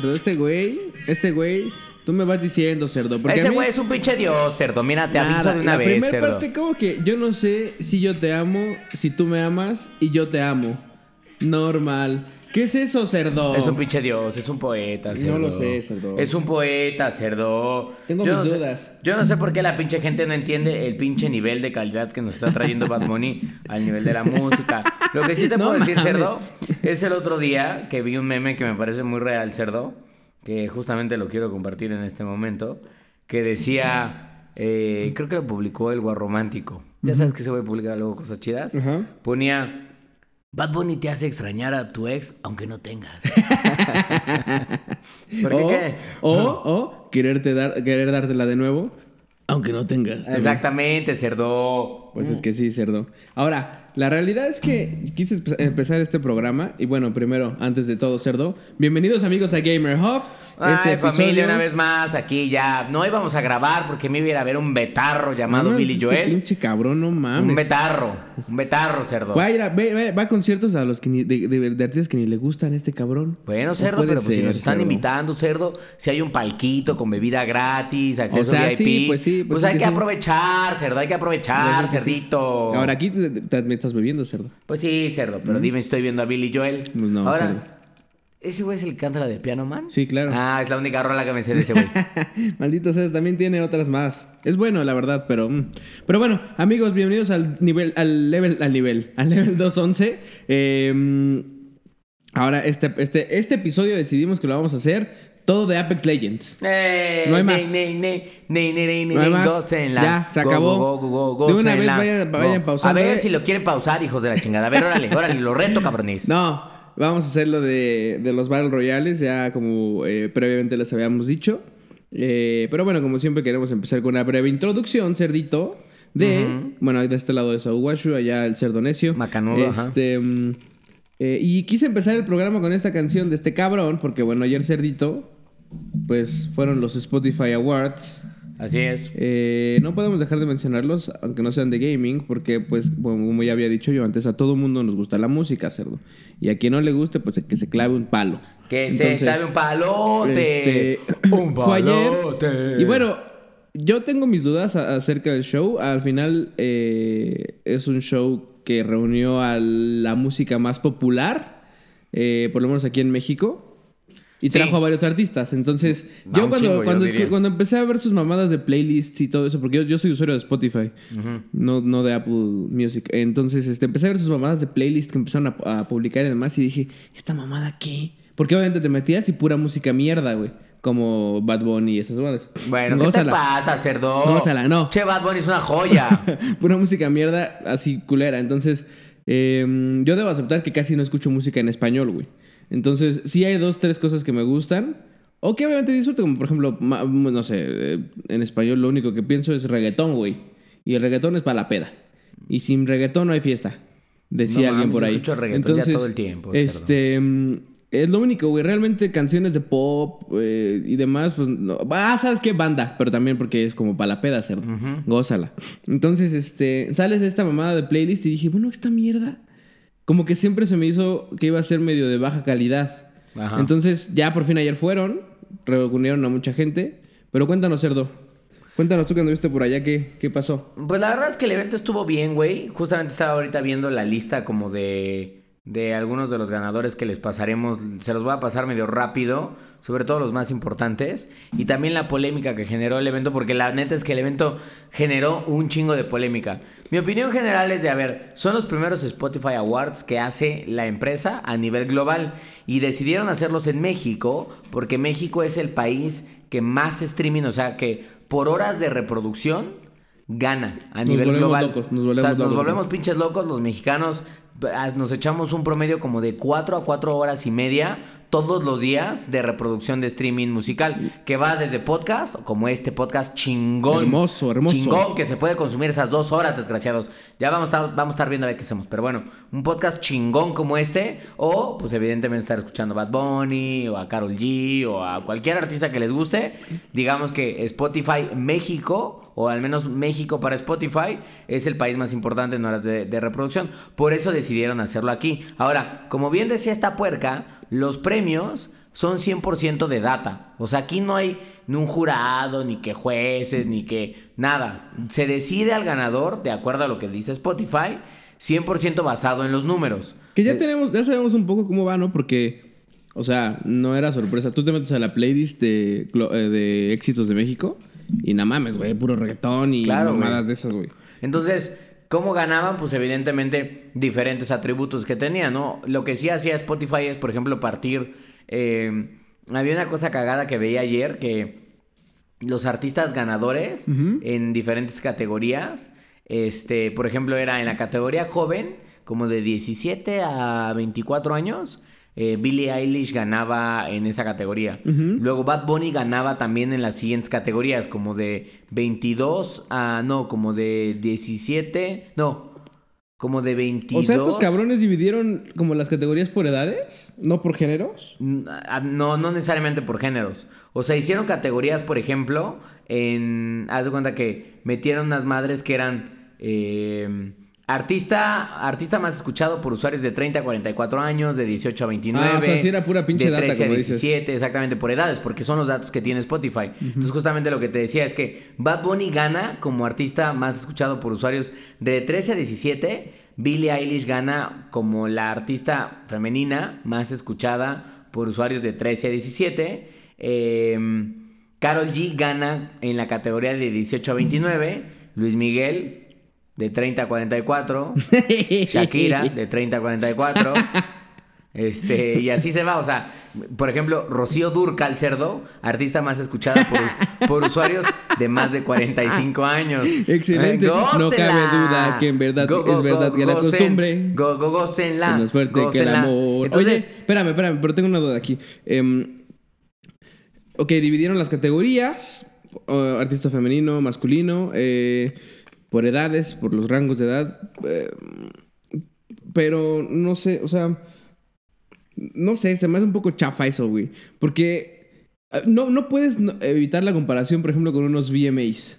Cerdo, este güey, este güey, tú me vas diciendo, cerdo. Porque Ese a mí- güey es un pinche dios, cerdo. Mira, te aviso Nada, de una la vez, primera cerdo. parte como que yo no sé si yo te amo, si tú me amas y yo te amo. Normal. ¿Qué es eso, cerdo? Es un pinche dios, es un poeta, cerdo. No lo sé, cerdo. Es un poeta, cerdo. Tengo Yo mis no sé- dudas. yo no sé por qué la pinche gente no entiende el pinche nivel de calidad que nos está trayendo Bad Bunny al nivel de la música. Lo que sí te No puedo decir, cerdo, es el otro día que vi un meme que me parece muy real, cerdo, que justamente lo quiero compartir en este momento, que decía, eh, creo que lo publicó el Guarromántico. Ya sabes que ese güey publica luego cosas chidas. Ajá. Ponía, Bad Bunny te hace extrañar a tu ex aunque no tengas. ¿Por qué o, qué? O, o quererte dar, querer dártela de nuevo, aunque no tengas. también. Exactamente, cerdo. Pues es que sí, cerdo. Ahora, la realidad es que quise empezar este programa. Y bueno, primero, antes de todo, cerdo, bienvenidos amigos a Gamer Hub. Ay, Este familia, una vez más, aquí ya. No íbamos a grabar porque me iba a ir a ver un betarro llamado No Billy este Joel. pinche cabrón, no mames. Un betarro, un betarro, cerdo. Va a, ir a- va a conciertos a los que ni, de, de- de artistas que ni le gustan este cabrón. Bueno, No cerdo, pero pues si nos están cerdo. invitando, cerdo, si hay un palquito con bebida gratis, acceso O sea, VIP, sí, pues sí, pues pues hay que que sí. aprovechar, cerdo, hay que aprovechar, cerdito. Ahora aquí te, te- me estás bebiendo, cerdo. Pues sí, cerdo, pero dime si estoy viendo a Billy Joel. Pues no, Ahora, cerdo. ¿Ese güey es el que canta la de Piano Man? Sí, claro. Ah, es la única rola que me sé de ese güey. Maldito sea, también tiene otras más. Es bueno, la verdad, pero. mm. Pero bueno, amigos, bienvenidos al nivel, al level, al nivel, al level 211. Eh, mm, ahora, este, este, este episodio decidimos que lo vamos a hacer todo de Apex Legends. Eh, No hay más. ne, ne, ne, No hay más. Ya, se acabó. go, go, go, go, De una vez vayan- vayan pausando, A ver si lo quieren pausar, hijos de la chingada. A ver, órale, órale, lo reto, cabrones. No, vamos a hacer lo de, de los Battle Royales, ya como eh, previamente les habíamos dicho. Eh, pero bueno, como siempre queremos empezar con una breve introducción, cerdito, de... Ujú. Bueno, de este lado de Sauwashu, allá el cerdo necio. Macanudo, ajá. Este... mm, eh, y quise empezar el programa con esta canción de este cabrón, porque bueno, ayer cerdito, pues fueron los Spotify Awards. Así es. Eh, no podemos dejar de mencionarlos, aunque no sean de gaming, porque, pues, bueno, como ya había dicho yo antes, a todo mundo nos gusta la música, cerdo. Y a quien no le guste, pues que se clave un palo. Que Entonces, se clave un palote. este, un fue ayer. palote. Y bueno, yo tengo mis dudas a- acerca del show. Al final, eh, es un show que reunió a la música más popular, eh, por lo menos aquí en México. Y Sí. trajo a varios artistas. Entonces, yo cuando, chingo, cuando, empecé a ver sus mamadas de playlists y todo eso, porque yo, yo soy usuario de Spotify, no, no de Apple Music. Entonces, este, empecé a ver sus mamadas de playlist que empezaron a, a publicar y demás. Y dije, ¿esta mamada qué? Porque obviamente te metías y pura música mierda, güey. Como Bad Bunny y esas cosas. Bueno, ¿qué Gózala. te pasa, cerdo? Gózala, no. Che, Bad Bunny es una joya. Pura música mierda así culera. Entonces, eh, yo debo aceptar que casi no escucho música en español, güey. Entonces, sí hay dos, tres cosas que me gustan. O que obviamente disfruto, como por ejemplo, ma- no sé, eh, en español lo único que pienso es reggaetón, güey. Y el reggaetón es para la peda. Y sin reggaetón no hay fiesta. Decía No alguien mames, por yo ahí. escucho reggaetón ya todo el tiempo, Este. mm, Es lo único, güey. Realmente canciones de pop eh, y demás, pues no. Ah, ¿sabes qué? Banda. Pero también porque es como para la peda, cerdo. Gózala. Entonces, este, sales de esta mamada de playlist y dije, bueno, esta mierda. Como que siempre se me hizo que iba a ser medio de baja calidad. Ajá. Entonces, ya por fin ayer fueron, reunieron a mucha gente. Pero cuéntanos, cerdo. Cuéntanos tú cuando viste por allá qué, qué pasó. Pues la verdad es que el evento estuvo bien, güey. Justamente estaba ahorita viendo la lista como de, de algunos de los ganadores que les pasaremos. Se los voy a pasar medio rápido, sobre todo los más importantes. Y también la polémica que generó el evento, porque la neta es que el evento generó un chingo de polémica. Mi opinión general es de, a ver, son los primeros Spotify Awards que hace la empresa a nivel global. Y decidieron hacerlos en México, porque México es el país que más streaming, o sea, que por horas de reproducción gana a Nos nivel global. locos, nos O volvemos sea, nos volvemos pinches locos los mexicanos. Nos echamos un promedio como de 4 a 4 horas y media todos los días de reproducción de streaming musical, que va desde podcast, como este podcast chingón. Hermoso, hermoso. Chingón, que se puede consumir esas dos horas, desgraciados. Ya vamos a, vamos a estar viendo a ver qué hacemos. Pero bueno, un podcast chingón como este, o pues evidentemente estar escuchando a Bad Bunny, o a Carol G, o a cualquier artista que les guste. Digamos que Spotify México, o al menos México para Spotify, es el país más importante en horas de, de reproducción. Por eso decidieron hacerlo aquí. Ahora, como bien decía esta puerca, los premios son 100% de data. O sea, aquí no hay ni un jurado, ni que jueces, ni que nada. Se decide al ganador de acuerdo a lo que dice Spotify, 100% basado en los números. Que ya Eh, tenemos, ya sabemos un poco cómo va, ¿no? Porque, o sea, no era sorpresa. Tú te metes a la playlist de, eh, de éxitos de México y nada mames, güey, puro reggaetón y Claro, mamadas de esas, güey. Entonces, ¿cómo ganaban? Pues evidentemente diferentes atributos que tenía, ¿no? Lo que sí hacía Spotify es, por ejemplo, partir... eh, había una cosa cagada que veía ayer que los artistas ganadores en diferentes categorías, este, por ejemplo, era en la categoría joven, como de 17 a 24 años, eh, Billie Eilish ganaba en esa categoría. Luego Bad Bunny ganaba también en las siguientes categorías, como de 22 a, no, como de 17, no, como de 22. O sea, estos cabrones dividieron como las categorías por edades, no por géneros. Mm, ah, No, no necesariamente por géneros. O sea, hicieron categorías, por ejemplo, en... Haz de cuenta que metieron unas madres que eran... eh, artista, artista más escuchado por usuarios de 30 a 44 años, de 18 a 29. Ah, o sea, sí era pura pinche de data, 13 a como dices. 17, exactamente, por edades, porque son los datos que tiene Spotify. Entonces, justamente lo que te decía es que Bad Bunny gana como artista más escuchado por usuarios de 13 a 17. Billie Eilish gana como la artista femenina más escuchada por usuarios de 13 a 17. Eh, Carol G gana en la categoría de 18 a 29. Luis Miguel de 30 a 44. Shakira de 30 a 44. Este, y así se va, o sea, por ejemplo, Rocío Durcal Cerdo, artista más escuchada por, por usuarios de más de 45 años. Excelente. No cabe duda que en verdad es verdad que la costumbre Go, go, gócenla, es fuerte que el gócenla. amor. Entonces, Oye, espérame, espérame, pero tengo una duda aquí. Em, ok, dividieron las categorías: artista femenino, masculino, eh, por edades, por los rangos de edad. eh, pero no sé, o sea, no sé, se me hace un poco chafa eso, güey. Porque eh, no, no puedes evitar la comparación, por ejemplo, con unos VMAs.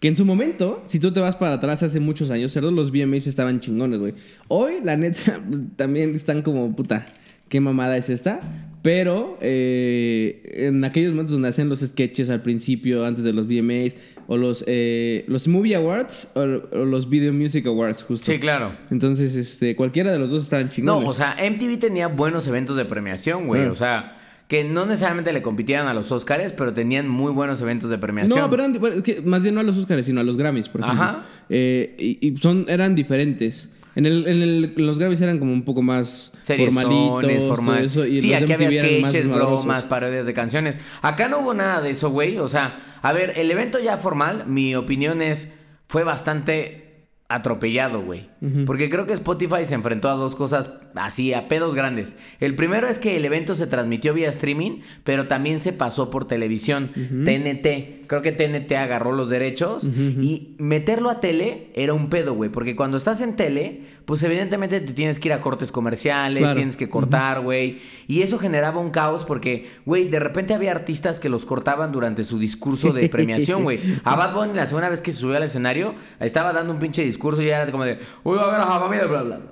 Que en su momento, si tú te vas para atrás hace muchos años, cerdo, los VMAs estaban chingones, güey. Hoy, la neta, pues, también están como, puta, qué mamada es esta. Pero eh, en aquellos momentos donde hacían los sketches al principio, antes de los VMAs, o los, eh, los Movie Awards, o, o los Video Music Awards, justo. sí, claro. Entonces, este, cualquiera de los dos estaban chingones. No, o sea, MTV tenía buenos eventos de premiación, güey. Ah. O sea, que no necesariamente le compitieran a los Oscars, pero tenían muy buenos eventos de premiación. No, pero eran, bueno, es que más bien no a los Oscars, sino a los Grammys, por ejemplo. Ajá. Eh, y, y son, eran diferentes. En, el, en, el- en los Grammys eran como un poco más Seriezones, formalitos, formal. todo eso, y sí, aquí había sketches, bromas, parodias de canciones. Acá no hubo nada de eso, güey. O sea, a ver, el evento ya formal, mi opinión es, fue bastante atropellado, güey. Porque creo que Spotify se enfrentó a dos cosas así, a pedos grandes. El primero es que el evento se transmitió vía streaming, pero también se pasó por televisión. TNT. Creo que TNT agarró los derechos y meterlo a tele era un pedo, güey. Porque cuando estás en tele, pues evidentemente te tienes que ir a cortes comerciales, Claro. tienes que cortar, güey. Y eso generaba un caos porque, güey, de repente había artistas que los cortaban durante su discurso de premiación, güey. A Bad Bunny la segunda vez que se subió al escenario, estaba dando un pinche discurso y era como de, uy, a ver, a familia, bla, bla, bla.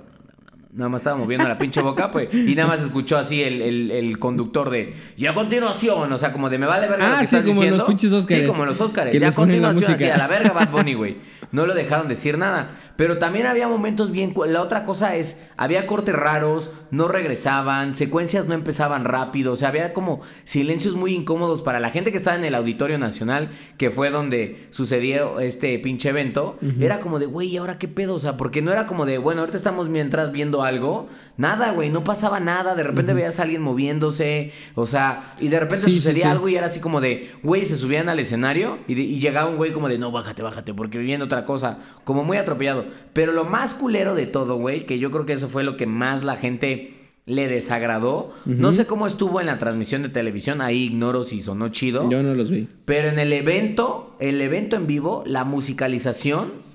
Nada más estaba moviendo la pinche boca, pues, y nada más escuchó así el, el- el conductor de, y a continuación, o sea, como de me vale verga Ah, lo que sí, estás como en diciendo. los pinches Óscares. Sí, como los Óscares. Ya a continuación, así, a la verga Bad Bunny, güey. No lo dejaron decir nada. Pero también había momentos bien... La otra cosa es, había cortes raros, no regresaban, secuencias no empezaban rápido, o sea, había como silencios muy incómodos para la gente que estaba en el Auditorio Nacional, que fue donde sucedió este pinche evento. Era como de, güey, ¿y ahora qué pedo? O sea, porque no era como de, bueno, ahorita estamos mientras viendo algo. Nada, güey, no pasaba nada. De repente veías a alguien moviéndose, o sea, y de repente Sí, sí, sucedía sí. algo y era así como de, güey, se subían al escenario y, de- y llegaba un güey como de, no, bájate, bájate, porque viviendo otra cosa, como muy atropellado. Pero lo más culero de todo, güey, que yo creo que eso fue lo que más la gente le desagradó. No sé cómo estuvo en la transmisión de televisión, ahí ignoro si sonó chido. Yo no los vi. Pero en el evento, el evento en vivo, la musicalización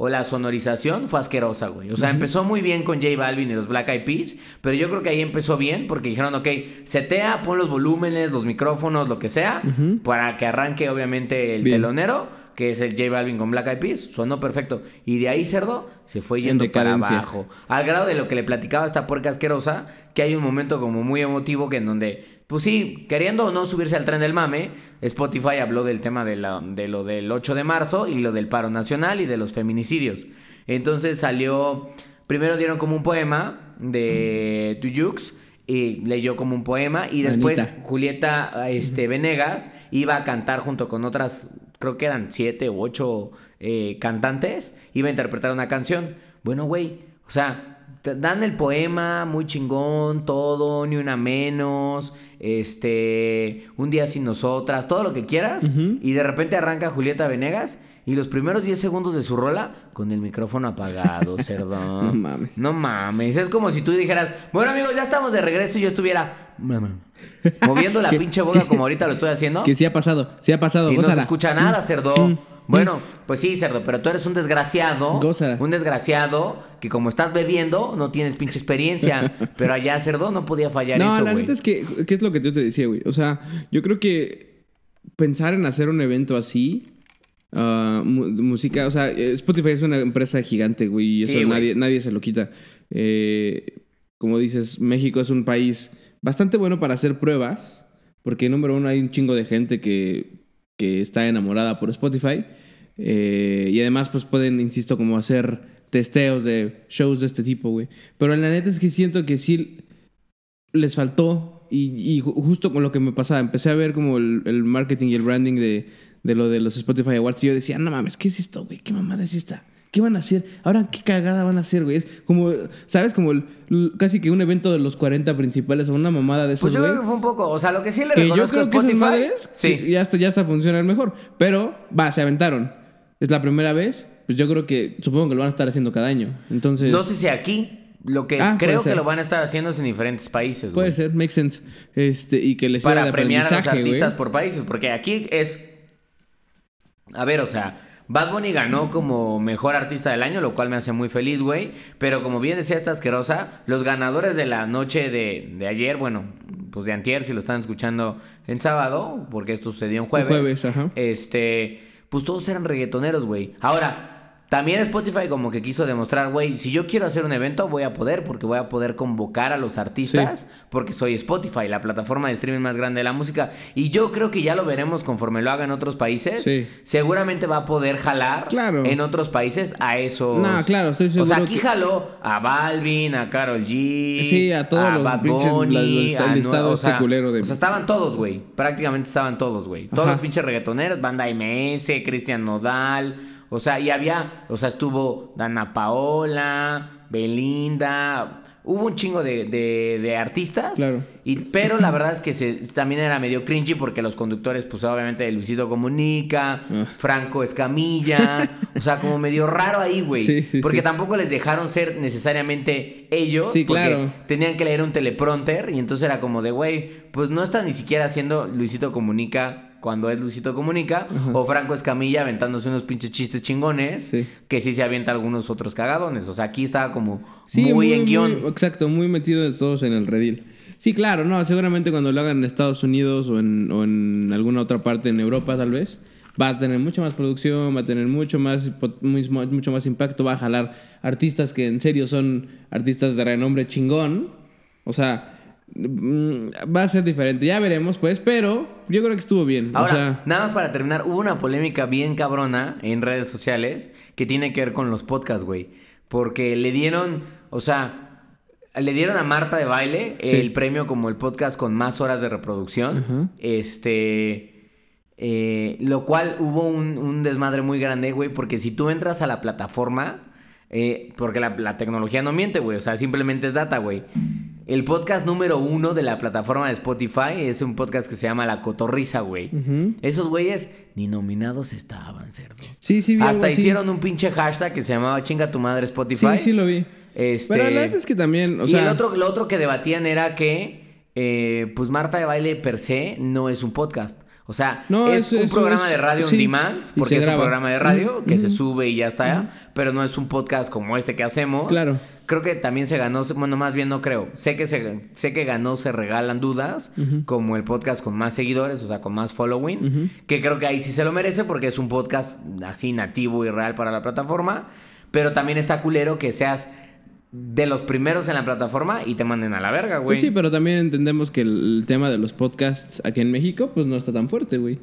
o la sonorización fue asquerosa, güey. O sea, empezó muy bien con J Balvin y los Black Eyed Peas, pero yo creo que ahí empezó bien porque dijeron, ok, setea, pon los volúmenes, los micrófonos, lo que sea, para que arranque obviamente el Bien. telonero, que es el J Balvin con Black Eyed Peas, sonó perfecto. Y de ahí, cerdo, se fue yendo para abajo. Al grado de lo que le platicaba esta puerca asquerosa, que hay un momento como muy emotivo que en donde, pues sí, queriendo o no subirse al tren del mame, Spotify habló del tema de, la, de lo del 8 de marzo y lo del paro nacional y de los feminicidios. Entonces salió, primero dieron como un poema de Tuyux y leyó como un poema y después. Julieta este, Venegas iba a cantar junto con otras, creo que eran siete u ocho eh, cantantes, iba a interpretar una canción. Bueno, güey, o sea, te dan el poema muy chingón, todo, ni una menos, este, un día sin nosotras, todo lo que quieras, y de repente arranca Julieta Venegas. Y los primeros 10 segundos de su rola con el micrófono apagado, cerdón. No mames. No mames. Es como si tú dijeras, bueno amigos, ya estamos de regreso y yo estuviera moviendo la pinche boca como ahorita lo estoy haciendo. Que sí ha pasado, sí ha pasado. y no se escucha nada, cerdo. Mm. Bueno, pues sí, cerdo, pero tú eres un desgraciado. Gózala. Un desgraciado que como estás bebiendo no tienes pinche experiencia. pero allá, cerdo, no podía fallar No, eso, la neta es que, ¿qué es lo que yo te decía, güey? O sea, yo creo que pensar en hacer un evento así, ah, música, o sea, Spotify es una empresa gigante, güey, y eso Sí, güey. nadie, nadie se lo quita. Eh, como dices, México es un país bastante bueno para hacer pruebas, porque número uno hay un chingo de gente que, que está enamorada por Spotify, eh, y además pues pueden, insisto, como hacer testeos de shows de este tipo, güey. Pero la neta es que siento que sí les faltó y, y ju- justo con lo que me pasaba, empecé a ver como el, el marketing y el branding de, de lo de los Spotify Awards y yo decía, no mames, ¿qué es esto, güey? ¿Qué mamada es esta? ¿Qué van a hacer? Ahora, ¿qué cagada van a hacer, güey? Es como, ¿sabes? Como el- casi que un evento de los 40 principales o una mamada de esos, Pues yo güey. creo que fue un poco, o sea, lo que sí le Que yo reconozco a creo que esas Spotify. madres sí. que ya hasta, ya hasta funcionan mejor. Pero, va, se aventaron. Es la primera vez. Pues yo creo que, supongo que lo van a estar haciendo cada año. Entonces, No sé si aquí. Lo que Ah, puede creo que ser. lo van a estar haciendo es en diferentes países, puede güey. ser, makes sense. Este, y que les sirva para de premiar a los aprendizaje, güey. artistas por países, porque aquí es... A ver, o sea, Bad Bunny ganó como mejor artista del año, lo cual me hace muy feliz, güey. Pero como bien decía esta asquerosa, los ganadores de la noche de, de ayer, bueno, pues de antier, si lo están escuchando en sábado, porque esto sucedió en jueves. jueves, ajá. Este, pues todos eran reggaetoneros, güey. Ahora, también Spotify como que quiso demostrar, güey, si yo quiero hacer un evento voy a poder, porque voy a poder convocar a los artistas, porque soy Spotify, la plataforma de streaming más grande de la música. Y yo creo que ya lo veremos conforme lo haga en otros países. Sí. Seguramente va a poder jalar Claro. en otros países a esos. No, claro, estoy O sea, seguro aquí que- jaló a Balvin, a Carol G. Sí, a todos los Bad Bunny, los- el a listado Nue- o este sea, culero de- O sea, estaban todos, güey. Prácticamente estaban todos, güey. Todos Ajá. los pinches reggaetoneros, banda MS, Cristian Nodal. O sea, y había, o sea, estuvo Dana Paola, Belinda. Hubo un chingo de, de- de artistas. Claro. Y, pero la verdad es que se- también era medio cringy porque los conductores, pues obviamente Luisito Comunica, Ah. Franco Escamilla. o sea, como medio raro ahí, güey. Sí, sí, porque sí. tampoco les dejaron ser necesariamente ellos. Sí, porque claro. Tenían que leer un teleprompter y entonces era como de, güey, pues no está ni siquiera haciendo Luisito Comunica cuando es Luisito Comunica Ajá. o Franco Escamilla aventándose unos pinches chistes chingones Sí. que sí se avienta algunos otros cagadones. O sea, aquí estaba como Sí, muy, en guion. muy- exacto, muy metidos todos en el redil. Sí, claro, no, seguramente cuando lo hagan en Estados Unidos o en, o en alguna otra parte en Europa, tal vez, va a tener mucha más producción, va a tener mucho más, mucho más impacto, va a jalar artistas que en serio son artistas de renombre chingón. O sea, va a ser diferente. Ya veremos, pues, pero yo creo que estuvo bien. Ahora, o sea, nada más para terminar, hubo una polémica bien cabrona en redes sociales que tiene que ver con los podcasts, güey. Porque le dieron, o sea, le dieron a Marta de Baile Sí. el premio como el podcast con más horas de reproducción. Este. eh, lo cual hubo un, un desmadre muy grande, güey, porque si tú entras a la plataforma, eh, porque la, la tecnología no miente, güey, o sea, simplemente es data, güey. El podcast número uno de la plataforma de Spotify es un podcast que se llama La Cotorriza, güey. Esos güeyes ni nominados estaban, cerdo. sí, sí, vi Hasta hicieron un pinche hashtag que se llamaba Chinga tu madre Spotify. Sí, sí lo vi. Este... Pero la es que también, o y sea... el otro, lo otro que debatían era que, eh, pues Marta de Baile per se no es un podcast. O sea, No, es, es- un programa es- de radio sí, on demand, porque es un programa de radio que se sube y ya está, pero no es un podcast como este que hacemos. Claro. Creo que también se ganó, bueno, más bien no creo, sé que se, sé que ganó Se Regalan Dudas, como el podcast con más seguidores, o sea, con más following, que creo que ahí sí se lo merece porque es un podcast así nativo y real para la plataforma, pero también está culero que seas de los primeros en la plataforma y te manden a la verga, güey. Pues sí, pero también entendemos que el, tema de los podcasts aquí en México, pues no está tan fuerte, güey.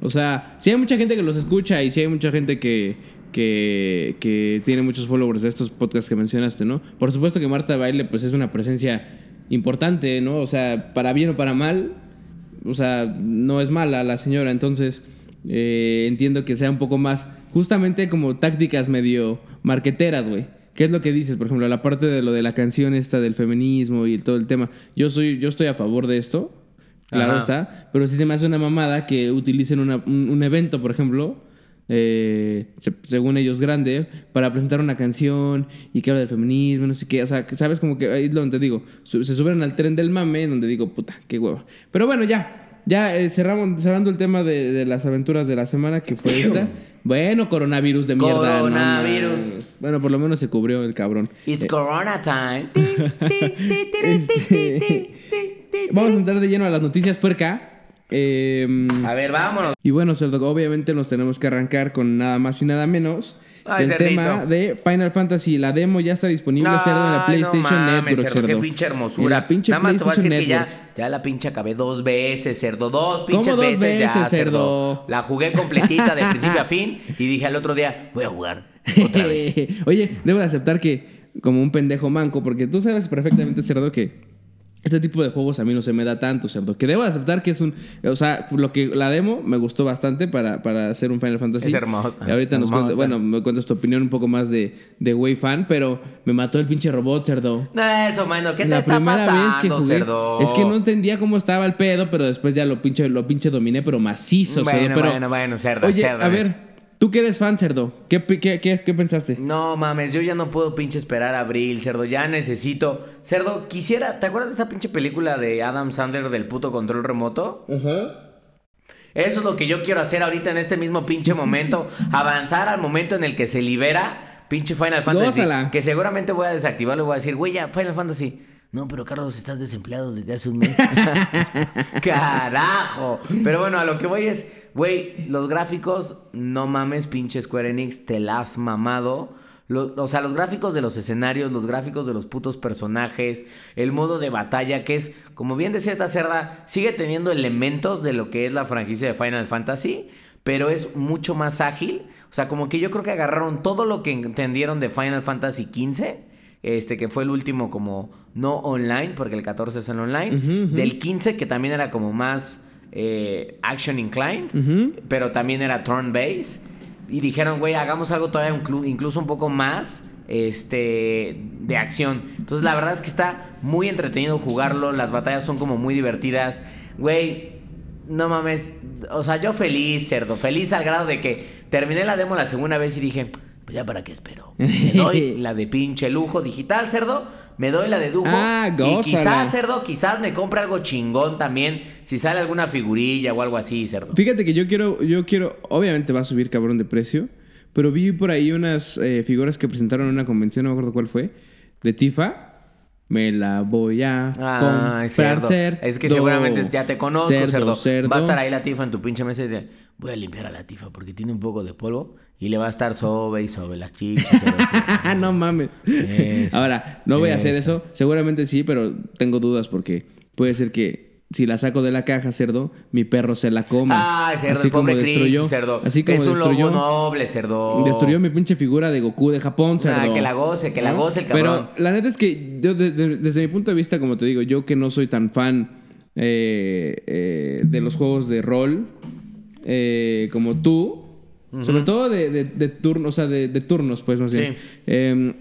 O sea, sí hay mucha gente que los escucha y sí hay mucha gente que, que, que tiene muchos followers de estos podcasts que mencionaste, ¿no? Por supuesto que Marta Baile, pues es una presencia importante, ¿no? O sea, para bien o para mal, o sea, no es mala la señora, entonces eh, entiendo que sea un poco más, justamente como tácticas medio marqueteras, güey. ¿Qué es lo que dices? Por ejemplo, la parte de lo de la canción esta del feminismo y todo el tema. Yo soy, yo estoy a favor de esto, claro está, pero sí se me hace una mamada que utilicen un, evento, por ejemplo, eh, según ellos grande, para presentar una canción y que habla del feminismo, no sé qué. O sea, sabes como que ahí es donde te digo, se suben al tren del mame, donde digo, puta, qué huevo. Pero bueno, ya. Ya eh, cerramos, cerrando el tema de, las aventuras de la semana, que fue esta. Bueno, coronavirus de mierda. Coronavirus. bueno, por lo menos se cubrió el cabrón. It's eh, Corona time. Este, vamos a entrar de lleno a las noticias puerca. Eh, a ver, vámonos. Y bueno, Cerdo, obviamente nos tenemos que arrancar con nada más y nada menos el tema de Final Fantasy. La demo ya está disponible, cerdo, en la PlayStation Network, cerdo. Qué pinche hermosura. La pinche Nada más te voy a decir que ya, ya la pinche acabé dos veces, cerdo. Dos pinches dos veces, ya, cerdo? La jugué completita de principio a fin y dije al otro día, voy a jugar otra vez. Oye, debo de aceptar que como un pendejo manco, porque tú sabes perfectamente, cerdo, que este tipo de juegos a mí no se me da tanto, ¿cierto? Que debo aceptar que es un... O sea, lo que la demo me gustó bastante para, para hacer un Final Fantasy. Es hermosa. Y ahorita nos cuentas... Bueno, me cuentas tu opinión un poco más de, de Way Fan, pero me mató el pinche robot, cerdo. No, eso, mano. ¿Qué te la está primera vez que jugué, cerdo? Es que no entendía cómo estaba el pedo, pero después ya lo pinche, lo pinche dominé, pero macizo, bueno, cerdo. Pero, bueno, bueno, cerdo, Oye, a ver... Tú que eres fan, cerdo, ¿qué, qué, qué, pensaste? No mames, yo ya no puedo pinche esperar a abril, cerdo. Ya necesito. Cerdo, quisiera. ¿Te acuerdas de esta pinche película de Adam Sandler del puto control remoto? Ajá. Eso es lo que yo quiero hacer ahorita en este mismo pinche momento. avanzar al momento en el que se libera pinche Final Fantasy. Que seguramente voy a desactivarlo y voy a decir, güey, ya, Final Fantasy. No, pero Carlos, estás desempleado desde hace un mes. Carajo. Pero bueno, a lo que voy es. Güey, los gráficos, no mames, pinche Square Enix, te la has mamado. o sea, los gráficos de los escenarios, los gráficos de los putos personajes, el modo de batalla, que es, como bien decía esta cerda, sigue teniendo elementos de lo que es la franquicia de Final Fantasy, pero es mucho más ágil. O sea, como que yo creo que agarraron todo lo que entendieron de Final Fantasy XV, este, que fue el último como no online, porque el 14 es el online, del 15, que también era como más eh, action inclined, pero también era turn base. Y dijeron, güey, hagamos algo todavía incluso un poco más este, de acción. Entonces, la verdad es que está muy entretenido jugarlo. Las batallas son como muy divertidas. Güey, no mames. O sea, yo feliz, cerdo. Feliz al grado de que terminé la demo la segunda vez y dije, pues ya para qué espero. doy la de pinche lujo digital, cerdo me doy la de Dujo. Ah, Y quizás, cerdo, quizás me compre algo chingón también. Si sale alguna figurilla o algo así, cerdo. Fíjate que yo quiero, yo quiero, obviamente va a subir cabrón de precio. Pero vi por ahí unas eh, figuras que presentaron en una convención, no me acuerdo cuál fue, de Tifa. Me la voy a comprar, cerdo. Es que seguramente ya te conozco, cerdo, cerdo. Va a estar ahí la Tifa en tu pinche mesa y de, voy a limpiar a la Tifa porque tiene un poco de polvo. Y le va a estar sobre y sobre las chicas. no mames. Ahora, no voy a hacer eso. Seguramente sí, pero tengo dudas porque puede ser que si la saco de la caja, cerdo, mi perro se la coma. Ah, cerdo, así como destruyó, cerdo. Así como es un destruyó, noble, cerdo. Destruyó mi pinche figura de Goku de Japón, cerdo. Ah, que la goce, que la goce el cabrón. Pero la neta es que yo, desde, mi punto de vista, como te digo, yo que no soy tan fan eh, eh, de los juegos de rol eh, como tú, sobre todo de, de, turnos, o sea, de, turnos, pues más bien. Em,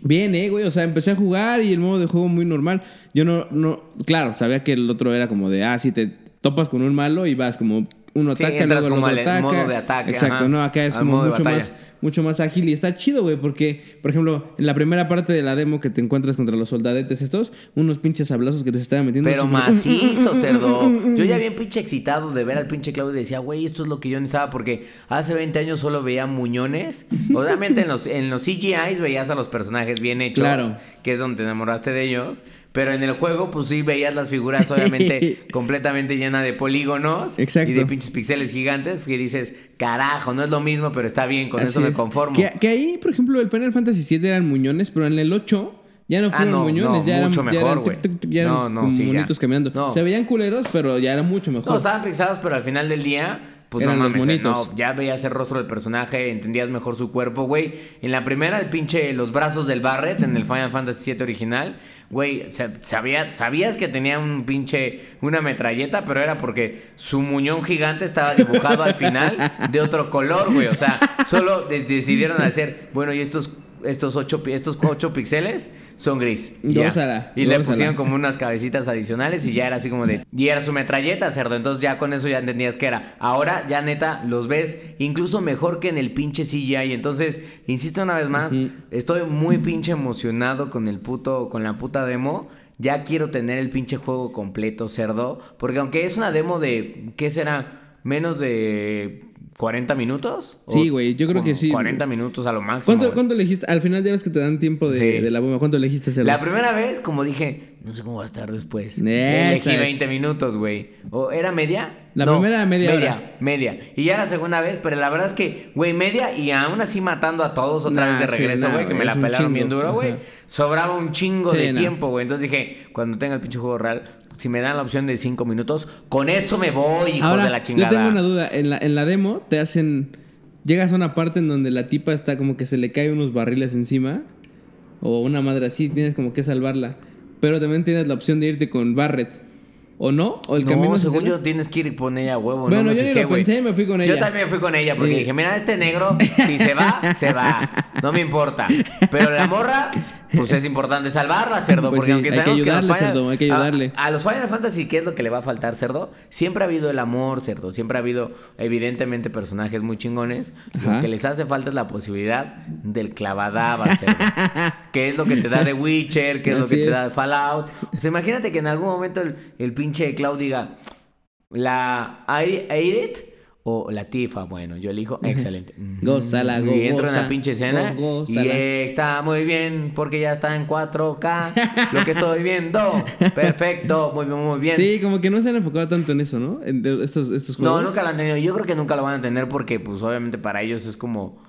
bien, eh, güey. O sea, empecé a jugar y el modo de juego muy normal. Yo no, no, claro, sabía que el otro era como de, ah, si te topas con un malo y vas como uno ataca, luego el otro ataca. modo de ataque. Exacto, no, acá es como mucho más, mucho más ágil y está chido, güey, porque, por ejemplo, en la primera parte de la demo que te encuentras contra los soldadetes estos, unos pinches hablazos que te estaban metiendo. Pero macizo, cerdo. Yo ya bien pinche excitado de ver al pinche Claudio y decía, güey, esto es lo que yo necesitaba porque hace 20 años solo veía muñones. Obviamente en los, en los CGIs veías a los personajes bien hechos, Claro. que es donde te enamoraste de ellos. Pero en el juego, pues sí veías las figuras, obviamente, completamente llenas de polígonos Exacto. y de pinches pixeles gigantes. Que dices, carajo, no es lo mismo, pero está bien, con Así eso me conformo. Que, que ahí, por ejemplo, el Final Fantasy VII eran muñones, pero en el 8 ya no Ah, fueron no, muñones, no, ya eran, mucho ya mejor, eran, güey. tuc, tuc, tuc, ya eran No, como sí, ya. monitos caminando. Se veían culeros, pero ya era mucho mejor. No, estaban pixados, pero al final del día, pues Eran no los mames, eh, monitos. no, ya veías el rostro del personaje, entendías mejor su cuerpo, güey. En la primera, el pinche, los brazos del Barret en el Final Fantasy VII original, güey, sa- sabía, sabías que tenía un pinche, una metralleta, pero era porque su muñón gigante estaba dibujado al final de otro color, güey. O sea, solo de- decidieron hacer, bueno, y estos, estos ocho, estos ocho píxeles son gris. Y. Gózala, Y le pusieron como unas cabecitas adicionales y ya era así como de... Y era su metralleta, cerdo. Entonces ya con eso ya entendías que era. Ahora ya neta los ves incluso mejor que en el pinche CGI. Entonces, insisto una vez más, estoy muy pinche emocionado con el puto, con la puta demo. Ya quiero tener el pinche juego completo, cerdo. Porque aunque es una demo de, ¿qué será? Menos de 40 minutos. Sí, güey, yo creo que sí. 40 minutos a lo máximo. ¿Cuánto, güey. ¿Cuánto elegiste? Al final ya ves que te dan tiempo de, Sí. de la bomba. ¿Cuánto elegiste hacerlo? La primera vez, como dije, no sé cómo va a estar después. Esa Elegí es. 20 minutos, güey. ¿O era media? La primera era media media, hora. media. Y ya la segunda vez, pero la verdad es que, güey, media y aún así matando a todos otra Nah, vez de sí, regreso, nah, güey, que me la pelaron bien duro, güey. Sobraba un chingo Sí, de nah. tiempo, güey. Entonces dije, cuando tenga el pinche juego real, si me dan la opción de 5 minutos, con eso me voy, hijos Ahora, de la chingada. yo tengo una duda. En la, en la demo te hacen... Llegas a una parte en donde la tipa está como que se le caen unos barriles encima. O una madre así, tienes como que salvarla. Pero también tienes la opción de irte con Barret. ¿O no? ¿O el no, camino según yo tienes que ir con ella a huevo. Bueno, no me yo ni lo pensé y me fui con ella. Yo también fui con ella porque Sí. dije, mira, este negro, si se va, se va. No me importa. Pero la morra, pues es importante salvarla, cerdo. Pues porque sí, aunque hay que que, ayudarle, Final- cerdo, hay que a- ayudarle. A, los Final Fantasy, ¿qué es lo que le va a faltar, cerdo? Siempre ha habido el amor, cerdo. Siempre ha habido, evidentemente, personajes muy chingones. Ajá. Lo que les hace falta es la posibilidad del clavadaba, cerdo. que es lo que te da de Witcher, que es lo que te da de Fallout. O sea, imagínate que en algún momento el, el pinche Cloud diga, la I- Aidit o la Tifa. Bueno, yo elijo excelente. Gózala, go- Y entro en la pinche escena go- y está muy bien porque ya está en 4K. lo que estoy viendo. Perfecto, muy bien, muy bien. Sí, como que no se han enfocado tanto en eso, ¿no? En estos, estos juegos. No, nunca lo han tenido. Yo creo que nunca lo van a tener porque, pues, obviamente para ellos es como...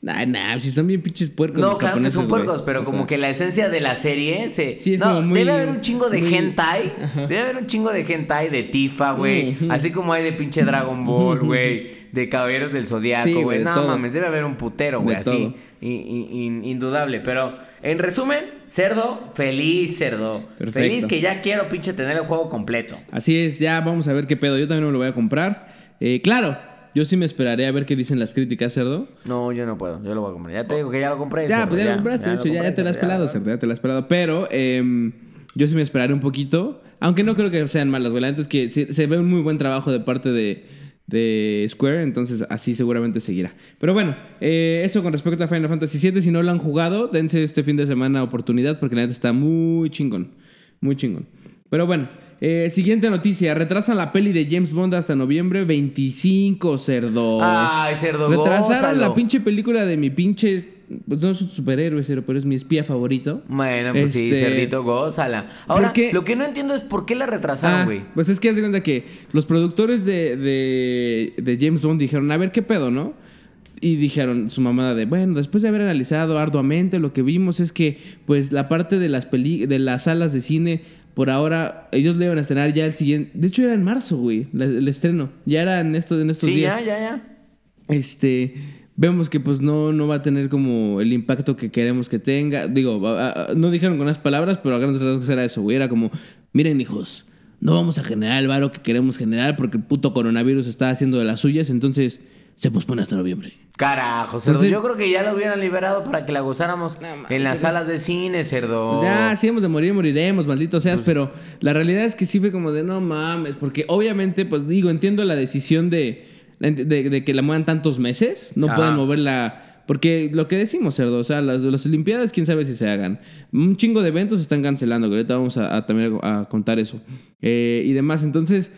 Nah, nah, si son bien pinches puercos No, los claro que son puercos, pero O como sea, que la esencia de la serie se... Sí, es no, como muy- debe haber un chingo de muy- hentai. Ajá. Debe haber un chingo de hentai de Tifa, güey. Así como hay de pinche Dragon Ball, güey. De Caballeros del Zodiaco, Sí, güey. de no todo. mames, debe haber un putero, güey. Así. indudable. Pero, en resumen, cerdo, feliz, cerdo. Perfecto. Feliz que ya quiero pinche tener el juego completo. Así es, ya vamos a ver qué pedo. Yo también me lo voy a comprar. Eh, claro, yo sí me esperaré a ver qué dicen las críticas, cerdo. No, yo no puedo. Yo lo voy a comprar. Ya te digo que ya lo compré. Ya, cerdo, pues ya, lo compraste, de lo hecho, ya, ya te la has pelado, ya. cerdo, ya te la has pelado. Pero em, yo sí me esperaré un poquito. Aunque no creo que sean malas, güey. La neta es que se, se ve un muy buen trabajo de parte de, de Square, entonces así seguramente seguirá. Pero bueno, eh, eso con respecto a Final Fantasy VII. Si no lo han jugado, dense este fin de semana oportunidad porque la neta está muy chingón. Muy chingón. Pero bueno, eh, siguiente noticia. Retrasan la peli de James Bond hasta noviembre 25, cerdo. Ay, cerdo, Retrasaron gózalo. la pinche película de mi pinche. Pues no es un superhéroe, cero, pero es mi espía favorito. Bueno, pues sí, Este, cerdito, gózala. Ahora, lo que no entiendo es por qué la retrasaron, Ah, güey. pues es que haz de cuenta que los productores de, de, de James Bond dijeron, a ver qué pedo, ¿no? Y dijeron su mamada de, bueno, después de haber analizado arduamente, lo que vimos es que, pues, la parte de las peli de las salas de cine, por ahora, ellos le iban a estrenar ya el siguiente. De hecho, era en marzo, güey, la- el estreno. Ya era en, esto, en estos Sí, días. ya, ya, ya. este vemos que pues no, no va a tener como el impacto que queremos que tenga. Digo, a- a- no dijeron con unas palabras, pero a grandes rasgos era eso, güey. Era como, miren hijos, no vamos a generar el varo que queremos generar porque el puto coronavirus está haciendo de las suyas, entonces se pospone hasta noviembre. Carajo, cerdo. Entonces- Yo creo que ya lo hubieran liberado para que la gozáramos en las salas de cine, cerdo. Pues ya, si hemos de morir, moriremos, maldito seas, pero la realidad es que sí fue como de no mames, porque obviamente, pues digo, entiendo la decisión de de, de que la muevan tantos meses, no Ajá. pueden moverla. Porque lo que decimos, cerdo, o sea, las, las Olimpiadas, quién sabe si se hagan. Un chingo de eventos se están cancelando, que ahorita vamos a, a también a contar eso. Eh, y demás, entonces,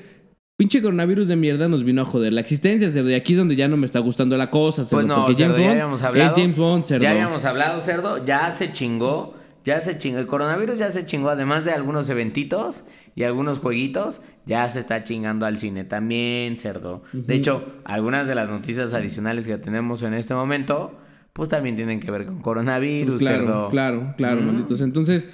pinche coronavirus de mierda nos vino a joder la existencia, cerdo. Y aquí es donde ya no me está gustando la cosa, cerdo. Pues no, porque cerdo, James ya habíamos hablado. es James Bond, cerdo. Ya habíamos hablado, cerdo. Ya se chingó. Ya se chingó. El coronavirus ya se chingó. Además de algunos eventitos y algunos jueguitos, ya se está chingando al cine también, cerdo. De hecho, algunas de las noticias adicionales que tenemos en este momento, pues también tienen que ver con coronavirus, Pues claro, cerdo. claro, claro, malditos. Entonces,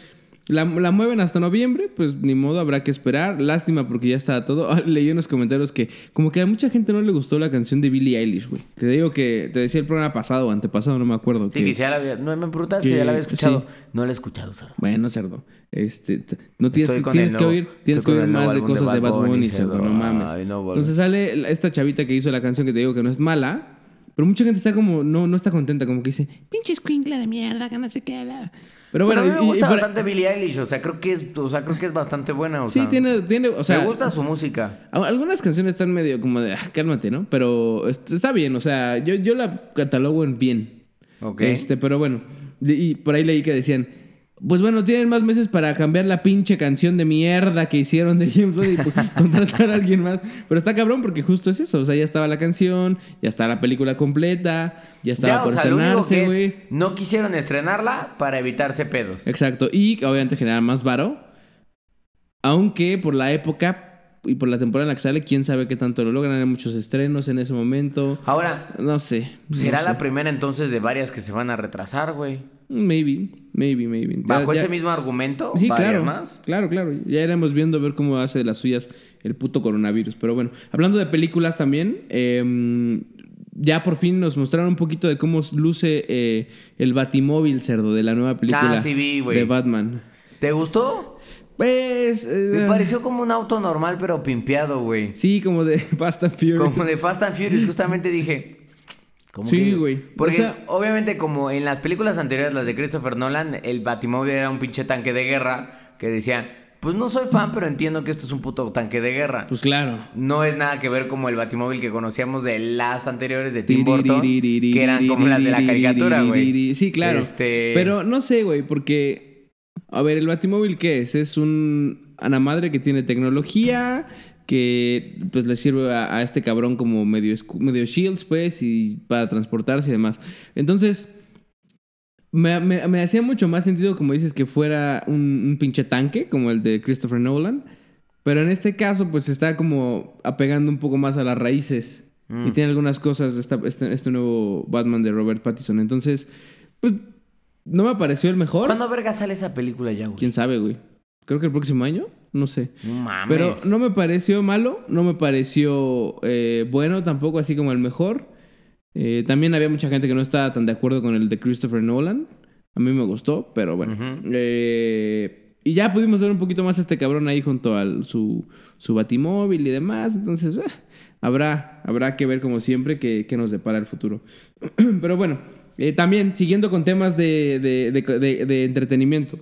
la, la mueven hasta noviembre, pues ni modo, habrá que esperar. Lástima porque ya está todo. Leí unos comentarios que como que a mucha gente no le gustó la canción de Billie Eilish, güey. Te digo que, te decía el programa pasado o antepasado, no me acuerdo. Sí, que ya la había... No, me preguntas si que- ya la había escuchado. sí. No la he escuchado, cerdo. Bueno, cerdo. Este, no tienes, que, tienes que oír, tienes que oír más de cosas de Bad Bunny, Bunny, cerdo, cerdo. no mames. Ay, no, boludo. Entonces sale esta chavita que hizo la canción que te digo que no es mala, pero mucha gente está como, no, no está contenta, como que dice, pinche escuincla de mierda, que no sé qué. La". Pero bueno, Pero a mí me y- gusta pero- bastante Billie Eilish, o sea, creo que es, o sea, creo que es bastante buena, o Sí, sea. tiene, tiene, o sea, me gusta su música. algunas canciones están medio como de, "Ah, cálmate, ¿no? Pero est- está bien, o sea, yo, yo la catalogo en bien. Ok. Este, pero bueno, y por ahí leí que decían, pues bueno, tienen más meses para cambiar la pinche canción de mierda que hicieron de James Bond y pues, contratar a alguien más. Pero está cabrón porque justo es eso, o sea, ya estaba la canción, ya está la película completa, ya estaba Ya, por o sea, estrenarse, güey. es, no quisieron estrenarla para evitarse pedos. Exacto, y obviamente generar más varo. Aunque por la época y por la temporada en la que sale, quién sabe qué tanto lo logran. Hay muchos estrenos en ese momento. Ahora, No sé. no será sé. la primera entonces de varias que se van a retrasar, güey. Maybe, maybe, maybe. Bajo ya- ese mismo argumento, Sí, claro. más. Claro, claro. Ya iremos viendo a ver cómo hace las suyas el puto coronavirus. Pero bueno, hablando de películas también, eh, ya por fin nos mostraron un poquito de cómo luce eh, el Batimóvil, cerdo, de la nueva película Ah, sí vi, güey. de Batman. ¿Te gustó? Pues. eh, Me pareció como un auto normal, pero pimpeado, güey. Sí, como de Fast and Furious. Como de Fast and Furious, justamente dije. ¿Cómo Sí, güey. Porque O sea- obviamente, como en las películas anteriores, las de Christopher Nolan, el Batimóvil era un pinche tanque de guerra que decía: Pues no soy fan, pero entiendo que esto es un puto tanque de guerra. Pues claro. No es nada que ver como el Batimóvil que conocíamos de las anteriores de Tim Burton, que eran como las de la caricatura, güey. Sí, claro. Este- Pero no sé, güey, porque. A ver, ¿el Batimóvil qué es? Es un. Ana madre que tiene tecnología. Que pues le sirve a, a este cabrón como medio, medio shields, pues, y para transportarse y demás. Entonces. Me, me- me hacía mucho más sentido, como dices, que fuera un, un pinche tanque, como el de Christopher Nolan. Pero en este caso, pues está como apegando un poco más a las raíces. Mm. Y tiene algunas cosas de esta- este, este nuevo Batman de Robert Pattinson. Entonces, pues, no me pareció el mejor. ¿Cuándo verga sale esa película ya, güey? ¿Quién sabe, güey? Creo que el próximo año. No sé. Mames. Pero no me pareció malo. No me pareció eh, bueno tampoco, así como el mejor. Eh, también había mucha gente que no estaba tan de acuerdo con el de Christopher Nolan. A mí me gustó, pero bueno. Eh, y ya pudimos ver un poquito más a este cabrón ahí junto a su, su batimóvil y demás. Entonces, eh, habrá, habrá que ver como siempre qué, qué nos depara el futuro. pero bueno, eh, también siguiendo con temas de- de- de entretenimiento.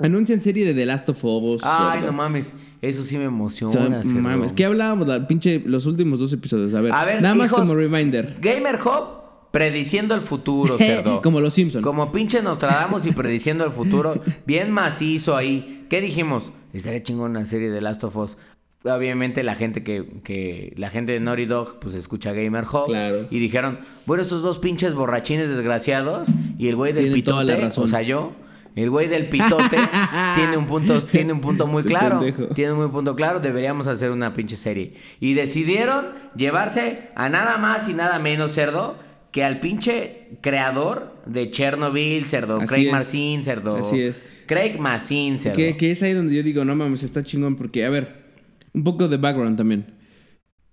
Anuncian serie de The Last of Us. Ay, no mames. Eso sí me O emociona, sea, cerdo. mames, ¿qué hablábamos? La pinche, los últimos dos episodios. A ver, A ver, nada más como reminder. Gamer Hub prediciendo el futuro, cerdo. como los Simpsons. Como pinche Nostradamus y prediciendo el futuro. Bien macizo ahí. ¿Qué dijimos? Estaría chingón una serie de Last of Us. Obviamente la gente que, que la gente de Naughty Dog pues escucha Gamer Hub Claro. y dijeron, bueno, estos dos pinches borrachines desgraciados y el güey del Tienen toda pitote, la razón. o sea, yo, el güey del pitote tiene un punto tiene un punto muy claro. Tiene un muy punto claro, deberíamos hacer una pinche serie. Y decidieron llevarse a nada más y nada menos, cerdo, que al pinche creador de Chernobyl, cerdo. Así Craig. Mazin, cerdo. Así es. Craig Mazin, cerdo. Que, que es ahí donde yo digo, no mames, está chingón. Porque, a ver, un poco de background también.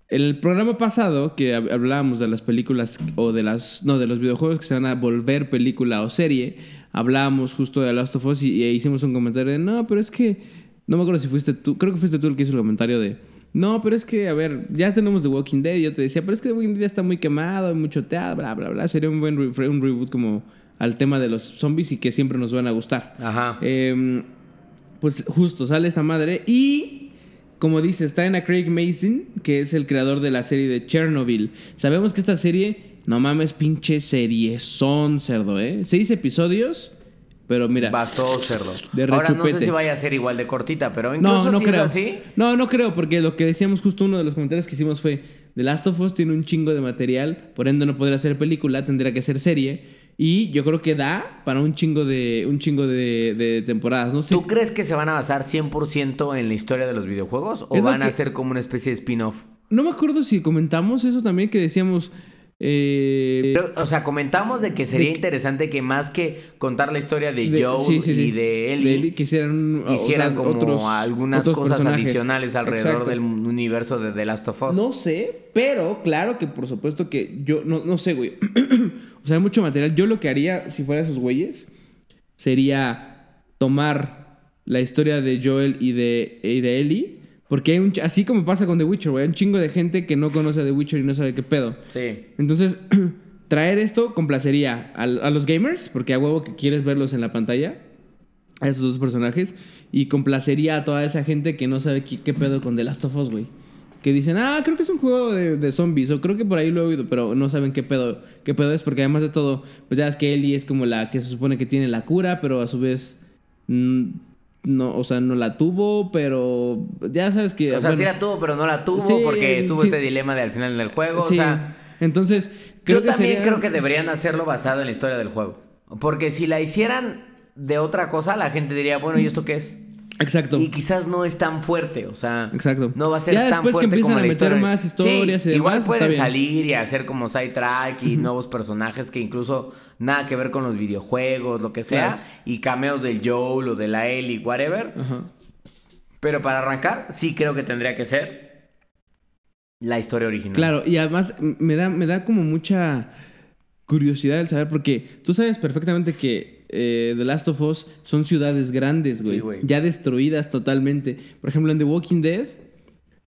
El programa pasado, que hab- hablábamos de las películas o de las. No, de los videojuegos que se van a volver película o serie, hablábamos justo de Last of Us y, y hicimos un comentario de, no, pero es que. No me acuerdo si fuiste tú, creo que fuiste tú el que hizo el comentario de. No, pero es que, a ver, ya tenemos The Walking Dead. Y yo te decía, pero es que The Walking Dead ya está muy quemado, muy choteado, bla, bla, bla. Sería un buen re- un reboot como al tema de los zombies y que siempre nos van a gustar. Ajá. Eh, pues justo sale esta madre y como dice, está en a Craig Mason, que es el creador de la serie de Chernobyl. Sabemos que esta serie, no mames, pinche serie son cerdo, ¿eh? Seis episodios, pero mira. Bastó cerdo. De Ahora no sé si vaya a ser igual de cortita, pero incluso No, no si creo. es así. No, no creo, porque lo que decíamos justo uno de los comentarios que hicimos fue: The Last of Us tiene un chingo de material, por ende no podrá ser película, tendría que ser serie. Y yo creo que da para un chingo de, un chingo de, de temporadas. No sé. ¿Tú crees que se van a basar 100% en la historia de los videojuegos o van a ser como una especie de spin-off? No me acuerdo si comentamos eso también, que decíamos. Eh, Pero, O sea, comentamos de que sería De- interesante que más que contar la historia de, de- Joel sí, sí, sí. y de Ellie, o hicieran sea, como otros- algunas otros cosas personajes. adicionales alrededor Exacto. del universo de The Last of Us. No sé, pero claro que por supuesto que yo no, no sé, güey. o sea, hay mucho material. Yo lo que haría si fuera esos güeyes sería tomar la historia de Joel y de, y de Ellie. Porque hay un, así como pasa con The Witcher, güey. Hay un chingo de gente que no conoce a The Witcher y no sabe qué pedo. Sí. Entonces, traer esto complacería a, a los gamers, porque a huevo que quieres verlos en la pantalla, a esos dos personajes, y complacería a toda esa gente que no sabe qué, qué pedo con The Last of Us, güey. Que dicen, ah, creo que es un juego de, de zombies, o creo que por ahí lo he oído, pero no saben qué pedo, qué pedo es, porque además de todo, pues ya es que Ellie es como la que se supone que tiene la cura, pero a su vez, mm, no, o sea, no la tuvo, pero ya sabes que... O sea, bueno, sí la tuvo, pero no la tuvo Sí, porque estuvo sí. este dilema de al final del juego. sí. O sea, entonces, creo yo que también sería- creo que deberían hacerlo basado en la historia del juego. Porque si la hicieran de otra cosa, la gente diría, bueno, ¿y esto qué es? Exacto. Y quizás no es tan fuerte, o sea, Exacto. no va a ser Ya tan después que fuerte empiezan como a la meter historia. más historias y igual demás, pueden salir y hacer como sidetrack y nuevos personajes que incluso nada que ver con los videojuegos, lo que sea, Claro. y cameos del Joel o de la Ellie, whatever. Ajá. Pero para arrancar, sí creo que tendría que ser la historia original. Claro, y además me da, me da como mucha curiosidad el saber, porque tú sabes perfectamente que eh, The Last of Us son ciudades grandes, güey. Sí, güey. ya destruidas totalmente. Por ejemplo, en The Walking Dead,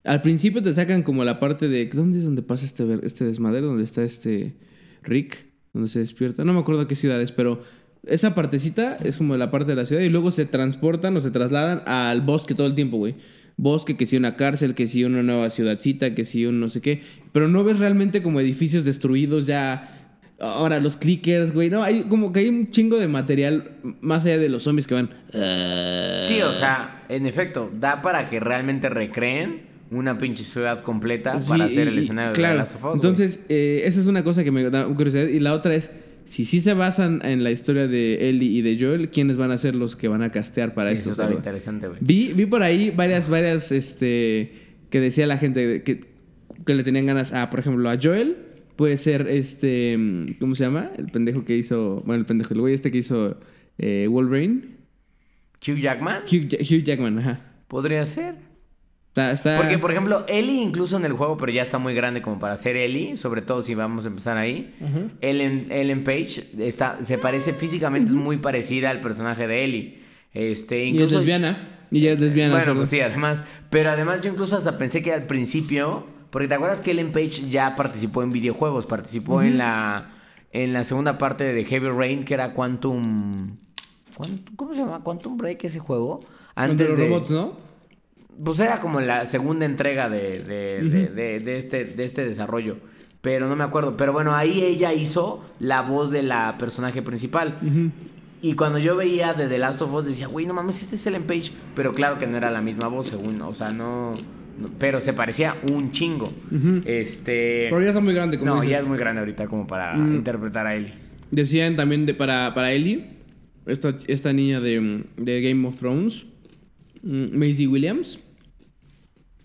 al principio te sacan como la parte de. ¿Dónde es donde pasa este, ver- este desmadre? ¿Dónde está este Rick? Donde se despierta. No me acuerdo qué ciudad es, pero esa partecita es como la parte de la ciudad y luego se transportan o se trasladan al bosque todo el tiempo, güey. Bosque, que si una cárcel, que si una nueva ciudadcita, que si un no sé qué. Pero no ves realmente como edificios destruidos ya. Ahora, los clickers, güey. No, hay como que hay un chingo de material más allá de los zombies que van. Sí, o sea, en efecto, da para que realmente recreen una pinche ciudad completa Sí, para hacer el y- escenario claro. de Last of Us. Entonces, eh, esa es una cosa que me da curiosidad. Y la otra es, si sí se basan en la historia de Ellie y de Joel, ¿quiénes van a ser los que van a castear para eso esto? está interesante, güey. Vi, vi por ahí varias, varias, este, que decía la gente que, que le tenían ganas a, por ejemplo, a Joel. Puede ser este, ¿cómo se llama? El pendejo que hizo, bueno, el pendejo, el güey este que hizo eh, Wolverine. Hugh Jackman Hugh, Hugh Jackman, ajá. podría ser. Está, está... Porque, por ejemplo, Ellie incluso en el juego, pero ya está muy grande como para ser Ellie, sobre todo si vamos a empezar ahí. Ajá. Ellen, Ellen Page está, se parece físicamente, es muy parecida al personaje de Ellie. Este, Y es incluso, lesbiana. Y ella es lesbiana. Bueno, pues sí, además. Pero además yo incluso hasta pensé que al principio, porque te acuerdas que Ellen Page ya participó en videojuegos, participó en la en la segunda parte de Heavy Rain, que era Quantum... ¿Cómo se llama? Quantum Break ese juego. Los de- robots, ¿no? Pues era como la segunda entrega de, de, de- de- de este, de este desarrollo. Pero no me acuerdo. Pero bueno, ahí ella hizo la voz de la personaje principal. Y cuando yo veía de The Last of Us decía, güey, no mames, este es Ellen Page. Pero claro que no era la misma voz, según. O sea, no. no- pero se parecía un chingo. Este. Pero ya está muy grande, como No, dices. ya es muy grande ahorita como para Mm. interpretar a Ellie. Decían también de, para, para Ellie, esta, esta niña de, de Game of Thrones, Maisie Williams,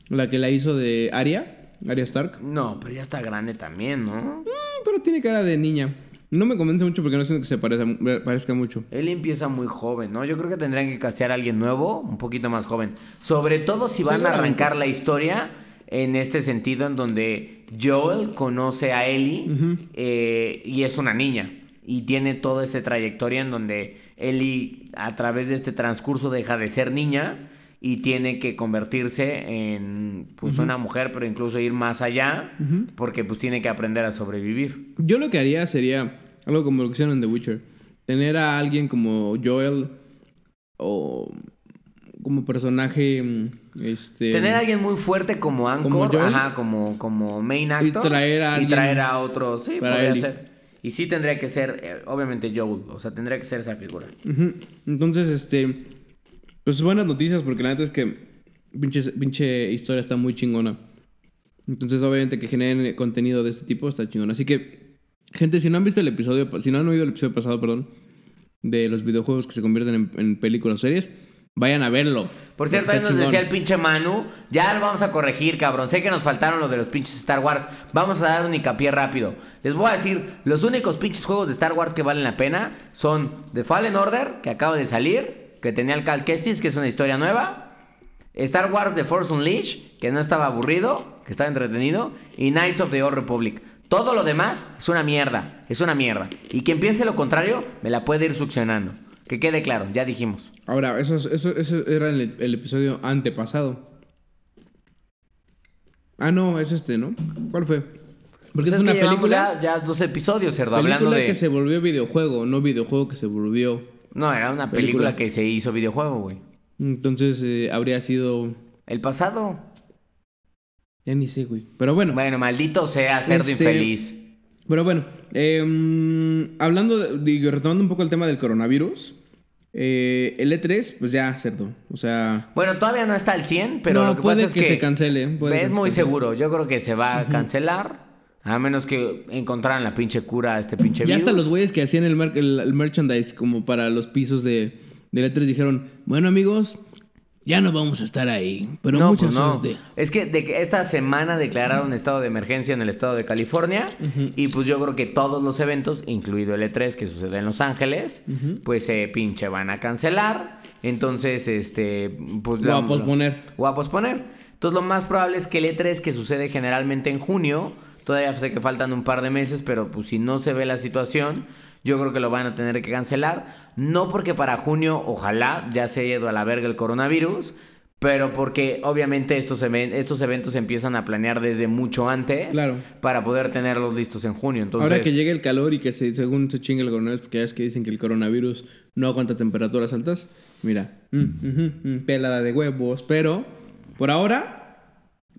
la que la hizo de Arya, Arya Stark. No, pero ya está grande también, ¿no? Mm, pero tiene cara de niña. No me convence mucho porque no siento que se parezca, parezca mucho. Él empieza muy joven, ¿no? Yo creo que tendrían que castear a alguien nuevo, un poquito más joven. Sobre todo si van a arrancar la historia en este sentido, en donde Joel conoce a Ellie eh, y es una niña. Y tiene toda esta trayectoria en donde Ellie, a través de este transcurso, deja de ser niña y tiene que convertirse en pues una mujer, pero incluso ir más allá, porque pues tiene que aprender a sobrevivir. Yo lo que haría sería algo como lo que hicieron en The Witcher. Tener a alguien como Joel o como personaje, este... Tener a alguien muy fuerte como Anchor, Como Joel. ajá, como, como main actor. traer a y traer a otro, sí, podría ser. Y sí tendría que ser, eh, obviamente, Joel. O sea, tendría que ser esa figura. Entonces, este... Pues buenas noticias porque la neta es que pinche, pinche historia está muy chingona. Entonces, obviamente que generen contenido de este tipo está chingón. Así que, gente, si no han visto el episodio, si no han oído el episodio pasado, perdón, de los videojuegos que se convierten en, en películas o series, vayan a verlo. Por cierto, ahí nos chingón. decía el pinche Manu. Ya lo vamos a corregir, cabrón. Sé que nos faltaron los de los pinches Star Wars. Vamos a dar un hincapié rápido. Les voy a decir, los únicos pinches juegos de Star Wars que valen la pena son The Fallen Order, que acaba de salir, que tenía el Cal Kestis, que es una historia nueva. Star Wars The Force Unleashed, que no estaba aburrido, que estaba entretenido. Y Knights of the Old Republic. Todo lo demás es una mierda, es una mierda. Y quien piense lo contrario, me la puede ir succionando. Que quede claro, ya dijimos. Ahora, eso, es- eso, eso era el, el episodio antepasado. Ah, no, es este, ¿no? ¿Cuál fue? Porque Pues es una película, Ya, ya dos episodios, cerdo, película hablando de. que se volvió videojuego, no videojuego que se volvió. No, era una película, Película. que se hizo videojuego, güey. Entonces eh, habría sido. El pasado. Ya ni sé, güey. Pero bueno. Bueno, maldito sea cerdo Este- infeliz. Pero bueno. eh, mm, hablando, de, digo, retomando un poco el tema del coronavirus. Eh, el E3, pues ya, cerdo. O sea. Bueno, todavía no está al 100, pero no, lo que puede pasa es que, que. se cancele. es muy cancele. seguro. Yo creo que se va a cancelar. A menos que encontraran la pinche cura a este pinche Ya virus. hasta los güeyes que hacían el, mer- el- el merchandise como para los pisos de, de E3 dijeron, bueno amigos, ya no vamos a estar ahí, pero no, mucha pues no. suerte. Es que de que esta semana declararon estado de emergencia en el estado de California y pues yo creo que todos los eventos, incluido el E3 que sucede en Los Ángeles, pues se pinche van a cancelar. Entonces, este, pues O a posponer. O a posponer. Entonces lo más probable es que el E3 que sucede generalmente en junio, todavía sé que faltan un par de meses, pero pues si no se ve la situación, yo creo que lo van a tener que cancelar. No porque para junio, ojalá, ya se haya ido a la verga el coronavirus, pero porque obviamente estos, even- estos eventos se empiezan a planear desde mucho antes Claro. para poder tenerlos listos en junio. Entonces, Ahora que llegue el calor y que se, según se chingue el coronavirus, porque ya es que dicen que el coronavirus no aguanta temperaturas altas, mira, mm, mm, pelada de huevos, pero por ahora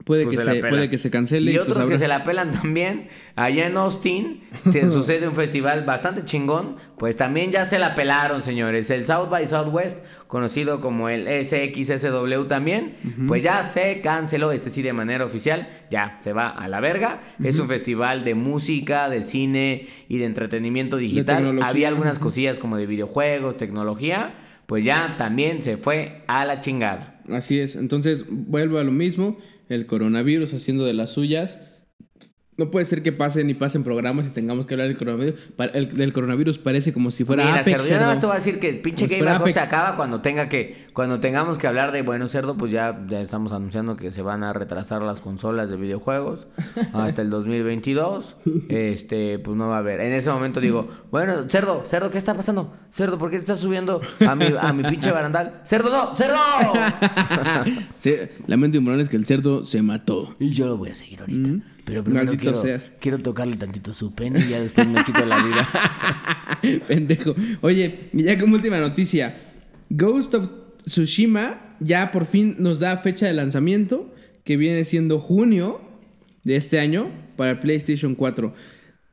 puede, Pues que, se se, puede que se cancele. Y pues otros que habrá- se la pelan también. Allá en Austin se sucede un festival bastante chingón. Pues también ya se la pelaron, señores. El South by Southwest, conocido como el SXSW también, pues ya se canceló. Este sí de manera oficial. Ya se va a la verga. Es un festival de música, de cine y de entretenimiento digital. tecnología. Había algunas cosillas como de videojuegos, tecnología. Pues ya también se fue a la chingada. Así es. Entonces, vuelvo a lo mismo. El coronavirus haciendo de las suyas. No puede ser que pasen y pasen programas y tengamos que hablar del coronavirus. El- del coronavirus parece como si fuera Mira, Apex. cerdo, yo nada más te voy a decir que el pinche Game Awards se Apex. acaba cuando tenga que, cuando tengamos que hablar de bueno cerdo, pues ya, ya estamos anunciando que se van a retrasar las consolas de videojuegos hasta el 2022. Este, pues no va a haber. En ese momento digo, bueno, cerdo, cerdo, ¿qué está pasando? Cerdo, ¿por qué te estás subiendo a mi, a mi pinche barandal? Cerdo, no, cerdo. Sí, lamento es que el cerdo se mató. y yo lo voy a seguir ahorita. Mm. Pero primero quiero, seas. quiero tocarle tantito su pene y ya después me quito la vida. Pendejo. Oye, y ya como última noticia. Ghost of Tsushima ya por fin nos da fecha de lanzamiento, que viene siendo junio de este año para PlayStation 4.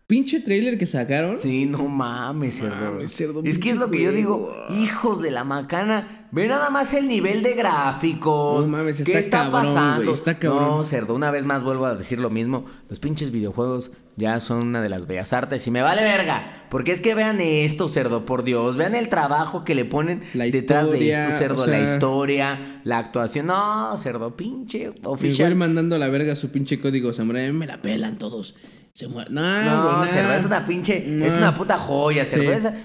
Pinche trailer que sacaron. Sí, no mames, cerdo. Mames, cerdo, es que es lo que yo digo, hijos de la macana. Ve nada más el nivel de gráficos. No mames, ¿Qué está está cabrón, pasando? está cabrón. No, cerdo, una vez más vuelvo a decir lo mismo. Los pinches videojuegos ya son una de las bellas artes y me vale verga. Porque es que vean esto, cerdo, por Dios. Vean el trabajo que le ponen detrás de esto, cerdo. o sea- La historia, la actuación. No, cerdo, pinche oficial. mandando a la verga su pinche código samurai. Me la pelan todos. Se mueren. No, No, güey, cerdo, nah. es una pinche, es una puta joya. Sí.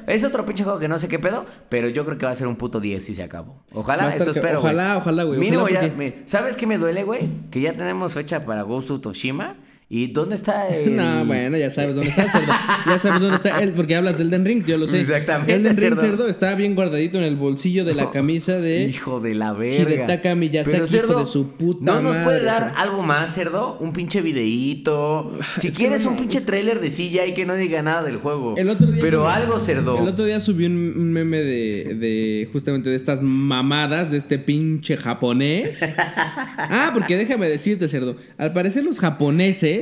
Es, otro pinche juego que no sé qué pedo, pero yo creo que va a ser un puto 10 si se acabó. Ojalá, esto espero, güey. ojalá, ojalá, güey, Mínimo ojalá ya, porque- ¿sabes qué me duele, güey? Que ya tenemos fecha para Ghost of Tsushima ¿Y dónde está el...? No, bueno, ya sabes dónde está cerdo. Ya sabes dónde está él, porque hablas del Den Ring, yo lo sé. Exactamente, El Den Ring cerdo. cerdo está bien guardadito en el bolsillo de la camisa de Hijo de la verga. Hidetaka Miyazaki, Pero, cerdo, hijo de su puta ¿No nos puede dar cerdo. algo más, cerdo? Un pinche videíto. Si Es quieres no un pinche trailer de CGI que no diga nada del juego. El otro día Pero algo, cerdo. El otro día subí un un meme de, de justamente de estas mamadas de este pinche japonés. ah, porque déjame decirte, cerdo. Al parecer los japoneses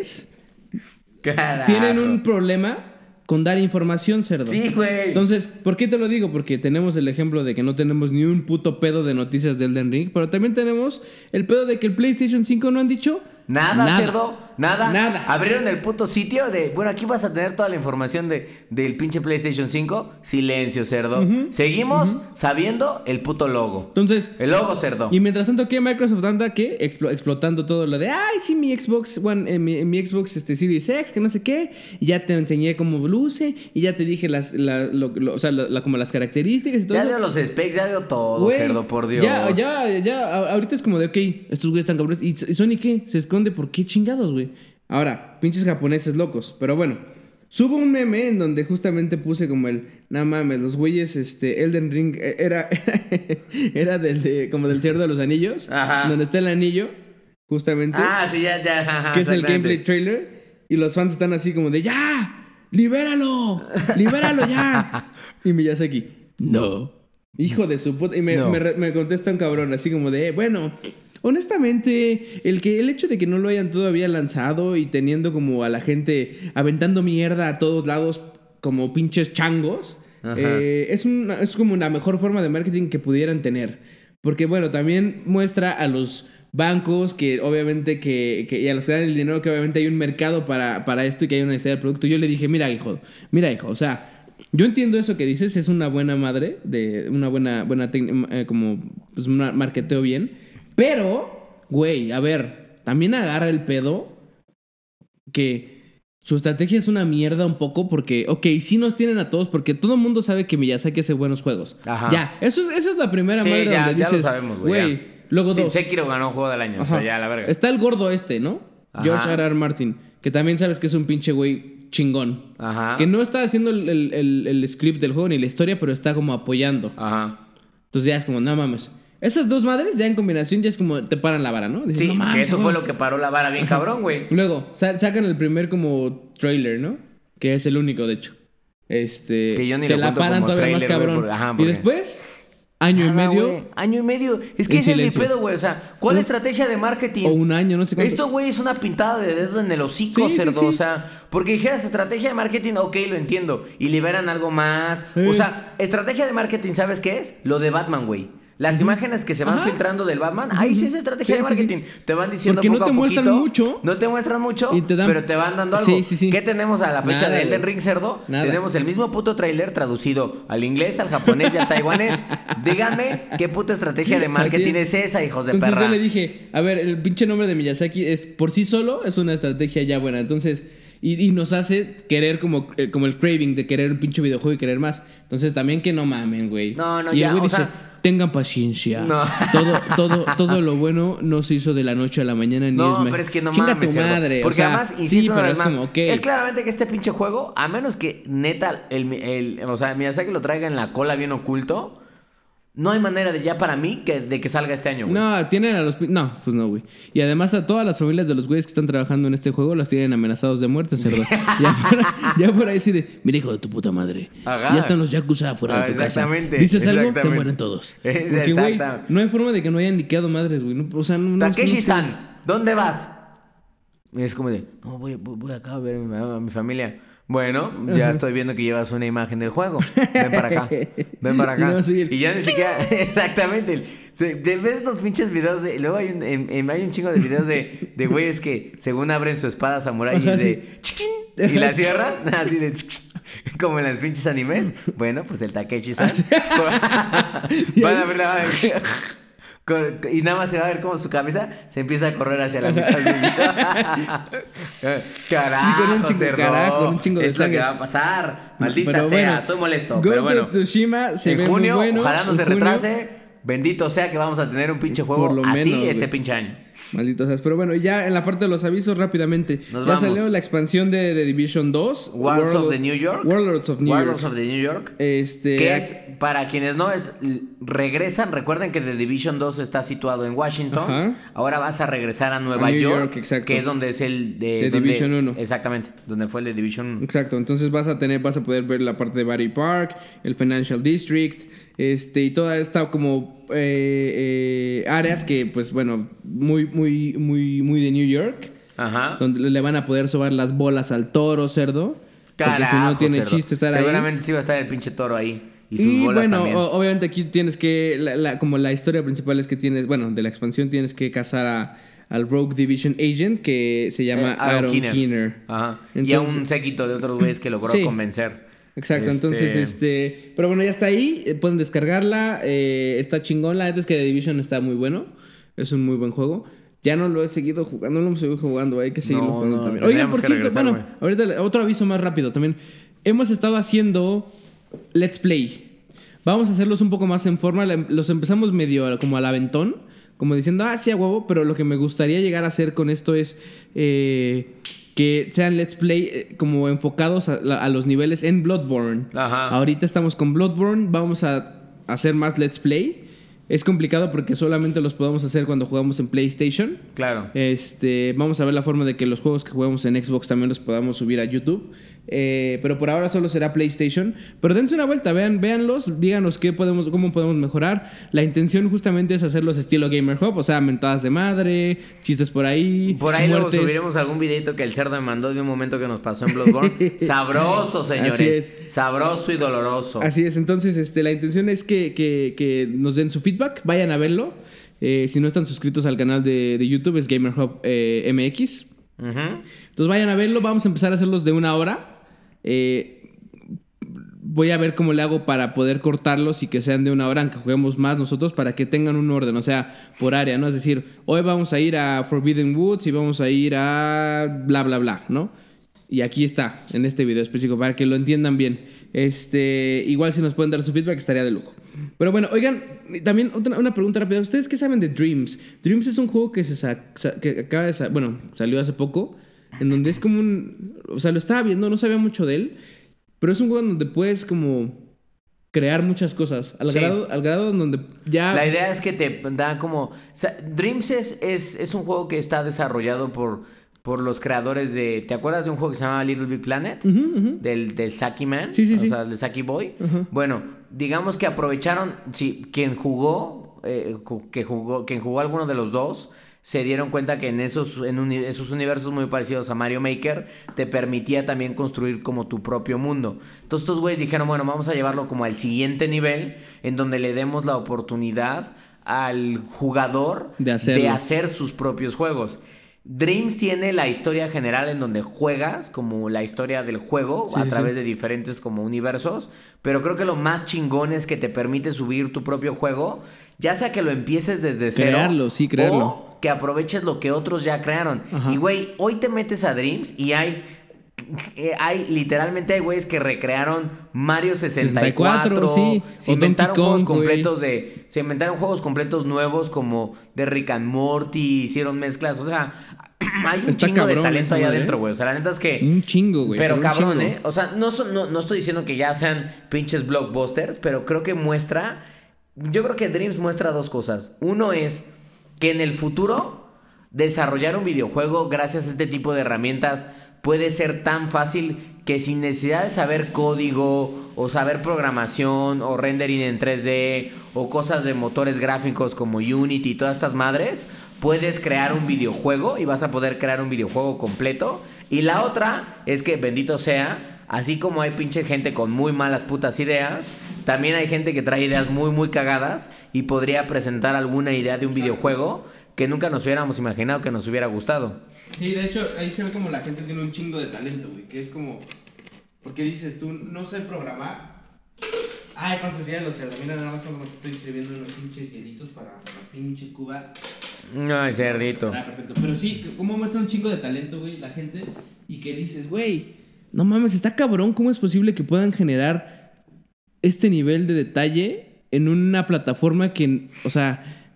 Carajo. tienen un problema con dar información, cerdo. Sí, güey. Entonces, ¿por qué te lo digo? Porque tenemos el ejemplo de que no tenemos ni un puto pedo de noticias del Den Ring, pero también tenemos el pedo de que el PlayStation 5 no han dicho Nada, cerdo, nada. Nada. Abrieron el puto sitio de, bueno, aquí vas a tener toda la información de, del pinche PlayStation 5. Silencio, cerdo. Seguimos sabiendo el puto logo. Entonces, El logo, cerdo. Y mientras tanto, ¿qué? Microsoft anda que Explo- explotando todo lo de, ay, sí, mi Xbox One, eh, mi, mi Xbox este, Series X, que no sé qué, y ya te enseñé cómo luce, y ya te dije las, la, lo- lo- o sea, la- como las características y todo Ya dio los specs, ya dio todo, cerdo, por Dios. Ya, ya, ya, ahorita es como de, ok, estos güeyes están cabrones. ¿Y y Sony qué? Se esconde, ¿por qué chingados, güey? Ahora, pinches japoneses locos. Pero bueno, subo un meme en donde justamente puse como el, no mames, los güeyes, este, Elden Ring, eh, era, era del de, como del Señor de los Anillos, Ajá. donde está el anillo, justamente, Ah, sí, ya, ya. ajá, que es el gameplay trailer, y los fans están así como de, ya, libéralo, libéralo ya. y Miyazaki, no. Hijo de su puta. Y me, No. me re- me contesta un cabrón, así como de, bueno, honestamente, el que el hecho de que no lo hayan todavía lanzado y teniendo como a la gente aventando mierda a todos lados como pinches changos, eh, es, una- es como la mejor forma de marketing que pudieran tener. Porque bueno, también muestra a los bancos que obviamente que, que- y a los que dan el dinero que obviamente hay un mercado para, para esto y que hay una necesidad del producto. Yo le dije, mira hijo, mira hijo, o sea, yo entiendo eso que dices, es una buena madre, de una buena, buena eh, como pues un marketeo bien, pero, güey, a ver, también agarra el pedo que su estrategia es una mierda un poco porque, ok, sí nos tienen a todos porque todo el mundo sabe que Miyazaki hace buenos juegos. Aja. Ya, eso es, eso es la primera Sí, madre ya- donde ya lo sabemos, güey, luego Sí, dos. Sekiro ganó juego del año, o Ajá. sea, ya la verga. Está el gordo este, ¿no? Ajá. George R. R. Martin, que también sabes que es un pinche güey chingón. Ajá. Que no está haciendo el, el- el- el script del juego ni la historia, pero está como apoyando. Ajá. Entonces ya es como, no mames. Esas dos madres ya en combinación ya es como te paran la vara, ¿no? Dices, Sí, no que eso güey. fue lo que paró la vara bien cabrón, güey. Luego, sa- sacan el primer como trailer, ¿no? Que es el único, de hecho. Este. Que yo ni te lo la paran como todavía más trailer, güey, cabrón. porque- ajá, Y después, año y medio. güey. Año y medio. Es que ese es mi pedo, güey. O sea, ¿cuál Un- estrategia de marketing? O un año, no sé cuánto. Esto, güey, es una pintada de dedo en el hocico, Sí, cerdo. sí. O sea, porque dijeras estrategia de marketing, ok, lo entiendo. Y liberan algo más. O sea, estrategia de marketing, ¿sabes qué es? Lo de Batman, güey. Las imágenes que se van Ajá. filtrando del Batman, ahí sí es estrategia Sí, de sí, sí. marketing. Te van diciendo Porque no poco te a muestran poquito, mucho. No te muestran mucho, Y te dan- pero te van dando algo. Sí, sí, sí. ¿Qué tenemos a la fecha Nada, de Elden. Ring, cerdo? Nada. Tenemos el mismo puto trailer traducido al inglés, al japonés y al taiwanés. Díganme qué puta estrategia de marketing es. esa, hijos de Entonces perra. yo le dije, a ver, el pinche nombre de Miyazaki es por sí solo es una estrategia ya buena. Entonces, y, y nos hace querer como, eh, como el craving de querer un pinche videojuego y querer más. Entonces también que no mamen, güey. No, no, y ya, el güey o dice, sea- tengan paciencia. No. Todo, todo, todo lo bueno no se hizo de la noche a la mañana ni es No, me- pero es que no Chinga mames, tu madre. o Porque sea, además, insisto sí, pero es como, es claramente que este pinche juego, a menos que neta, el, el- o sea, Miyazaki lo traiga en la cola bien oculto, no hay manera de ya para mí que, de que salga este año, güey. No, tienen a los... No, pues no, güey. Y además a todas las familias de los güeyes que están trabajando en este juego las tienen amenazados de muerte, cerdo. ya, por, ya por ahí sí de... Mira, hijo de tu puta madre. Ajá. Ya están los Yakuza afuera Ah, de tu casa. exactamente, Dices algo, se mueren todos. Porque, güey, no hay forma de que no hayan liqueado madres, güey. No, o sea, no... no- no sé. Takeshi-san, ¿dónde vas? Es como de, no, voy, voy, voy acá a ver a mi, a mi familia. Bueno, ya estoy viendo que llevas una imagen del juego. Ven para acá. Ven para acá. no, el- Y ya ni siquiera. Exactamente. Ves los pinches videos de. Luego hay un, en- en- hay un chingo de videos de, de güeyes que según abren su espada samurai y de. Y la cierran. Así de. Como en los pinches animes. Bueno, pues el Takeshi-san. Van a ver la. Y nada más se va a ver cómo su cabeza se empieza a correr hacia la mitad del carajo, Sí, con un chingo- carajo, con un chingo de Es lo sangre. que va a pasar. Maldita Pero sea, bueno, estoy molesto. Ghost pero bueno. of Tsushima se en ve junio, muy bueno. ojalá no se junio- retrase. Bendito sea que vamos a tener un pinche juego Por lo así menos, este güey. pinche año. Maldito seas. Pero bueno, ya en la parte de los avisos rápidamente. Nos ya vamos. salió la expansión de, de Division 2. Warlords World- of the New York. Warlords of New Warlords York. of the New York. Este. Que es, para quienes no, es regresan. Recuerden que The Division 2 está situado en Washington. Ajá. Ahora vas a regresar a Nueva A New York, York, que es donde es el de The donde- Division 1. Exactamente, donde fue el de Division 1. Exacto, entonces vas a tener, vas a poder ver la parte de Battery Park, el Financial District, este, y toda esta como eh, eh, áreas que, pues bueno, muy, muy, muy, muy de New York, Ajá. donde le van a poder sobar las bolas al toro, cerdo. porque si no Carajo, tiene cerdo. chiste estar ahí. Seguramente sí va a estar el pinche toro ahí. Y sus Y, bolas bueno, también. obviamente aquí tienes que, la- la- como la historia principal es que tienes, bueno, de la expansión tienes que cazar a, al Rogue Division Agent que se llama Eh, Aaron Aaron Keener. Ajá. y a un séquito de otros güeyes que logró Sí. convencer. Exacto, entonces, este... Pero bueno, ya está ahí, eh, pueden descargarla, eh, está chingón, la neta es que The Division está muy bueno, es un muy buen juego. Ya no lo he seguido jugando, no lo hemos seguido jugando, hay que seguirlo No, jugando no, también. Oigan, por cierto, regresar, bueno, ahorita otro aviso más rápido también. Hemos estado haciendo Let's Play. Vamos a hacerlos un poco más en forma, la- los empezamos medio como al aventón, como diciendo, ah, sí, a huevo, pero lo que me gustaría llegar a hacer con esto es... eh, que sean let's play eh, como enfocados a, los niveles en Bloodborne. Ajá. Ahorita estamos con Bloodborne, vamos a hacer más let's play. Es complicado porque solamente los podemos hacer cuando jugamos en PlayStation. Claro. Este, vamos a ver la forma de que los juegos que jugamos en Xbox también los podamos subir a YouTube. Eh, pero por ahora solo será PlayStation. Pero dense una vuelta, vean, véanlos, díganos qué podemos, cómo podemos mejorar. La intención justamente es hacerlos estilo Gamer Hub, o sea, mentadas de madre, chistes por ahí. Por ahí luego muertes. subiremos algún videito que el cerdo me mandó de un momento que nos pasó en Bloodborne. Sabroso, señores. Así es. Sabroso y doloroso. Así es, entonces este, la intención es que, que- que nos den su feedback, vayan a verlo. Eh, si no están suscritos al canal de, de YouTube, es Gamer Hub eh, MX. Entonces vayan a verlo, vamos a empezar a hacerlos de una hora. Eh, voy a ver cómo le hago para poder cortarlos y que sean de una hora, aunque juguemos más nosotros, para que tengan un orden, o sea, por área, ¿no? Es decir, hoy vamos a ir a Forbidden Woods y vamos a ir a bla, bla, bla, ¿no? Y aquí está, en este video específico, para que lo entiendan bien. Este, igual si nos pueden dar su feedback estaría de lujo. Pero bueno, oigan, también una pregunta rápida. ¿Ustedes qué saben de Dreams? Dreams es un juego que se que acaba de sa- bueno, salió hace poco, en donde es como un, o sea, lo estaba viendo, no sabía mucho de él, pero es un juego donde puedes como crear muchas cosas, al Sí. grado al grado en donde ya La idea es que te da como... o sea, Dreams es, es, es un juego que está desarrollado por, por los creadores de... ¿Te acuerdas de un juego que se llama Little Big Planet? Del, del Saki Man. Sí, sí, o sí. sea, del Saki Boy. Bueno, digamos que aprovecharon... Sí, quien jugó... eh, que jugó quien jugó alguno de los dos... Se dieron cuenta que en esos, en esos universos muy parecidos a Mario Maker te permitía también construir como tu propio mundo. Entonces estos güeyes dijeron, bueno, vamos a llevarlo como al siguiente nivel en donde le demos la oportunidad al jugador De hacerlo. hacer sus propios juegos. Dreams tiene la historia general en donde juegas, como la historia del juego, Sí, a través sí. de diferentes como universos, pero creo que lo más chingón es que te permite subir tu propio juego, ya sea que lo empieces desde cero. Crearlo, sí, crearlo. O que aproveches lo que otros ya crearon. Ajá. Y güey, hoy te metes a Dreams y hay... eh, Hay literalmente hay güeyes que recrearon Mario 64, 64, sí, se inventaron juegos güey. completos de se inventaron juegos completos nuevos como de Rick and Morty, hicieron mezclas, o sea, hay un Está chingo de talento allá adentro, ¿eh? güey. O sea, la neta es que un chingo, güey. pero cabrón, chingo. ¿eh? O sea, no, no, no estoy diciendo que ya sean pinches blockbusters, pero creo que muestra. Yo creo que Dreams muestra dos cosas. Uno es que en el futuro desarrollar un videojuego gracias a este tipo de herramientas puede ser tan fácil que sin necesidad de saber código o saber programación o rendering en 3D o cosas de motores gráficos como Unity y todas estas madres, puedes crear un videojuego y vas a poder crear un videojuego completo. Y la otra es que, bendito sea, así como hay pinche gente con muy malas putas ideas, también hay gente que trae ideas muy, muy cagadas y podría presentar alguna idea de un videojuego que nunca nos hubiéramos imaginado que nos hubiera gustado. Sí, de hecho, ahí se ve como la gente tiene un chingo de talento, güey. Que es como. Porque dices tú, no sé programar. Ay, cuántos días los cerdos. Mira, nada más cuando te estoy escribiendo unos pinches hielitos para, para pinche Cuba. Ay, cerdito. Ah, perfecto. Pero sí, cómo muestra un chingo de talento, güey, la gente. Y que dices, güey, no mames, está cabrón. ¿Cómo es posible que puedan generar este nivel de detalle en una plataforma que, o sea,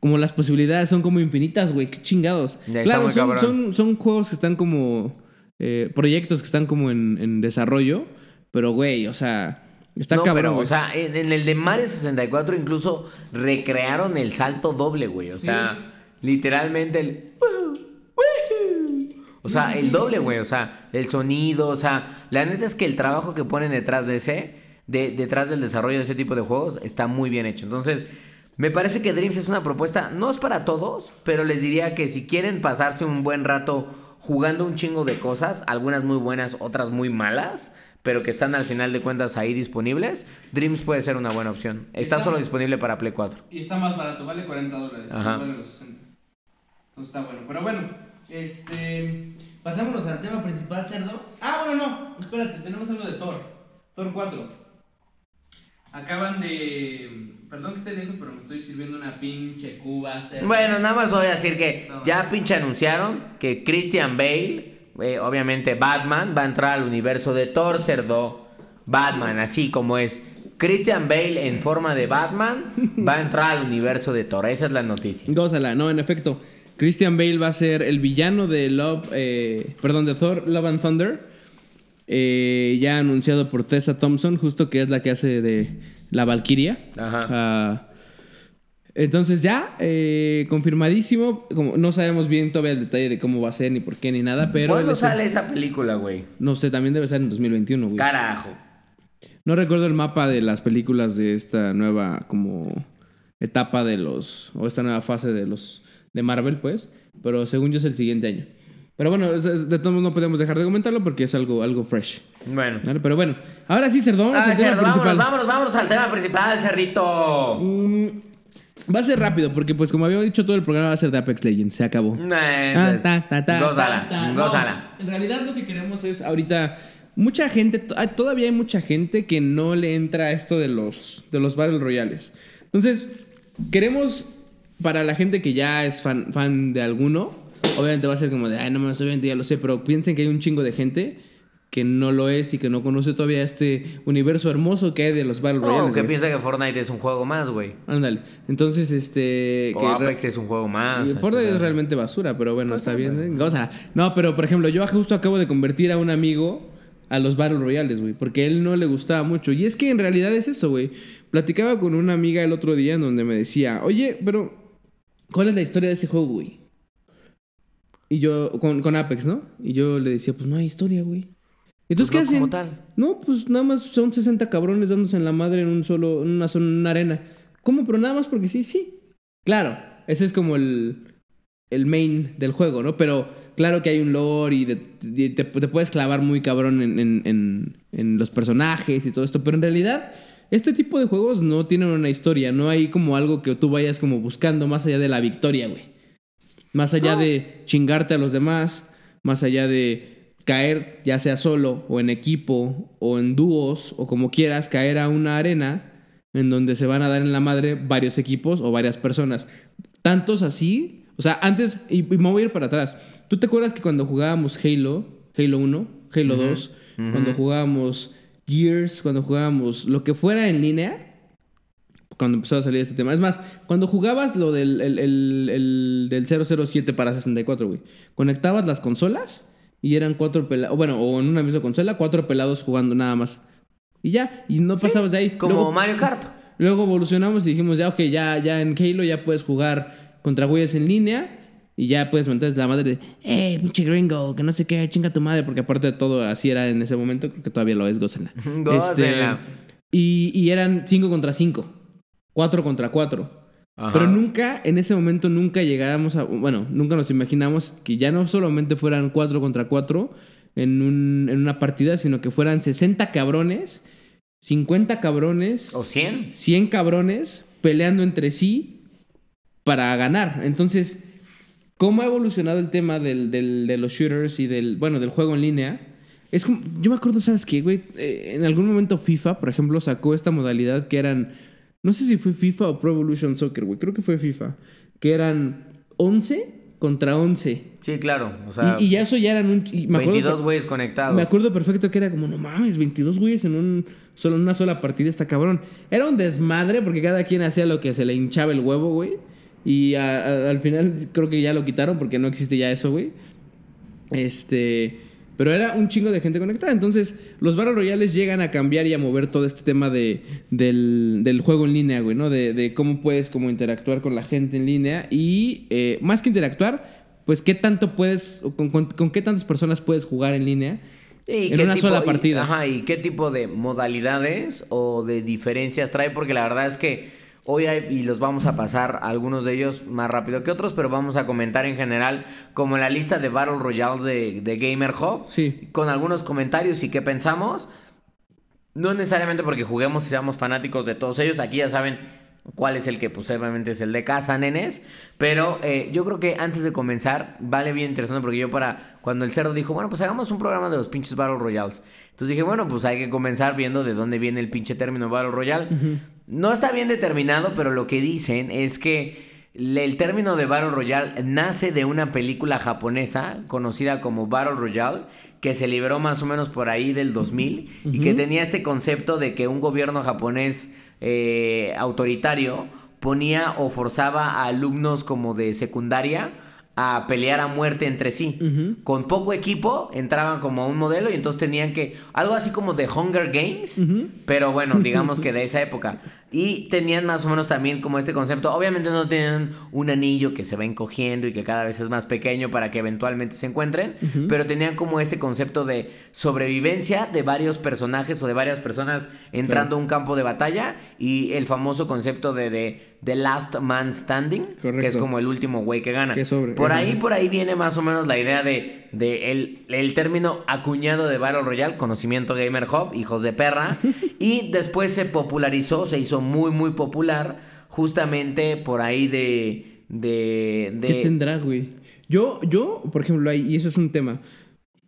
como las posibilidades son como infinitas, güey, qué chingados. Claro, son, son, son juegos que están como, eh, proyectos que están como en, en desarrollo, pero, güey, o sea, está no, cabrón, pero, o sea, en, en el de Mario 64 incluso recrearon el salto doble, güey. O sea, literalmente el... O sea, el doble, güey. O sea, el sonido. O sea, la neta es que el trabajo que ponen detrás de ese, de, detrás del desarrollo de ese tipo de juegos, está muy bien hecho. Entonces, me parece que Dreams es una propuesta, no es para todos, pero les diría que si quieren pasarse un buen rato jugando un chingo de cosas, algunas muy buenas, otras muy malas, pero que están al final de cuentas ahí disponibles, Dreams puede ser una buena opción. Está Está- solo disponible para Play 4. Y está más barato, vale 40 dólares. Ajá. no vale los 60. Entonces está bueno. Pero bueno, este. Pasámonos al tema principal, cerdo. Ah, bueno, no. Espérate, tenemos algo de Thor. Thor 4. Acaban de. Perdón que esté lejos, pero me estoy sirviendo una pinche cuba, cerdo. Bueno, nada más voy a decir que No. ya pinche anunciaron que Christian Bale, eh, obviamente Batman, va a entrar al universo de Thor, cerdo. Batman, así como es. Christian Bale en forma de Batman va a entrar al universo de Thor. Esa es la noticia. Gózala, no, en efecto. Christian Bale va a ser el villano de Love, eh, perdón, de Thor, Love and Thunder. Eh, ya anunciado por Tessa Thompson, justo que es la que hace de la Valkyria. Ajá. Ah, entonces ya, eh, confirmadísimo. Como, no sabemos bien todavía el detalle de cómo va a ser, ni por qué, ni nada, pero... ¿Cuándo es el- sale esa película, güey? No sé, también debe estar en 2021, güey. Carajo. No recuerdo el mapa de las películas de esta nueva como etapa de los o esta nueva fase de los de Marvel, pues, pero según yo es el siguiente año. Pero bueno, de todos modos no podemos dejar de comentarlo porque es algo algo fresh. Bueno. ¿vale? Pero bueno, ahora sí, Cerdo, vamos Ah, al tema cerdo, principal. vámonos, vámonos, vámonos al tema principal, cerrito. Mm, va a ser rápido porque pues como había dicho todo el programa va a ser de Apex Legends, se acabó. Nah, Ah, ta, ta, ta, gózala, ta, ta. No, gózala. en realidad lo que queremos es ahorita mucha gente, todavía hay mucha gente que no le entra a esto de los de los Battle Royales. Entonces, queremos para la gente que ya es fan, fan de alguno, obviamente va a ser como de, ay, no me obviamente ya lo sé, pero piensen que hay un chingo de gente que no lo es y que no conoce todavía este universo hermoso que hay de los Battle Royales. No, que piensa que Fortnite es un juego más, güey. Ándale. Entonces, este O que Apex es un juego más. y Fortnite etcétera. es realmente basura, pero bueno, Pues está sí, bien. pero- ¿eh? Gózala. No, pero por ejemplo, yo justo acabo de convertir a un amigo a los Battle Royales, güey, porque a él no le gustaba mucho. Y es que en realidad es eso, güey. Platicaba con una amiga el otro día en donde me decía, oye, pero ¿cuál es la historia de ese juego, güey? Y yo, con, con Apex, ¿no? Y yo le decía, pues no hay historia, güey. Entonces, Pues ¿qué no hacen? tal. No, pues nada más son 60 cabrones dándose en la madre en un solo, en una, en una arena. ¿Cómo? Pero nada más porque sí, sí. Claro, ese es como el, el main del juego, ¿no? Pero claro que hay un lore y, de- te, te puedes clavar muy cabrón en, en- en- en los personajes y todo esto. Pero en realidad, este tipo de juegos no tienen una historia. No hay como algo que tú vayas como buscando más allá de la victoria, güey. Más allá de chingarte a los demás, más allá de caer, ya sea solo o en equipo o en dúos o como quieras, caer a una arena en donde se van a dar en la madre varios equipos o varias personas. Tantos así, o sea, antes, y, y me voy a ir para atrás. ¿Tú te acuerdas que cuando jugábamos Halo, Halo 1, Halo Ujú, 2, ujú. cuando jugábamos Gears, cuando jugábamos lo que fuera en línea, cuando empezó a salir este tema. Es más, cuando jugabas lo del, el, el- el- del 007 para 64, güey, conectabas las consolas y eran cuatro pelados, bueno, o en una misma consola, cuatro pelados jugando nada más. Y ya, y no pasabas de ahí. Como Luego- Mario Kart. Luego evolucionamos y dijimos, ya, ok, ya, ya en Halo ya puedes jugar contra güeyes en línea y ya puedes meter la madre de, eh, pinche gringo, que no sé qué, chinga tu madre, porque aparte de todo así era en ese momento, creo que todavía lo es, gócenla. Gócenla. y, y eran 5 contra 5, 4 contra 4. Ajá. Pero nunca, en ese momento, nunca llegábamos a. Bueno, nunca nos imaginamos que ya no solamente fueran 4 contra 4 en, un, en una partida, sino que fueran 60 cabrones, 50 cabrones, ¿O 100? 100 cabrones peleando entre sí para ganar. Entonces, ¿cómo ha evolucionado el tema del, del- de los shooters y del, bueno, del juego en línea? Es como, yo me acuerdo, ¿sabes qué, güey? Eh, en algún momento FIFA, por ejemplo, sacó esta modalidad que eran, no sé si fue FIFA o Pro Evolution Soccer, güey, creo que fue FIFA, que eran 11 contra 11. Sí, claro. O sea, y, y ya eso ya eran un... me acuerdo 22 per- güeyes conectados. Me acuerdo perfecto que era como, no mames, 22 güeyes en un solo en una sola partida está cabrón. Era un desmadre porque cada quien hacía lo que se le hinchaba el huevo, güey. Y a- a- al final creo que ya lo quitaron porque no existe ya eso, güey. Este, pero era un chingo de gente conectada. Entonces, los Battle Royales llegan a cambiar y a mover todo este tema de, del, del juego en línea, güey, ¿no? De, de cómo puedes como interactuar con la gente en línea. Y eh, más que interactuar, pues qué tanto puedes, con, con- con qué tantas personas puedes jugar en línea. ¿Y en una tipo- sola y- partida. ajá, y qué tipo de modalidades o de diferencias trae, porque la verdad es que hoy hay, y los vamos a pasar algunos de ellos más rápido que otros, pero vamos a comentar en general como la lista de Battle Royales de, de Gamer Hub, Sí. con algunos comentarios y qué pensamos. No necesariamente porque juguemos y seamos fanáticos de todos ellos, aquí ya saben cuál es el que pues obviamente es el de casa, nenes. Pero eh, yo creo que antes de comenzar, vale bien interesante porque yo para cuando el cerdo dijo, bueno, pues hagamos un programa de los pinches Battle Royales. Entonces dije, bueno, pues hay que comenzar viendo de dónde viene el pinche término Battle Royale. No está bien determinado, pero lo que dicen es que el término de Battle Royale nace de una película japonesa conocida como Battle Royale que se liberó más o menos por ahí del 2000 y que tenía este concepto de que un gobierno japonés eh, autoritario ponía o forzaba a alumnos como de secundaria a pelear a muerte entre sí. Con poco equipo entraban como un modelo y entonces tenían que, algo así como de Hunger Games, pero bueno, digamos que de esa época. Y tenían más o menos también como este concepto. Obviamente no tenían un anillo que se va encogiendo y que cada vez es más pequeño para que eventualmente se encuentren, pero tenían como este concepto de sobrevivencia de varios personajes o de varias personas entrando a un campo de batalla y el famoso concepto de, de, de Last Man Standing, que es como el último güey que gana. Sobre- Por ajá. ahí, por ahí viene más o menos la idea de, de el, el término acuñado de Battle Royale, conocimiento Gamer Hub, hijos de perra, y después se popularizó, se hizo muy, muy popular, justamente por ahí de... de, de- ¿Qué tendrá, güey? Yo, yo, por ejemplo, ahí, y ese es un tema.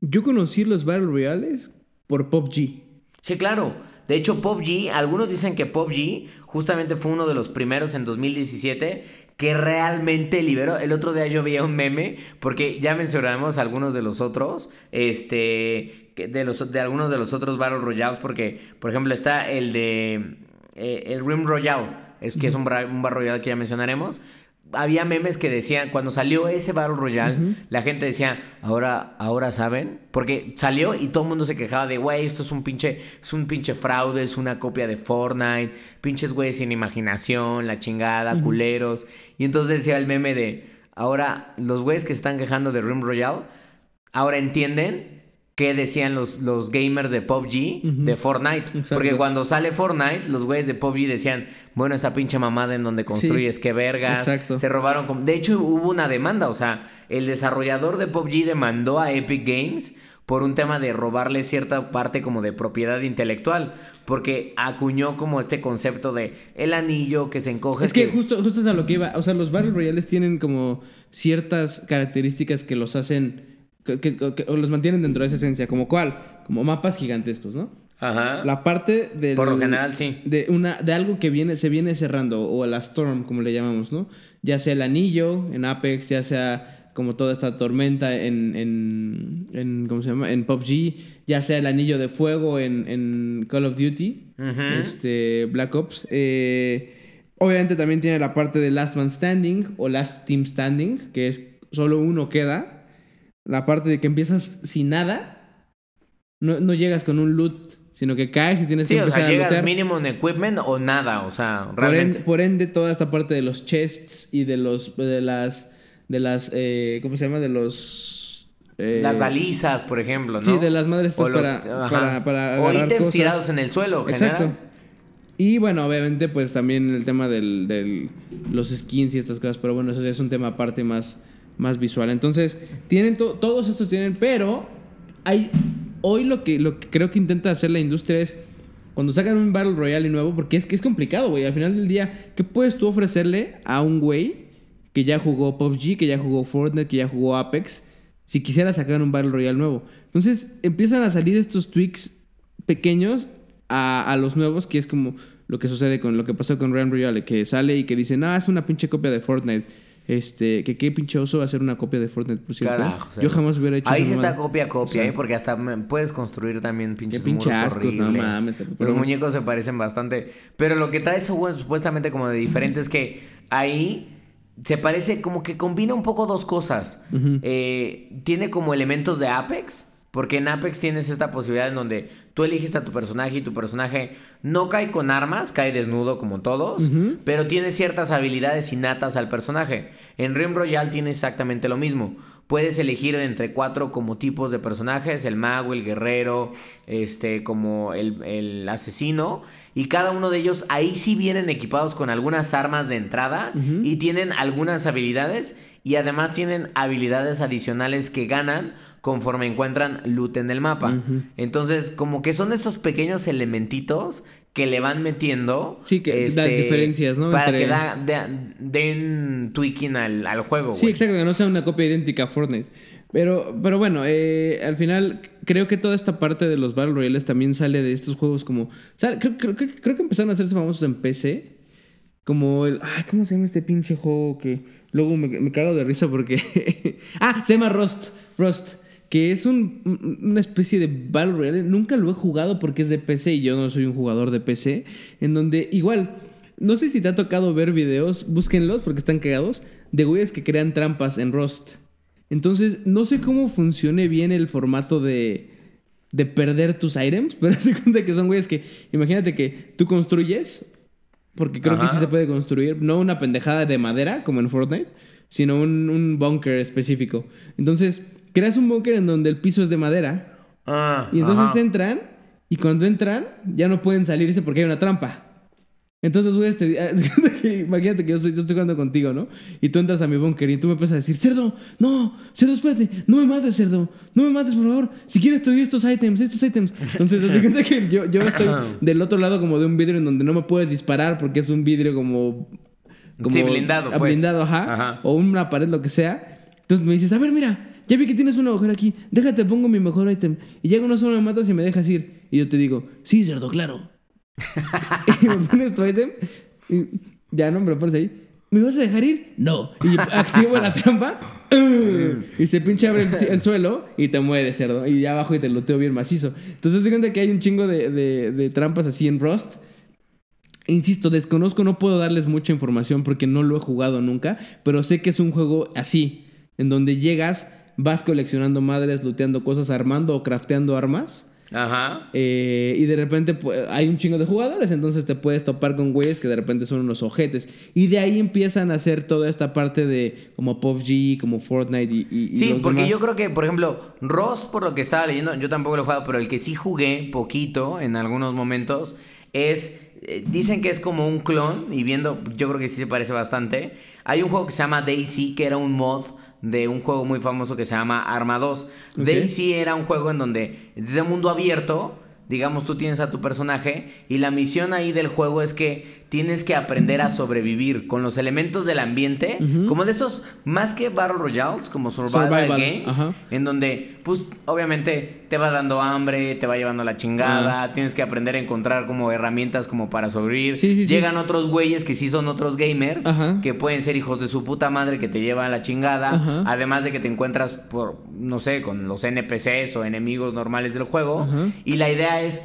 Yo conocí los Battle Royales por PUBG. Sí, claro. De hecho, PUBG, algunos dicen que PUBG justamente fue uno de los primeros en 2017 que realmente liberó. El otro día yo veía un meme, porque ya mencionamos algunos de los otros, este, de, los, de algunos de los otros Battle Royales, porque, por ejemplo, está el de, eh, el Rim Royale, es que es un, bra- un Royale que ya mencionaremos. Había memes que decían, cuando salió ese Battle Royale, la gente decía, ahora, ahora saben, porque salió y todo el mundo se quejaba de, güey, esto es un pinche, es un pinche fraude, es una copia de Fortnite, pinches güeyes sin imaginación, la chingada, culeros. Y entonces decía el meme de, ahora, los güeyes que están quejando de Rim Royale, ahora entienden qué decían los, los gamers de PUBG Ujú. de Fortnite. Exacto. Porque cuando sale Fortnite, los güeyes de PUBG decían, bueno, esta pinche mamada en donde construyes, qué vergas. exacto. Se robaron. De hecho, hubo una demanda. O sea, el desarrollador de PUBG demandó a Epic Games por un tema de robarle cierta parte como de propiedad intelectual. Porque acuñó como este concepto de el anillo que se encoge. Es que justo, justo es a lo que iba. O sea, los Battle Royales tienen como ciertas características que los hacen. Que, que- que- o los mantienen dentro de esa esencia. ¿Como cuál? Como mapas gigantescos, ¿no? Ajá. La parte del... Por lo general, sí. De, una, de algo que viene, se viene cerrando, o la Storm, como le llamamos, ¿no? Ya sea el anillo en Apex, ya sea como toda esta tormenta en, en, en ¿cómo se llama? En PUBG, ya sea el anillo de fuego en, en Call of Duty, Ujú. este, Black Ops. Eh, obviamente también tiene la parte de Last Man Standing o Last Team Standing, que es solo uno queda. La parte de que empiezas sin nada, no, no llegas con un loot, sino que caes y tienes Sí, que o empezar sea, a llegas lootear. mínimo en equipment o nada. O sea, Por realmente. ende, por ende, toda esta parte de los chests y de los de las de las eh, ¿cómo se llama? de los eh, Las balizas, por ejemplo, ¿no? Sí, de las madres estas O los- para, para, para O ítems cosas. tirados en el suelo, Exacto. general. Y bueno, obviamente, pues también el tema del, del- los skins y estas cosas, pero bueno, eso ya es un tema aparte más, más visual. Entonces, tienen to- todos estos tienen, pero hay hoy lo que, lo que creo que intenta hacer la industria es cuando sacan un Battle Royale nuevo, porque es que es complicado, güey. Al final del día, ¿qué puedes tú ofrecerle a un güey que ya jugó PUBG, que ya jugó Fortnite, que ya jugó Apex, si quisiera sacar un Battle Royale nuevo? Entonces, empiezan a salir estos tweaks pequeños a, los nuevos, que es como lo que sucede con lo que pasó con Ryan Royale, que sale y que dice, no, es una pinche copia de Fortnite. Este, que qué pinche oso hacer una copia de Fortnite, por cierto. Carajo, o sea, Yo jamás hubiera hecho Ahí sí está copia a copia, O sea, ¿eh? Porque hasta puedes construir también pinches Qué pinche muros ascos, no mames, Los muñecos se parecen bastante. Pero lo que trae ese juego supuestamente como de diferente es que ahí se parece como que combina un poco dos cosas. Eh, tiene como elementos de Apex. Porque en Apex tienes esta posibilidad en donde tú eliges a tu personaje y tu personaje no cae con armas, cae desnudo como todos, pero tiene ciertas habilidades innatas al personaje. En Rim Royale tiene exactamente lo mismo. Puedes elegir entre cuatro como tipos de personajes, el mago, el guerrero, este, como el, el asesino. Y cada uno de ellos ahí sí vienen equipados con algunas armas de entrada y tienen algunas habilidades y además tienen habilidades adicionales que ganan conforme encuentran loot en el mapa. Entonces, como que son estos pequeños elementitos que le van metiendo. este, Sí, que das diferencias, ¿no? Para Entre- que da- den tweaking al, al juego, Sí, exacto, que no sea una copia idéntica a Fortnite. Pero, pero bueno, eh, al final creo que toda esta parte de los Battle Royales también sale de estos juegos como... sale- creo, creo que- creo que empezaron a hacerse famosos en PC. Como el... Ay, ¿Cómo se llama este pinche juego que luego me, me cago de risa porque... ah, se llama Rust. Rust. Que es un- un- una especie de Battle Royale. Nunca lo he jugado porque es de PC y yo no soy un jugador de PC. En donde igual... No sé si te ha tocado ver videos, búsquenlos porque están cagados, de güeyes que crean trampas en Rust. Entonces, no sé cómo funcione bien el formato de, de perder tus items, pero se cuenta que son güeyes que, imagínate que tú construyes, porque creo que sí se puede construir, no una pendejada de madera como en Fortnite, sino un, un bunker específico. Entonces, creas un bunker en donde el piso es de madera, Ah, y entonces ajá. entran, y cuando entran, ya no pueden salirse porque hay una trampa. Entonces, güey, te, imagínate que yo, soy- yo estoy jugando contigo, ¿no? Y tú entras a mi búnker y tú me empiezas a decir, cerdo, no, cerdo, espérate, no me mates, cerdo, no me mates, por favor. Si quieres te doy estos ítems, estos ítems. Entonces, de cuenta que yo, yo estoy del otro lado como de un vidrio en donde no me puedes disparar porque es un vidrio como... como Sí, blindado, pues. Blindado, ajá, Ajá. O una pared, lo que sea. Entonces me dices, a ver, mira, ya vi que tienes un agujero aquí, déjate, pongo mi mejor ítem. Y llega uno solo me matas y me dejas ir. Y yo te digo, sí, cerdo, claro. y me pones tu ítem y ya no me lo pones ahí. ¿Me vas a dejar ir? No. Y activo la trampa. y se pinche abre el, el suelo y te mueres, cerdo. Y ya abajo y te loteo bien macizo. Entonces, se cuenta que hay un chingo de, de- de trampas así en Rust. Insisto, desconozco, no puedo darles mucha información porque no lo he jugado nunca, pero sé que es un juego así, en donde llegas, vas coleccionando madres, looteando cosas, armando o crafteando armas. Ajá. eh, y de repente pues, hay un chingo de jugadores, entonces te puedes topar con güeyes que de repente son unos ojetes. Y de ahí empiezan a hacer toda esta parte de como PUBG, como Fortnite y, Sí, los porque demás. yo creo que, por ejemplo, Ross, por lo que estaba leyendo, yo tampoco lo he jugado, pero el que sí jugué poquito en algunos momentos es. eh, Dicen que es como un clon, y viendo, yo creo que sí se parece bastante. Hay un juego que se llama Daisy, que era un mod de un juego muy famoso que se llama Arma 2. Ok. Daisy era un juego en donde, desde mundo abierto, digamos, tú tienes a tu personaje, y la misión ahí del juego es que tienes que aprender a sobrevivir con los elementos del ambiente, como de estos, más que Battle Royales, como Survival, Survival, Games, ajá. en donde, pues, obviamente te va dando hambre, te va llevando la chingada, tienes que aprender a encontrar como herramientas como para sobrevivir. Sí, sí, sí. Llegan otros güeyes que sí son otros gamers, que pueden ser hijos de su puta madre que te llevan la chingada, además de que te encuentras por, no sé, con los NPCs o enemigos normales del juego, y la idea es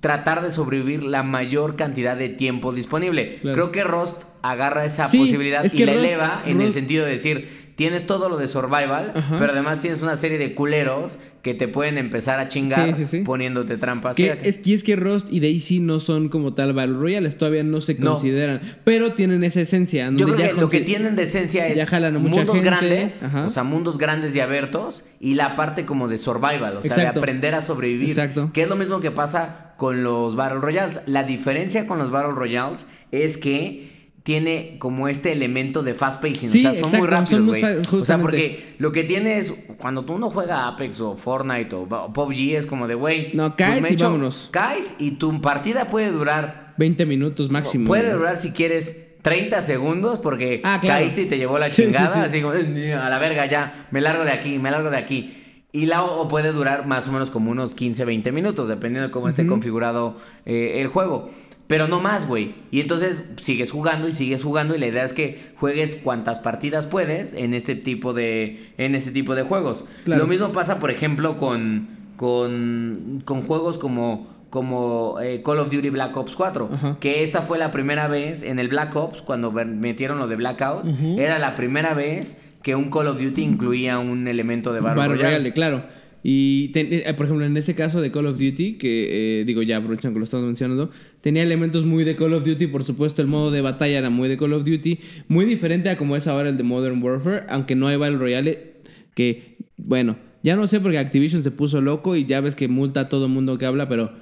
tratar de sobrevivir la mayor cantidad de tiempo disponible. Claro. Creo que Rust agarra esa Sí, posibilidad es y la Rust- eleva en el sentido de decir, tienes todo lo de survival, Ajá. pero además tienes una serie de culeros que te pueden empezar a chingar Sí, sí, sí. poniéndote trampas. Que es, y es que Rust y Daisy no son como tal Battle Royales, todavía no se No. consideran, pero tienen esa esencia. Yo creo ya que lo que tienen de esencia es ya jalan a mucha mundos gente, grandes, ajá. o sea, mundos grandes y abiertos, y la parte como de survival, o sea, de aprender a sobrevivir. Exacto. Que es lo mismo que pasa con los Battle Royales. La diferencia con los Battle Royales es que tiene como este elemento de fast pacing, Sí, o sea, son muy rápidos, güey. O sea, porque lo que tiene es cuando tú uno juega Apex o Fortnite o o PUBG es como de, güey, No, pues, caes me y vámonos. Caes y tu partida puede durar 20 minutos máximo. Puede durar si quieres 30 segundos porque Ah, claro. caíste y te llevó la sí, chingada, sí. así como a la verga ya, me largo de aquí, me largo de aquí. Y la o puede durar más o menos como unos 15, 20 minutos, dependiendo de cómo esté configurado eh, el juego. Pero no más, güey. Y entonces sigues jugando y sigues jugando y la idea es que juegues cuantas partidas puedes en este tipo de, en este tipo de juegos. Claro. Lo mismo pasa, por ejemplo, con, con, con juegos como, como eh, Call of Duty Black Ops 4. Ajá. Que esta fue la primera vez en el Black Ops, cuando metieron lo de Blackout, era la primera vez que un Call of Duty incluía un elemento de Battle. Royale, claro. Y eh, por ejemplo, en ese caso de Call of Duty, que eh, digo ya aprovechan que lo estamos mencionando, tenía elementos muy de Call of Duty, por supuesto el modo de batalla era muy de Call of Duty, muy diferente a como es ahora el de Modern Warfare, aunque no hay Battle Royale, que bueno, ya no sé porque Activision se puso loco y ya ves que multa a todo mundo que habla, pero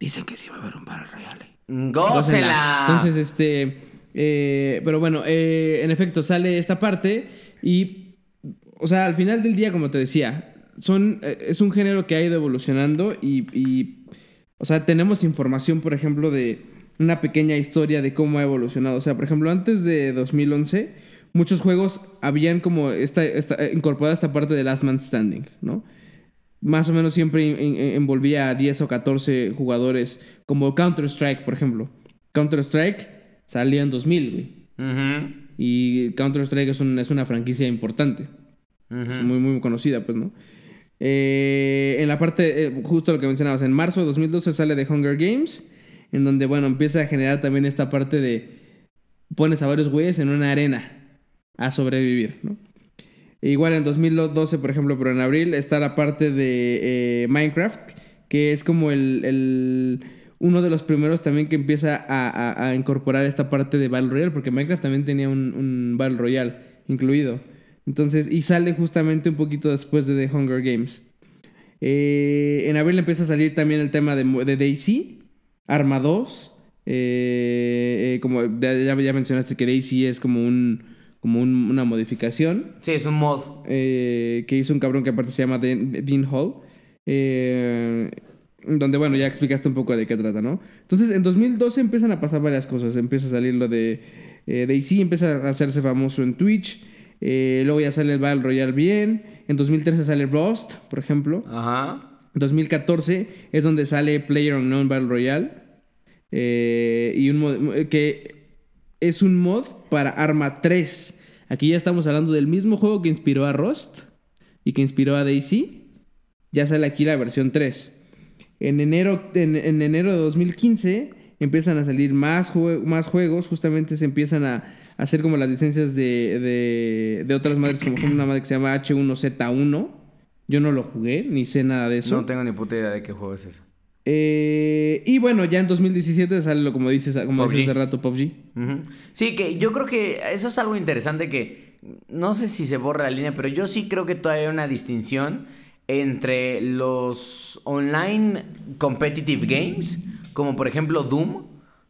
dicen que sí va a haber un Battle Royale. ¡Gócela! Gócenla. Entonces, este. eh, pero bueno, eh, en efecto, sale esta parte. Y. O sea, al final del día, como te decía, son, eh, es un género que ha ido evolucionando. Y, y, O sea, tenemos información, por ejemplo, de una pequeña historia de cómo ha evolucionado. O sea, por ejemplo, antes de 2011, muchos juegos habían como esta, esta, eh, incorporada esta parte de Last Man Standing, ¿no? más o menos siempre en- en- envolvía a 10 o 14 jugadores, como Counter-Strike, por ejemplo. Counter-Strike salió en 2000, güey. Ujú, Y Counter-Strike es, un- es una franquicia importante, ujú. muy, muy conocida, pues, ¿no? Eh, en la parte, eh, justo lo que mencionabas, en marzo de 2012 sale The Hunger Games, en donde, bueno, empieza a generar también esta parte de pones a varios güeyes en una arena a sobrevivir, ¿no? E Igual en 2012, por ejemplo, pero en abril está la parte de eh, Minecraft, que es como el, el- uno de los primeros también que empieza a, a- a incorporar esta parte de Battle Royale, porque Minecraft también tenía un, un Battle Royale incluido. Entonces, y sale justamente un poquito después de The Hunger Games. Eh, en abril empieza a salir también el tema de, Daisy, Arma 2. eh, eh, como ya, mencionaste que Daisy es como un como un- una modificación Sí, es un mod. eh, que hizo un cabrón que aparte se llama Dean, Hall. eh, donde, bueno, ya explicaste un poco de qué trata, ¿no? Entonces, en 2012 empiezan a pasar varias cosas. Empieza a salir lo de Daisy, empieza a hacerse famoso en Twitch. Eh, luego ya sale el Battle Royale bien. En 2013 sale Rust, por ejemplo. Ajá. 2014 es donde sale Player Unknown Battle Royale. eh, y un mod que es un mod para Arma 3. Aquí ya estamos hablando del mismo juego que inspiró a Rust y que inspiró a Daisy. Ya sale aquí la versión 3. En enero, en, en enero de 2015 empiezan a salir más, jue- más juegos. Justamente se empiezan a hacer como las licencias de, de, de otras madres, como por ejemplo una madre que se llama H1Z1. Yo no lo jugué, ni sé nada de eso. No tengo ni puta idea de qué juego es eso. Eh, y bueno, ya en 2017 sale lo como dices, como PUBG. dices hace rato, PUBG. Sí, que yo creo que eso es algo interesante que no sé si se borra la línea, pero yo sí creo que todavía hay una distinción entre los online competitive games, como por ejemplo Doom.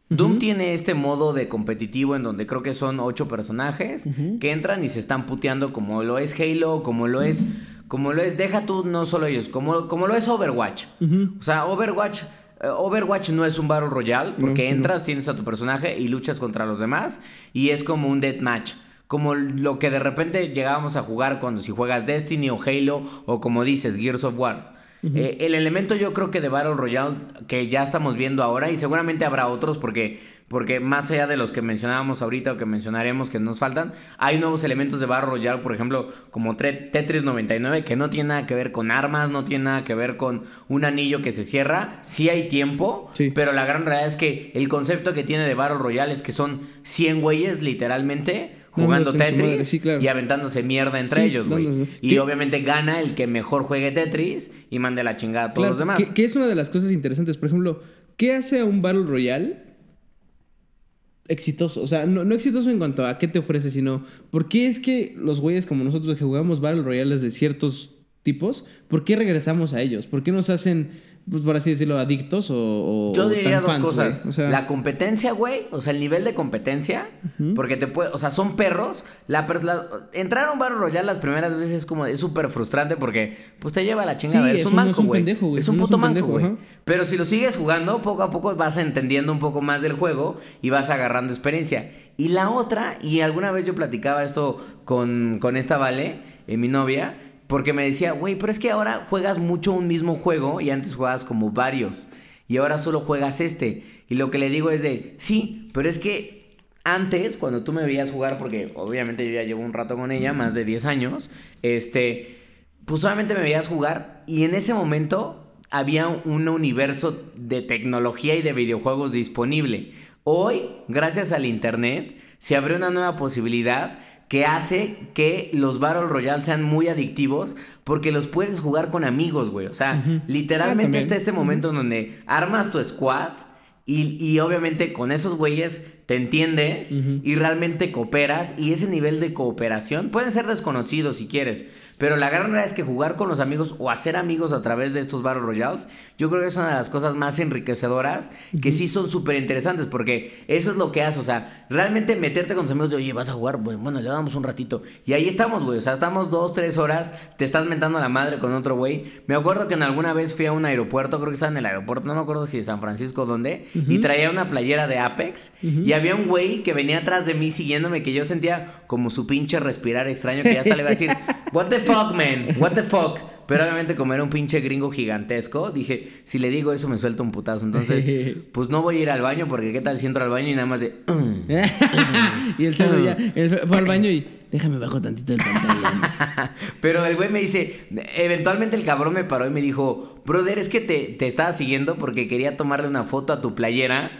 Doom tiene este modo de competitivo en donde creo que son ocho personajes que entran y se están puteando como lo es Halo, como lo es, como lo es, deja tú no solo ellos, como, como lo es Overwatch. O sea, Overwatch, eh, Overwatch no es un Battle Royale No, porque no. entras, tienes a tu personaje y luchas contra los demás y es como un deathmatch. Como lo que de repente llegábamos a jugar cuando si juegas Destiny o Halo o como dices Gears of War. Eh, el elemento yo creo que de Battle Royale que ya estamos viendo ahora y seguramente habrá otros porque, porque más allá de los que mencionábamos ahorita o que mencionaremos que nos faltan, hay nuevos elementos de Battle Royale, por ejemplo, como Tetris 99 que no tiene nada que ver con armas, no tiene nada que ver con un anillo que se cierra, sí hay tiempo, Sí. pero la gran realidad es que el concepto que tiene de Battle Royale es que son 100 güeyes literalmente jugando Tetris madre, sí, claro. y aventándose mierda entre Sí, ellos, güey. Y ¿Qué? obviamente gana el que mejor juegue Tetris y mande la chingada a todos Claro, los demás. Que, que es una de las cosas interesantes. Por ejemplo, ¿qué hace a un Battle Royale exitoso? O sea, no, no exitoso en cuanto a qué te ofrece, sino ¿por qué es que los güeyes como nosotros que jugamos Battle Royales de ciertos tipos, ¿por qué regresamos a ellos? ¿Por qué nos hacen, pues por así decirlo, adictos o, o- Yo diría tan dos fans, cosas. güey? O sea, La competencia, güey. O sea, el nivel de competencia. Porque te puede. O sea, son perros. La, la- entrar a un Battle Royale las primeras veces es como. Es súper frustrante porque. Pues te lleva a la chingada. Sí, es es un manco, es un güey. Es un No es puto un manco, güey. Pero si lo sigues jugando, poco a poco vas entendiendo un poco más del juego y vas agarrando experiencia. Y la otra, y alguna vez yo platicaba esto con, con esta Vale, eh, mi novia, porque me decía, güey, pero es que ahora juegas mucho un mismo juego y antes jugabas como varios. y ahora solo juegas este. Y lo que le digo es de, sí, pero es que antes, cuando tú me veías jugar, porque obviamente yo ya llevo un rato con ella, más de 10 años, este, pues solamente me veías jugar y en ese momento había un universo de tecnología y de videojuegos disponible. Hoy, gracias al Internet, se abre una nueva posibilidad que hace que los Battle Royale sean muy adictivos porque los puedes jugar con amigos, güey. O sea, literalmente Ah, está este momento en donde armas tu squad y, y obviamente con esos güeyes te entiendes y realmente cooperas y ese nivel de cooperación pueden ser desconocidos si quieres. Pero la gran realidad es que jugar con los amigos o hacer amigos a través de estos Battle Royales, yo creo que es una de las cosas más enriquecedoras que sí son súper interesantes porque eso es lo que hace. O sea, realmente meterte con tus amigos de, oye, vas a jugar, bueno, bueno, le damos un ratito. Y ahí estamos, güey. O sea, estamos dos, tres horas, te estás mentando a la madre con otro güey. Me acuerdo que en alguna vez fui a un aeropuerto, creo que estaba en el aeropuerto, no me acuerdo si de San Francisco o dónde, y traía una playera de Apex. Y había un güey que venía atrás de mí siguiéndome que yo sentía como su pinche respirar extraño que ya hasta le iba a decir, what the fuck, man, what the fuck. Pero obviamente como era un pinche gringo gigantesco, dije, si le digo eso me suelta un putazo. Entonces, pues no voy a ir al baño porque qué tal si entro al baño y nada más de... "Mm". y el cerdo ya él fue al baño y déjame bajo tantito el pantalón. Pero el güey me dice, eventualmente el cabrón me paró y me dijo, brother, es que te, te estaba siguiendo porque quería tomarle una foto a tu playera.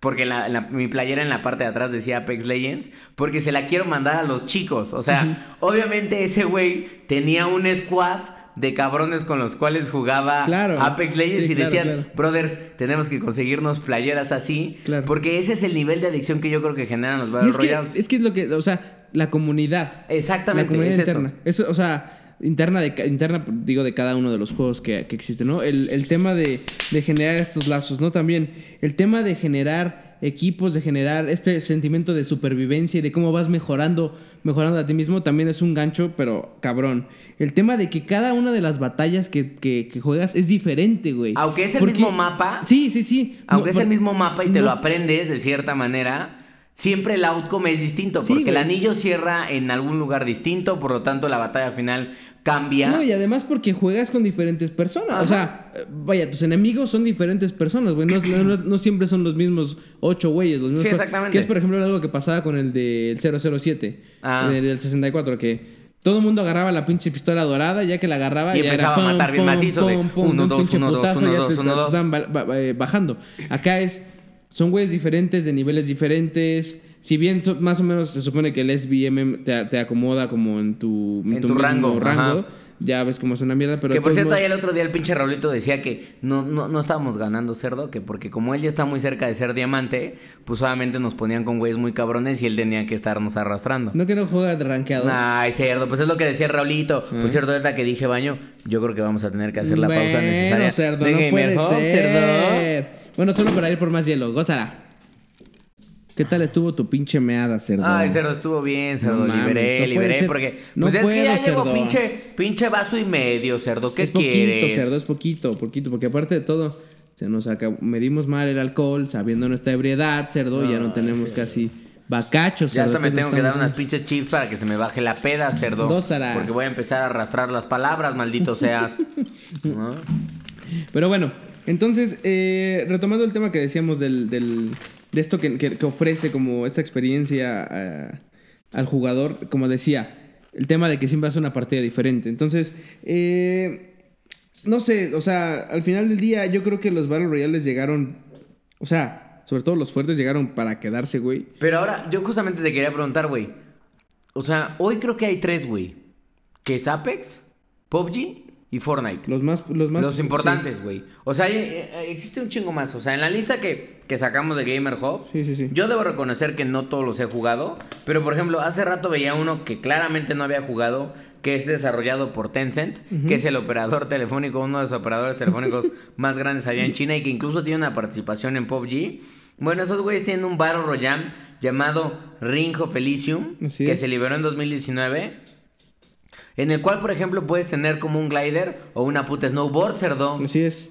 Porque la- la- mi playera en la parte de atrás decía Apex Legends. Porque se la quiero mandar a los chicos. O sea, obviamente ese güey tenía un squad de cabrones con los cuales jugaba Claro. Apex Legends Sí, y claro, decían, claro. brothers, tenemos que conseguirnos playeras así. Claro. Porque ese es el nivel de adicción que yo creo que generan los Battle es que, Royales. es que es lo que, o sea, la comunidad. Exactamente, La comunidad es eso. interna. Eso, o sea, interna, de, interna, digo, de cada uno de los juegos que, que existen, ¿no? El, el tema de, de generar estos lazos, ¿no? También el tema de generar equipos, de generar este sentimiento de supervivencia y de cómo vas mejorando, mejorando a ti mismo, también es un gancho, pero cabrón. El tema de que cada una de las batallas que, que- que juegas es diferente, güey. Aunque es el Porque- mismo mapa, Sí, sí, sí. Aunque No, es el mismo mapa y te no- lo aprendes de cierta manera, siempre el outcome es distinto. Sí, Porque el anillo cierra en algún lugar distinto, por lo tanto la batalla final cambia. No, y además porque juegas con diferentes personas. Ajá. O sea, vaya, tus enemigos son diferentes personas, güey. No, no- no- no siempre son los mismos ocho güeyes. Los mismos Sí, exactamente. Que es, por ejemplo, algo que pasaba con el del 007, Ah. del, del 64, que todo el mundo agarraba la pinche pistola dorada, ya que la agarraba Y ya empezaba era a matar bien macizo de uno, un dos, uno, dos, uno, dos, uno, dos. bajando. Acá es, son güeyes diferentes, de niveles diferentes. Si bien so- más o menos se supone que el SBM te, te acomoda como en tu, En tu rango, ajá. ya ves cómo es una mierda, pero... que por cierto, modos- ahí el otro día el pinche Raulito decía que no, no, no estábamos ganando cerdo, que porque como él ya está muy cerca de ser diamante, pues solamente nos ponían con güeyes muy cabrones y él tenía que estarnos arrastrando. No que no juega de rankeado. Ay, cerdo, pues es lo que decía el Raulito. Ah. Por cierto, ahorita que dije baño, yo creo que vamos a tener que hacer la pausa necesaria. cerdo, no puede ser. Bueno, solo para ir por más hielo. Gózala. ¿Qué tal estuvo tu pinche meada, cerdo? Ay, cerdo, estuvo bien, cerdo. No mames, liberé, no liberé, ser. porque. No Pues es que ya llevo cerdo. pinche, pinche vaso y medio, cerdo. ¿Qué es poquito, quieres? cerdo, es poquito, poquito. Porque aparte de todo, se nos acabó, medimos mal el alcohol, sabiendo nuestra ebriedad, cerdo, y ya no tenemos casi bacachos, Ya hasta me tengo que dar unas pinches chips para que se me baje la peda, cerdo. Gózala. Porque voy a empezar a arrastrar las palabras, maldito seas. Pero bueno, entonces, eh, retomando el tema que decíamos del, del- de esto que, que- ofrece como esta experiencia eh, al jugador, como decía, el tema de que siempre hace una partida diferente. Entonces, eh, no sé, o sea, al final del día yo creo que los Battle Royales llegaron, o sea, sobre todo los fuertes llegaron para quedarse, güey. Pero ahora, yo justamente te quería preguntar, güey. O sea, hoy creo que hay tres, güey. Que es Apex, PUBG y Fortnite. Los más... Los, más, Los importantes, güey. O sea, eh, existe un chingo más. O sea, en la lista que, que sacamos de Gamer Hub, Sí, sí, sí. yo debo reconocer que no todos los he jugado. Pero, por ejemplo, hace rato veía uno que claramente no había jugado, que es desarrollado por Tencent, que es el operador telefónico, uno de los operadores telefónicos más grandes allá en China y que incluso tiene una participación en PUBG. Bueno, esos güeyes tienen un Battle Royale llamado Ring of Elysium, Así que es. se liberó en 2019. En el cual, por ejemplo, puedes tener como un glider o una puta snowboard, cerdo. Así es.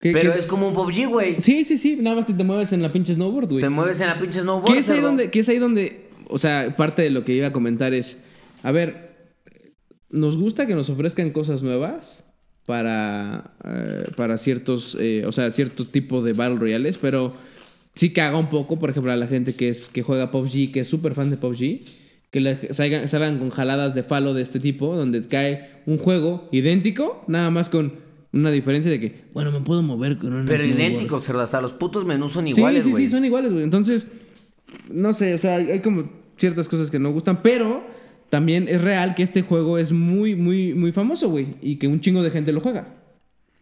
Pero es como un PUBG, güey. Sí, sí, sí, nada más que te mueves en la pinche snowboard, güey. Te mueves en la pinche snowboard. ¿Qué es ahí donde, qué es ahí donde, o sea, parte de lo que iba a comentar es, a ver, nos gusta que nos ofrezcan cosas nuevas, para, eh, para ciertos, eh, o sea, cierto tipo de Battle Royales, pero sí caga un poco, por ejemplo, a la gente que, es, que juega PUBG, que es súper fan de PUBG, que le salgan, salgan con jaladas de falo de este tipo, donde cae un juego idéntico, nada más con una diferencia de que, bueno, me puedo mover con una Pero Wars. cerdo. Hasta los putos menús son Sí, iguales, sí, güey. sí, son iguales, güey. Entonces, no sé, o sea, hay, como ciertas cosas que no gustan, pero también es real que este juego es muy, muy, muy famoso, güey, y que un chingo de gente lo juega.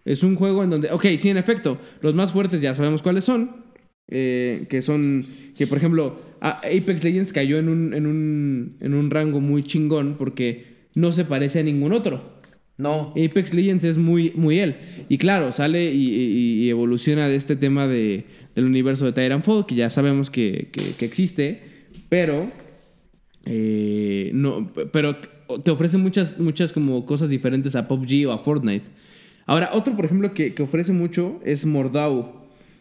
Es un juego en donde, ok, sí, en efecto, los más fuertes ya sabemos cuáles son, eh, que son, que por ejemplo, Apex Legends cayó en un, en, un, en un rango muy chingón porque no se parece a ningún otro. No. Apex Legends es muy, muy él. Y claro, sale y, y- y evoluciona de este tema de, del universo de Titanfall, que ya sabemos que, que- que existe, pero. eh, no, pero te ofrece muchas, muchas como cosas diferentes a PUBG o a Fortnite. Ahora, otro, por ejemplo, que, que ofrece mucho es Mordau.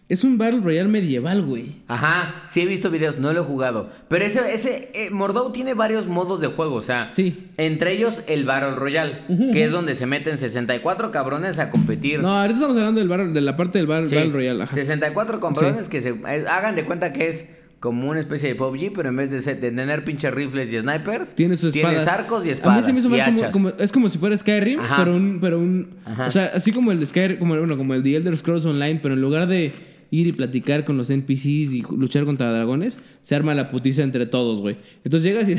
Es un Battle Royale medieval, güey. Ajá, sí he visto videos, no lo he jugado. Pero ese, ese, eh, Mordau tiene varios modos de juego, o sea. Sí. Entre ellos el Battle Royale, que es donde se meten 64 cabrones a competir. No, ahorita estamos hablando del bar- de la parte del Battle, Sí, Battle Royale. Ajá. 64 cabrones que se eh, hagan de cuenta que es como una especie de PUBG, pero en vez de, ser- de tener pinches rifles y snipers, Tiene sus espadas. tienes arcos y A espadas. mí se me hizo más como, es como si fuera Skyrim, Ajá. pero un, pero un, Ajá. o sea, así como el Skyrim, como bueno, como el de Elder Scrolls Online, pero en lugar de ir y platicar con los NPCs y luchar contra dragones, se arma la putiza entre todos, güey. Entonces llegas y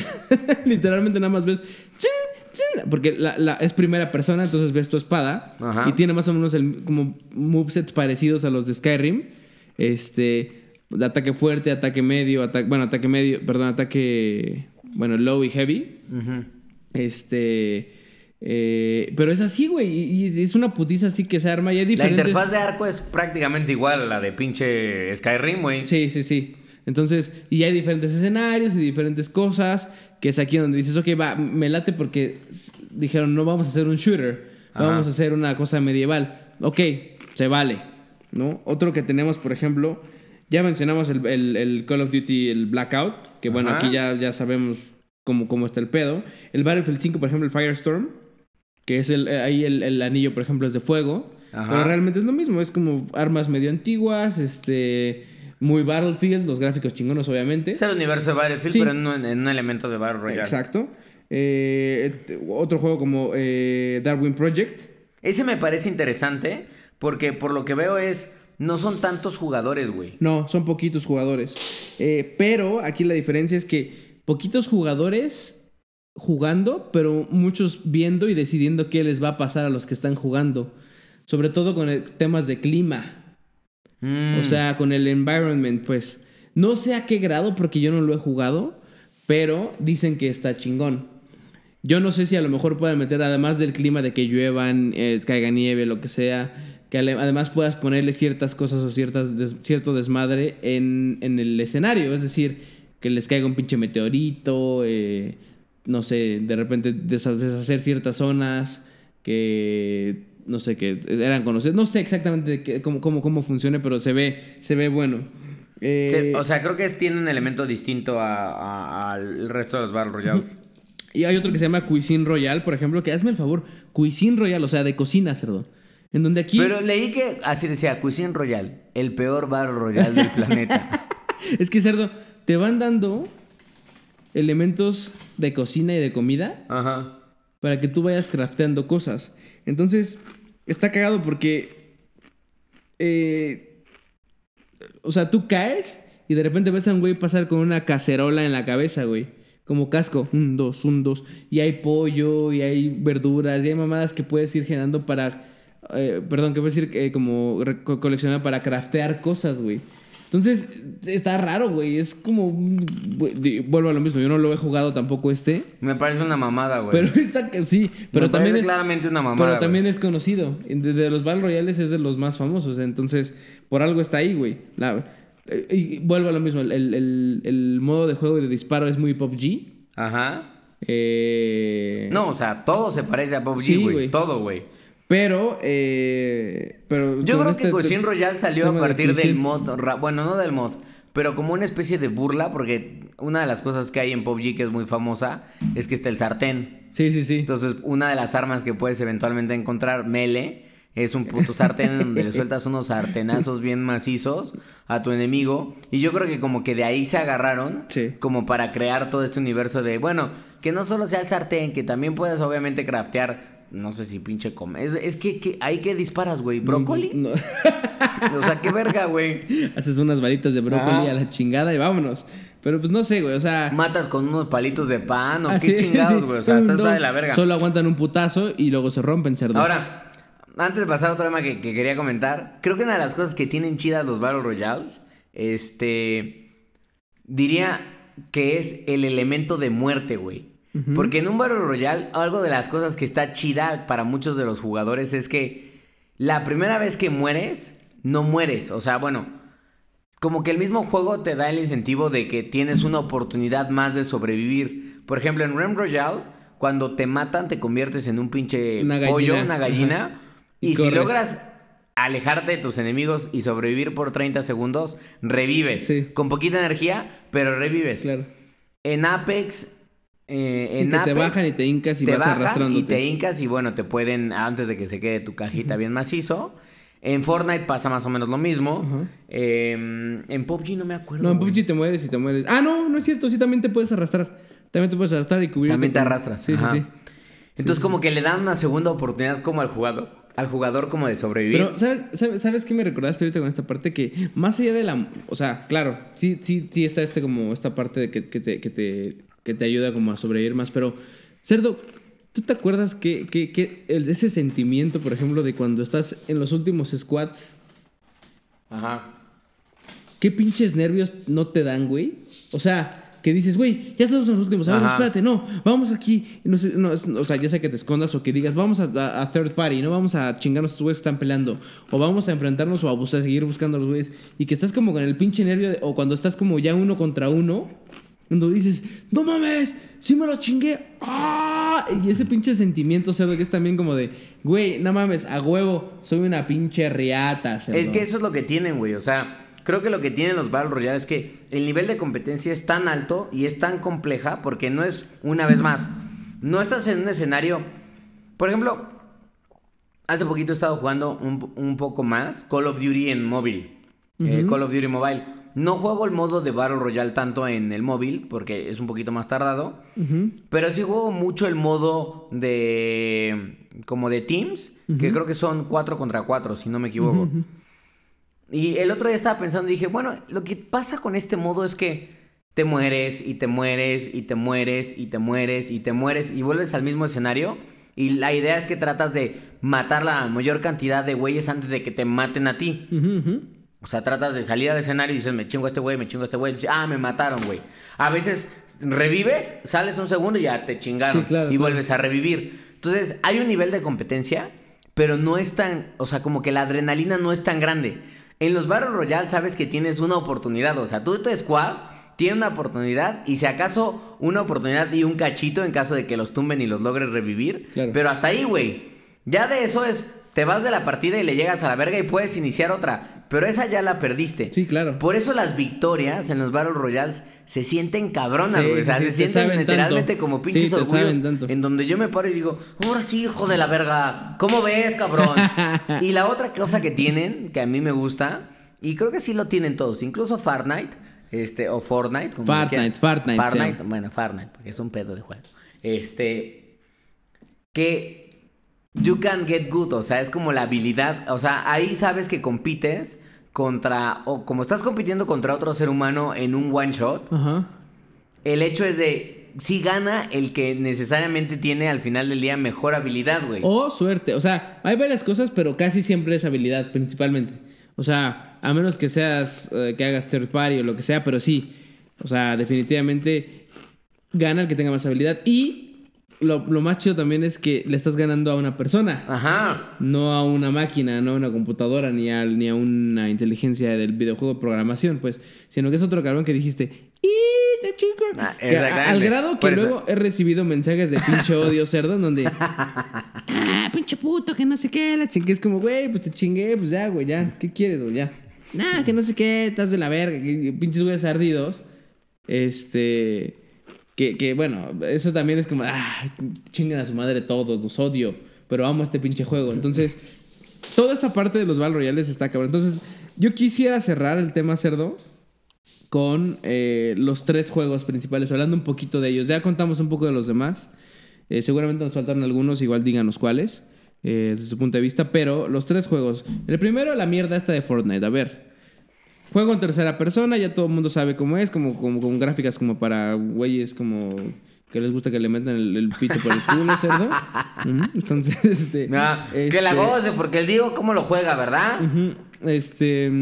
literalmente nada más ves, ¡chin! porque la, la- es primera persona, entonces ves tu espada Ajá. y tiene más o menos el, como movesets parecidos a los de Skyrim, este, ataque fuerte, ataque medio, ataque, bueno, ataque medio, perdón, ataque, bueno, low y heavy. Este. Eh, pero es así, güey. Y, es una putiza así que se arma. Y hay La diferentes. interfaz de arco es prácticamente igual a la de pinche Skyrim, güey. Sí, sí, sí. Entonces, y hay diferentes escenarios y diferentes cosas. Que es aquí donde dices, ok, va, me late porque dijeron, no vamos a hacer un shooter. Ajá. Vamos a hacer una cosa medieval. Ok, se vale. ¿No? Otro que tenemos, por ejemplo, ya mencionamos el, el- el Call of Duty, el Blackout. Que bueno, aquí ya, ya sabemos cómo, cómo está el pedo. El Battlefield 5, por ejemplo, el Firestorm. Que es el, eh, ahí el, el anillo, por ejemplo, es de fuego. Ajá. Pero realmente es lo mismo. Es como armas medio antiguas, este... Muy Battlefield, los gráficos chingones, obviamente. Es el universo de Battlefield, Sí. pero en un, en un elemento de Battle Royale. Exacto. Eh, otro juego como eh, Darwin Project. Ese me parece interesante porque por lo que veo es... No son tantos jugadores, güey. No, son poquitos jugadores. Eh, pero aquí la diferencia es que poquitos jugadores jugando, pero muchos viendo y decidiendo qué les va a pasar a los que están jugando. Sobre todo con el- temas de clima. Mm. O sea, con el environment, pues. No sé a qué grado, porque yo no lo he jugado, pero dicen que está chingón. Yo no sé si a lo mejor pueden meter, además del clima de que lluevan, eh, caiga nieve, lo que sea, que además puedas ponerle ciertas cosas o ciertas des- cierto desmadre en, en el escenario. Es decir, que les caiga un pinche meteorito, eh, no sé, de repente deshacer ciertas zonas que no sé que eran conocidas. No sé exactamente qué- cómo, cómo, cómo funcione, pero se ve, se ve bueno. Eh, Sí, o sea, creo que tiene un elemento distinto al resto de los Battle Royales. y hay otro que se llama Cuisine Royal, por ejemplo, que hazme el favor, Cuisine Royal, o sea, de cocina, cerdo. En donde aquí Pero leí que así decía, Cuisine Royal, el peor Battle Royale del planeta. es que cerdo te van dando elementos de cocina y de comida Ajá. para que tú vayas crafteando cosas. Entonces, está cagado porque. eh, o sea, tú caes y de repente ves a un güey pasar con una cacerola en la cabeza, güey. Como casco. Un, dos, un, dos. Y hay pollo, y hay verduras, y hay mamadas que puedes ir generando para. eh, perdón, que puedes ir eh, como co- coleccionar para craftear cosas, güey. Entonces, está raro, güey. Es como. güey, Vuelvo a lo mismo. Yo no lo he jugado tampoco este. Me parece una mamada, güey. Pero está. Sí, pero Me también. es- claramente una mamada. pero también güey. es conocido. De, los Battle Royales es de los más famosos. Entonces, por algo está ahí, güey. La- eh, y vuelvo a lo mismo. El, el- el- el modo de juego y de disparo es muy PUBG. Ajá. Eh, No, o sea, todo se parece a PUBG, Sí, güey. güey. todo, güey. Pero, eh, pero. Yo creo este que Cuisine te- Royale salió a de partir del mod. Bueno, no del mod. pero como una especie de burla, porque una de las cosas que hay en PUBG que es muy famosa es que está el sartén. Sí, sí, sí. Entonces, una de las armas que puedes eventualmente encontrar, mele, es un puto sartén donde le sueltas unos sartenazos bien macizos a tu enemigo. Y yo creo que como que de ahí se agarraron Sí. como para crear todo este universo de, bueno, que no solo sea el sartén, que también puedas obviamente craftear, no sé si pinche come. Es, es que, que ahí que disparas, güey, brócoli. No. O sea, qué verga, güey. Haces unas varitas de brócoli Ah. a la chingada y vámonos. Pero pues no sé, güey, o sea... Matas con unos palitos de pan o qué chingados, sí, güey. O sea, está, está de la verga. Solo aguantan un putazo y luego se rompen, cerdo. Ahora, antes de pasar a otro tema que, que quería comentar, creo que una de las cosas que tienen chidas los Battle Royales, este, diría que es el elemento de muerte, güey. Porque en un Battle Royale, algo de las cosas que está chida para muchos de los jugadores es que la primera vez que mueres, no mueres. O sea, bueno, como que el mismo juego te da el incentivo de que tienes una oportunidad más de sobrevivir. Por ejemplo, en Rem Royale, cuando te matan, te conviertes en un pinche Una pollo, una gallina. Ajá. Y, Y si logras alejarte de tus enemigos y sobrevivir por 30 segundos, revives. Sí. Con poquita energía, pero revives. Claro. En Apex. Eh, Sí, en que te Apex, bajan y te hincas y te vas bajan arrastrándote. y te hincas y bueno, te pueden, antes de que se quede tu cajita bien macizo. En Fortnite pasa más o menos lo mismo. Eh, en PUBG no me acuerdo. No, en. PUBG te mueres y te mueres. Ah, no, no es cierto. Sí, también te puedes arrastrar. También te puedes arrastrar y cubrirte. También te con- arrastras. Sí, ajá. sí, sí. Entonces como que le dan una segunda oportunidad como al jugador, al jugador como de sobrevivir. Pero, ¿sabes, sabes, ¿sabes qué me recordaste ahorita con esta parte? Que más allá de la... O sea, claro, sí, sí, sí está este como esta parte de que, que te, que, te, que te ayuda como a sobrevivir más. Pero, Cerdo, ¿tú te acuerdas que, que, que el, ese sentimiento, por ejemplo, de cuando estás en los últimos squats, Ajá. qué pinches nervios no te dan, güey? O sea... Que dices, güey, ya estamos en los últimos. A ver, espérate, no, vamos aquí. No sé, no, o sea, ya sea que te escondas o que digas, vamos a, a- a third party, no vamos a chingarnos a estos güeyes que están peleando. O vamos a enfrentarnos o a, bus- a seguir buscando a los güeyes. Y que estás como con el pinche nervio, de- o cuando estás como ya uno contra uno, cuando dices, no mames, sí me lo chingué. ¡Ah! Y ese pinche sentimiento, cerdo, que es también como de, güey, no mames, a huevo, soy una pinche riata, cerdo. Es que eso es lo que tienen, güey. O sea, creo que lo que tienen los Battle Royale es que el nivel de competencia es tan alto y es tan compleja porque no es, una vez más, no estás en un escenario... Por ejemplo, hace poquito he estado jugando un, un poco más Call of Duty en móvil. eh. Call of Duty Mobile. No juego el modo de Battle Royale tanto en el móvil porque es un poquito más tardado. Pero sí juego mucho el modo de. como de Teams, que creo que son 4 contra 4, si no me equivoco. Y el otro día estaba pensando y dije, bueno, lo que pasa con este modo es que te mueres y te mueres y te mueres y te mueres y te mueres y vuelves al mismo escenario. Y la idea es que tratas de matar la mayor cantidad de güeyes antes de que te maten a ti. Ujú. O sea, tratas de salir al escenario y dices, me chingo a este güey, me chingo a este güey. Ah, me mataron, güey. A veces revives, sales un segundo y ya te chingaron. Sí, claro, y claro. vuelves a revivir. Entonces, hay un nivel de competencia, pero no es tan. O sea, como que la adrenalina no es tan grande. En los Battle Royale sabes que tienes una oportunidad. O sea, tú y tu squad tienen una oportunidad y si acaso una oportunidad y un cachito en caso de que los tumben y los logres revivir. Claro. Pero hasta ahí, güey. Ya de eso es. Te vas de la partida y le llegas a la verga y puedes iniciar otra. Pero esa ya la perdiste. Sí, claro. Por eso las victorias en los Battle Royales se sienten cabronas, Sí, güey. o sea, sí, se te sienten literalmente tanto. como pinches Sí, orgullos. En donde yo me paro y digo, ahora sí, hijo de la verga. ¿Cómo ves, cabrón? y la otra cosa que tienen, que a mí me gusta, y creo que sí lo tienen todos, incluso Fortnite, este, o Fortnite, como Fortnite. Fortnite, Fortnite, bueno, Fortnite, porque es un pedo de juego. Este, que you can get good, o sea, es como la habilidad, o sea, ahí sabes que compites contra, o como estás compitiendo contra otro ser humano en un one shot, Ajá. el hecho es de, si gana el que necesariamente tiene al final del día mejor habilidad, güey. O suerte. O sea, hay varias cosas, pero casi siempre es habilidad, principalmente. O sea, a menos que seas, eh, que hagas third party o lo que sea, pero sí. O sea, definitivamente gana el que tenga más habilidad. Y lo, lo más chido también es que le estás ganando a una persona. Ajá. No a una máquina, no a una computadora, ni a, ni a una inteligencia del videojuego de programación, pues. Sino que es otro cabrón que dijiste. ¡Y te chico! Ah, al grado que Por eso- luego he recibido mensajes de pinche odio cerdo en donde. ¡Ah, pinche puto! Que no sé qué. La chingue. Es como, güey, pues te chingué, pues ya, güey, ya. ¿Qué quieres, güey? Ya. nah, que no sé qué, estás de la verga, que pinches güeyes ardidos. Este. Que, que bueno, eso también es como, ah, chingan a su madre todos, los odio, pero amo este pinche juego. Entonces, toda esta parte de los Battle Royales está cabrón. Entonces, yo quisiera cerrar el tema cerdo con eh, los tres juegos principales, hablando un poquito de ellos. Ya contamos un poco de los demás. Eh, seguramente nos faltaron algunos, igual díganos cuáles, eh, desde su punto de vista. Pero los tres juegos. El primero, la mierda esta de Fortnite. A ver. Juego en tercera persona, ya todo el mundo sabe cómo es, como, como con gráficas como para güeyes como que les gusta que le metan el, el pito por el culo, cerdo. Entonces, este... No, que la este, goce, porque el Diego cómo lo juega, ¿verdad? Este.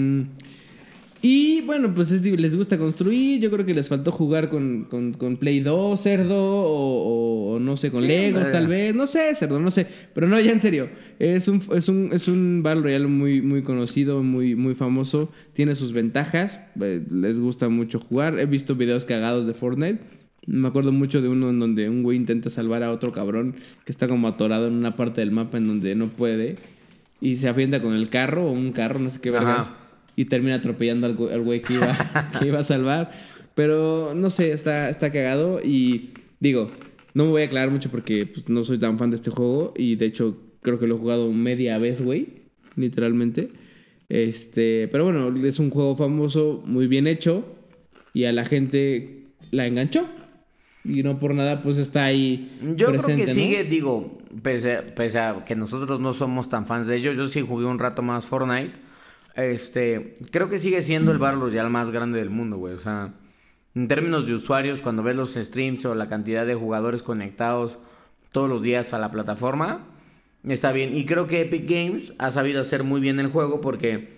Y bueno, pues es les gusta construir. Yo creo que les faltó jugar con, con, con Play 2, cerdo, o, no sé, con Sí, Legos hombre. tal vez. No sé, cerdo, no sé. Pero no, ya en serio. Es un, es un, es un Battle Royale muy, muy conocido, muy, muy famoso. Tiene sus ventajas. eh, Les gusta mucho jugar. He visto videos cagados de Fortnite. Me acuerdo mucho de uno en donde un güey intenta salvar a otro cabrón que está como atorado en una parte del mapa en donde no puede. Y se afienda con el carro o un carro, no sé qué Ajá. Y termina atropellando al, al güey que iba, que iba a salvar. Pero no sé, está, está cagado. Y digo, no me voy a aclarar mucho porque pues, no soy tan fan de este juego. Y de hecho, creo que lo he jugado media vez, güey. Literalmente. Este, pero bueno, es un juego famoso, muy bien hecho. Y a la gente la enganchó. Y no por nada, pues está ahí. Yo creo presente, que ¿no? sigue, digo, pese, pese a que nosotros no somos tan fans de ellos, yo sí jugué un rato más Fortnite. Este, creo que sigue siendo el Battle Royale más grande del mundo, güey. O sea, en términos de usuarios, cuando ves los streams o la cantidad de jugadores conectados todos los días a la plataforma, está bien. Y creo que Epic Games ha sabido hacer muy bien el juego porque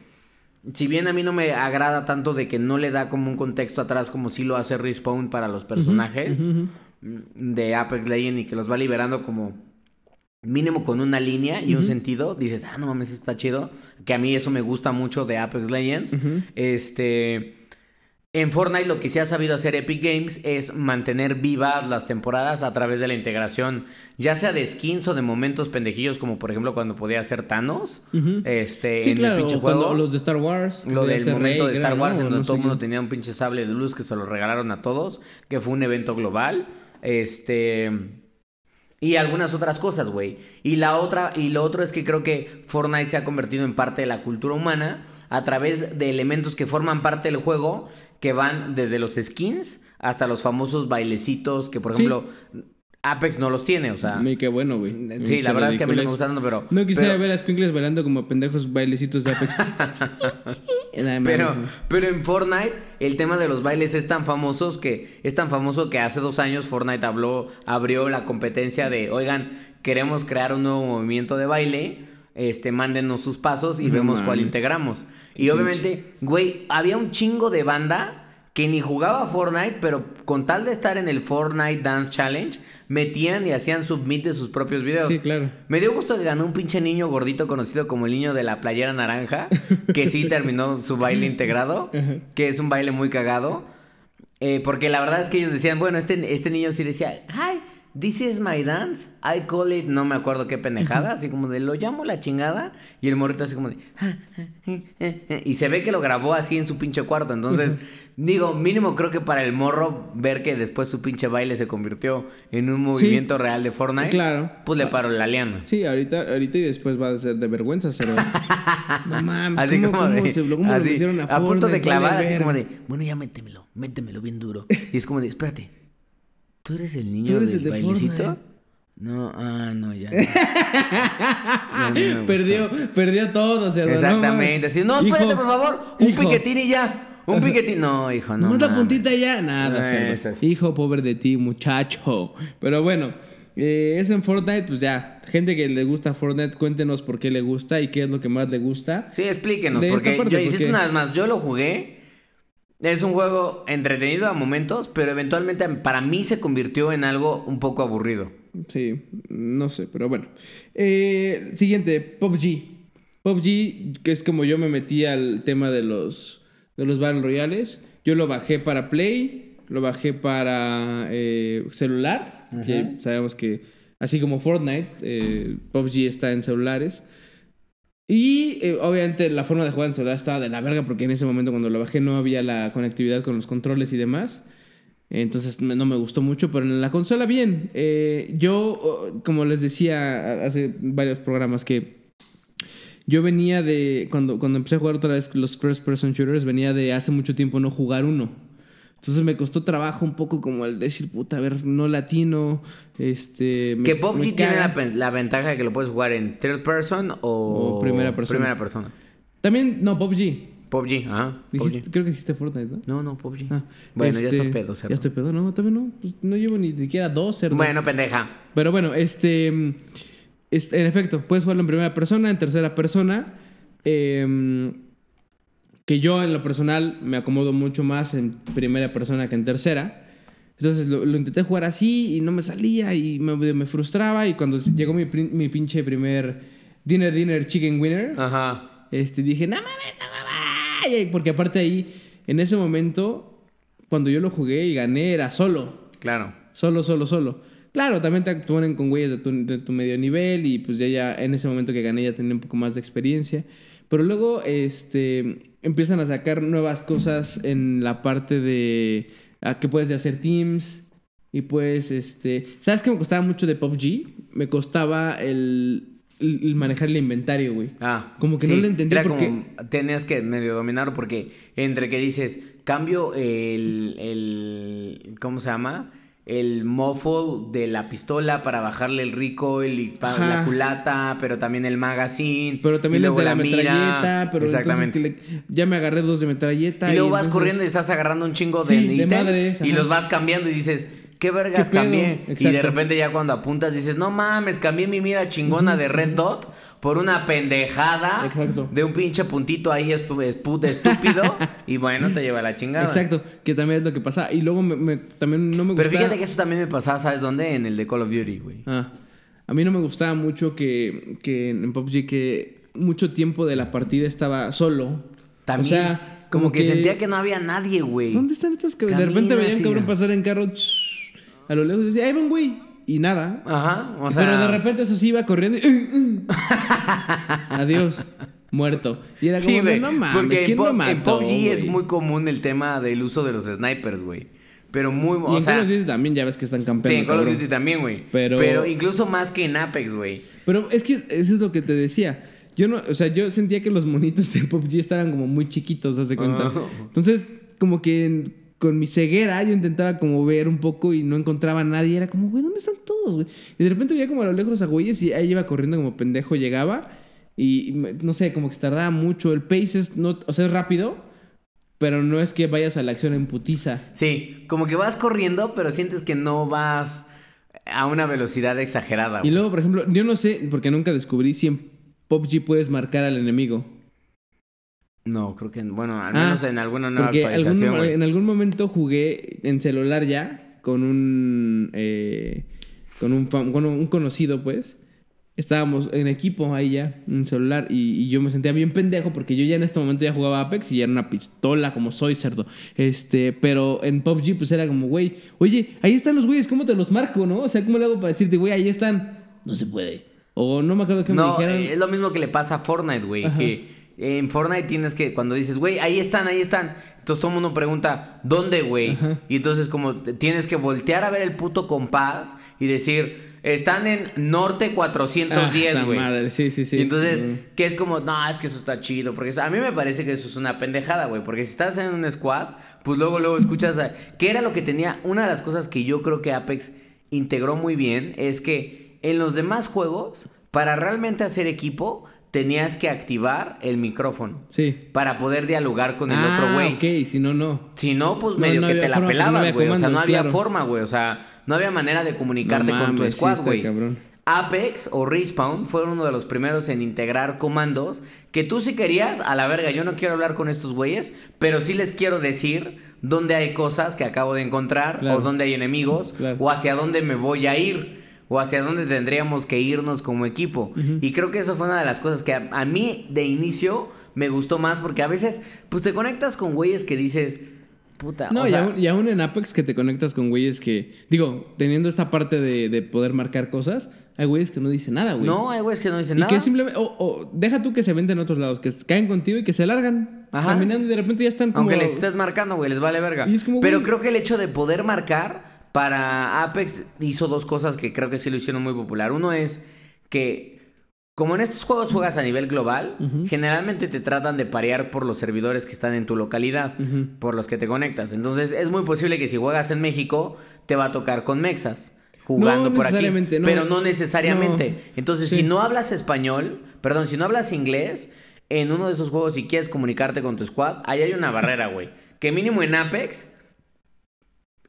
si bien a mí no me agrada tanto de que no le da como un contexto atrás como si lo hace Respawn para los personajes de Apex Legends y que los va liberando como mínimo con una línea y un sentido, dices, ah, no mames, eso está chido. Que a mí eso me gusta mucho de Apex Legends. Este. En Fortnite lo que se ha sabido hacer Epic Games es mantener vivas las temporadas a través de la integración, ya sea de skins o de momentos pendejillos, como por ejemplo cuando podía hacer Thanos, este, Sí, en claro, el pinche juego. los de Star Wars. Lo del momento rey, de Star Wars, ¿no? en donde no todo el mundo tenía un pinche sable de luz que se lo regalaron a todos, que fue un evento global. Este. Y algunas otras cosas, güey. Y la otra, y lo otro es que creo que Fortnite se ha convertido en parte de la cultura humana a través de elementos que forman parte del juego, que van desde los skins hasta los famosos bailecitos, que por Sí. Apex no los tiene, o sea. Me qué bueno, güey. Sí, la verdad es que a mí no me gustaron, pero. No quisiera pero- ver a Squinkles bailando como pendejos bailecitos de Apex. Pero, pero en Fortnite el tema de los bailes es tan famoso que es tan famoso que hace dos años Fortnite habló, abrió la competencia de, oigan, queremos crear un nuevo movimiento de baile, este, mándenos sus pasos y No vemos cuál integramos. Y obviamente, güey, había un chingo de banda que ni jugaba Fortnite, pero con tal de estar en el Fortnite Dance Challenge, metían y hacían submit de sus propios videos. Sí, claro. Me dio gusto que ganó un pinche niño gordito conocido como el niño de la playera naranja, que sí terminó su baile integrado, que es un baile muy cagado. Eh, porque la verdad es que ellos decían, bueno, este, este niño sí decía, hi, this is my dance, I call it, no me acuerdo qué pendejada, así como de, lo llamo la chingada, y el morrito así como de, y se ve que lo grabó así en su pinche cuarto, entonces, digo, mínimo creo que para el morro, ver que después su pinche baile se convirtió en un movimiento real de Fortnite, Claro. pues le paró la liana. Sí, ahorita, ahorita y después va a ser de vergüenza, pero. no mames, Así ¿cómo, como cómo de, se- cómo lo así, metieron a, a punto de clavar, así como de, bueno, ya métemelo, métemelo bien duro. Y es como de, espérate, ¿tú eres el niño ¿Tú eres del el de bailecito? Fortnite? No, ah, no, ya. no. Ya no me gusta. Perdió, perdió todo, cerdo. Exactamente, así, no, espérate, por favor, un hijo. piquetín y ya. Un piquetín, no, hijo, no. No, mames. puntita ya. Nada. Eso sí. Hijo, pobre de ti, muchacho. Pero bueno, eh, eso en Fortnite, pues ya. Gente que le gusta Fortnite, cuéntenos por qué le gusta y qué es lo que más le gusta. Sí, explíquenos, De porque parte, yo insisto porque- una vez más, yo lo jugué. Es un juego entretenido a momentos, pero eventualmente para mí se convirtió en algo un poco aburrido. Sí, no sé, pero bueno. Eh, siguiente, PUBG. PUBG, que es como yo me metí al tema de los, de los Battle Royales. Yo lo bajé para Play, lo bajé para eh, celular, que sabemos que así como Fortnite, eh, PUBG está en celulares. Y eh, obviamente la forma de jugar en celular estaba de la verga porque en ese momento cuando lo bajé no había la conectividad con los controles y demás. Entonces no me gustó mucho, pero en la consola bien. Eh, yo, oh, como les decía hace varios programas, que yo venía de, cuando, cuando empecé a jugar otra vez los first person shooters, venía de hace mucho tiempo no jugar uno. Entonces me costó trabajo un poco como el decir, puta, a ver, no latino, este... Que PUBG tiene la, ventaja de que lo puedes jugar en third person o, O primera persona. Primera persona. También, no, PUBG. PUBG, ajá. Dijiste- creo que dijiste Fortnite, ¿no? No, no, PUBG. Ah, bueno, ya este, estás pedo, cerdo. Ya estoy pedo, no, también no. Pues no llevo ni siquiera dos, cerdo. Bueno, pendeja. Pero bueno, este, En efecto, puedes jugarlo en primera persona, en tercera persona. em, que yo, en lo personal, me acomodo mucho más en primera persona que en tercera. Entonces lo, lo intenté jugar así y no me salía y me, me frustraba. Y cuando llegó mi, mi pinche primer Dinner Dinner Chicken Winner. Ajá. Este, dije, no mames, no mames. Porque aparte ahí, en ese momento, cuando yo lo jugué y gané, era solo. Claro. Solo, solo, solo. Claro, también te ponen con güeyes de tu, de tu medio nivel y pues ya, ya en ese momento que gané ya tenía un poco más de experiencia. Pero luego, este, empiezan a sacar nuevas cosas en la parte de a que puedes de hacer teams y pues, este, ¿sabes qué me costaba mucho de PUBG? Me costaba el, el- manejar el inventario, güey. Ah, Como que no lo entendí Era porque- como, tenías que medio dominarlo porque entre que dices, cambio el, el ¿cómo se llama? El muffle de la pistola para bajarle el recoil y la culata, pero también el magazine. Pero también es de la, metralleta, pero Exactamente. le- ya me agarré dos de metralleta. y luego vas entonces- corriendo y estás agarrando un chingo de Sí, de y ajá. los vas cambiando y dices, ¿qué vergas ¿Qué cambié? Y de repente ya cuando apuntas dices, no mames, cambié mi mira chingona de Red Dot por una pendejada Exacto. de un pinche puntito ahí estúpido y bueno, te lleva la chingada. Exacto, que también es lo que pasa. Y luego me, me- también no me Pero gustaba... fíjate que eso también me pasaba, ¿sabes dónde? En el de Call of Duty, güey. Ah, a mí no me gustaba mucho que, que en PUBG que mucho tiempo de la partida estaba solo. También, O sea, como, que, sentía que no había nadie, güey. ¿Dónde están estos que de repente veían cabrón pasar en carro a lo lejos y decía, ahí van, güey. Y nada. Ajá, o sea... Pero de repente eso sí iba corriendo y... Adiós. Muerto. Y era como, Sí, de, no mames, porque en, ¿quién me en PUBG es güey?" muy común el tema del uso de los snipers, güey. Pero muy... Y O en sea, Call of Duty también ya ves que están Sí, campeando. en Call of. Duty también, güey. Pero- Pero... incluso más que en Apex, güey. Pero es que eso es lo que te decía. Yo no, o sea, yo sentía que los monitos de PUBG estaban como muy chiquitos, ¿haz de cuenta? Ah. Entonces, como que en- con mi ceguera yo intentaba como ver un poco y no encontraba a nadie. Era como, güey, ¿dónde están todos, güey? Y de repente veía como a lo lejos a güeyes y ahí iba corriendo como pendejo, llegaba y, no sé, como que tardaba mucho. El pace es, no, o sea, es rápido, pero no es que vayas a la acción en putiza. Sí, como que vas corriendo, pero sientes que no vas a una velocidad exagerada. Y luego, por ejemplo, yo no sé, porque nunca descubrí si en PUBG puedes marcar al enemigo. No, creo que... Bueno, al Ah, menos en alguna nueva Porque actualización, en algún momento jugué en celular ya con un eh, con un, con un conocido, pues. Estábamos en equipo ahí ya, en celular, y, y yo me sentía bien pendejo porque yo ya en este momento ya jugaba Apex y ya era una pistola, como soy cerdo. Este, pero en PUBG pues era como, güey, oye, ahí están los güeyes, ¿cómo te los marco, no? O sea, ¿cómo le hago para decirte, güey, ahí están? No se puede. O no me acuerdo qué me No, dijeron. eh, es lo mismo que le pasa a Fortnite, güey. Que en Fortnite tienes que, cuando dices, güey, ahí están, ahí están. Entonces todo el mundo pregunta, ¿dónde, güey? Ajá. Y entonces como tienes que voltear a ver el puto compás y decir, están en norte Ah, 410, esta güey. madre, sí, sí, sí. Y entonces, que es como, no, es que eso está chido. Porque eso- a mí me parece que eso es una pendejada, güey. Porque si estás en un squad, pues luego, luego escuchas. a- que era lo que tenía. Una de las cosas que yo creo que Apex integró muy bien es que en los demás juegos, para realmente hacer equipo, tenías que activar el micrófono. Sí. Para poder dialogar con el ah, otro güey. ok, si no, no. Si no, pues No, medio no que te la forma, pelabas, güey. o sea, no había claro. forma, güey. O sea, no había manera de comunicarte con tu squad, güey. Apex o Respawn fueron uno de los primeros en integrar comandos que tú sí querías, a la verga, yo no quiero hablar con estos güeyes, pero sí les quiero decir dónde hay cosas que acabo de encontrar, Claro. o dónde hay enemigos, Claro. o hacia dónde me voy a ir, o hacia dónde tendríamos que irnos como equipo. Y creo que eso fue una de las cosas que a, a mí de inicio me gustó más, porque a veces, pues te conectas con güeyes que dices, puta, No, o y, sea, aún, y aún en Apex que te conectas con güeyes que, digo, teniendo esta parte de, de poder marcar cosas, hay güeyes que no dicen nada, güey. No, hay güeyes que no dicen y nada. que simplemente, o, deja tú que se venden en otros lados, que caen contigo y que se largan Ajá. caminando y de repente ya están como... Aunque les estés marcando, güey, les vale verga. Y es como, Pero güey. creo que el hecho de poder marcar para Apex hizo dos cosas que creo que sí lo hicieron muy popular. Uno es que, como en estos juegos juegas a nivel global, generalmente te tratan de parear por los servidores que están en tu localidad, por los que te conectas. Entonces es muy posible que si juegas en México, te va a tocar con Mexas. Jugando No por aquí. no. Pero no necesariamente. No. Entonces, Sí. si no hablas español, perdón, si no hablas inglés, en uno de esos juegos, si quieres comunicarte con tu squad, ahí hay una barrera, güey. Que mínimo en Apex,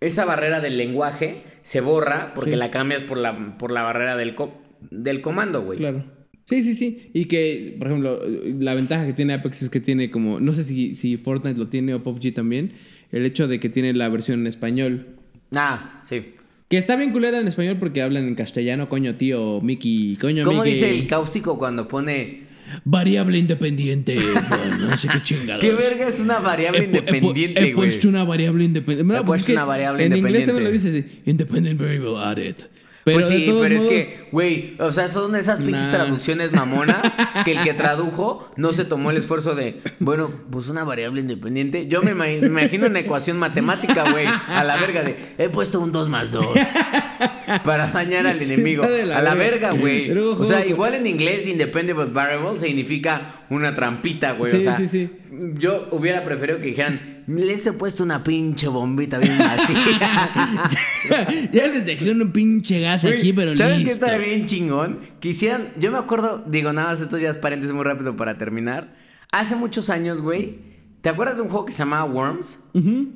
esa barrera del lenguaje se borra porque Sí. la cambias por la, por la barrera del, co- del comando, güey. Claro. Sí, sí, sí. Y que, por ejemplo, la ventaja que tiene Apex es que tiene como, no sé si, si Fortnite lo tiene o PUBG también, el hecho de que tiene la versión en español. Ah, sí. Que está bien culera en español porque hablan en castellano, coño tío, Mickey, coño ¿Cómo Mickey. dice el cáustico cuando pone... Variable independiente. no, no sé qué chingados. ¿Qué verga es una variable He he independiente, He, güey? puesto una variable independiente. He puesto una variable en inglés también lo independiente. dice así, independent variable added. Pero pues sí, pero modos, es que, güey, o sea, son esas pinches Nah. traducciones mamonas que el que tradujo no se tomó el esfuerzo de, bueno, pues una variable independiente. Yo me, ima- me imagino una ecuación matemática, güey, a la verga de, he puesto un 2 más 2 para dañar al enemigo. la a la verga. güey. O sea, igual en inglés, independent variable significa una trampita, güey. Sí, o sea, sí, sí. yo hubiera preferido que dijeran, les he puesto una pinche bombita bien vacía. ya les dejé un pinche gas aquí, pero ¿Saben qué listo. está bien chingón? Quisieran, yo me acuerdo, digo nada más, esto ya es paréntesis muy rápido para terminar. Hace muchos años, güey, ¿te acuerdas de un juego que se llamaba Worms?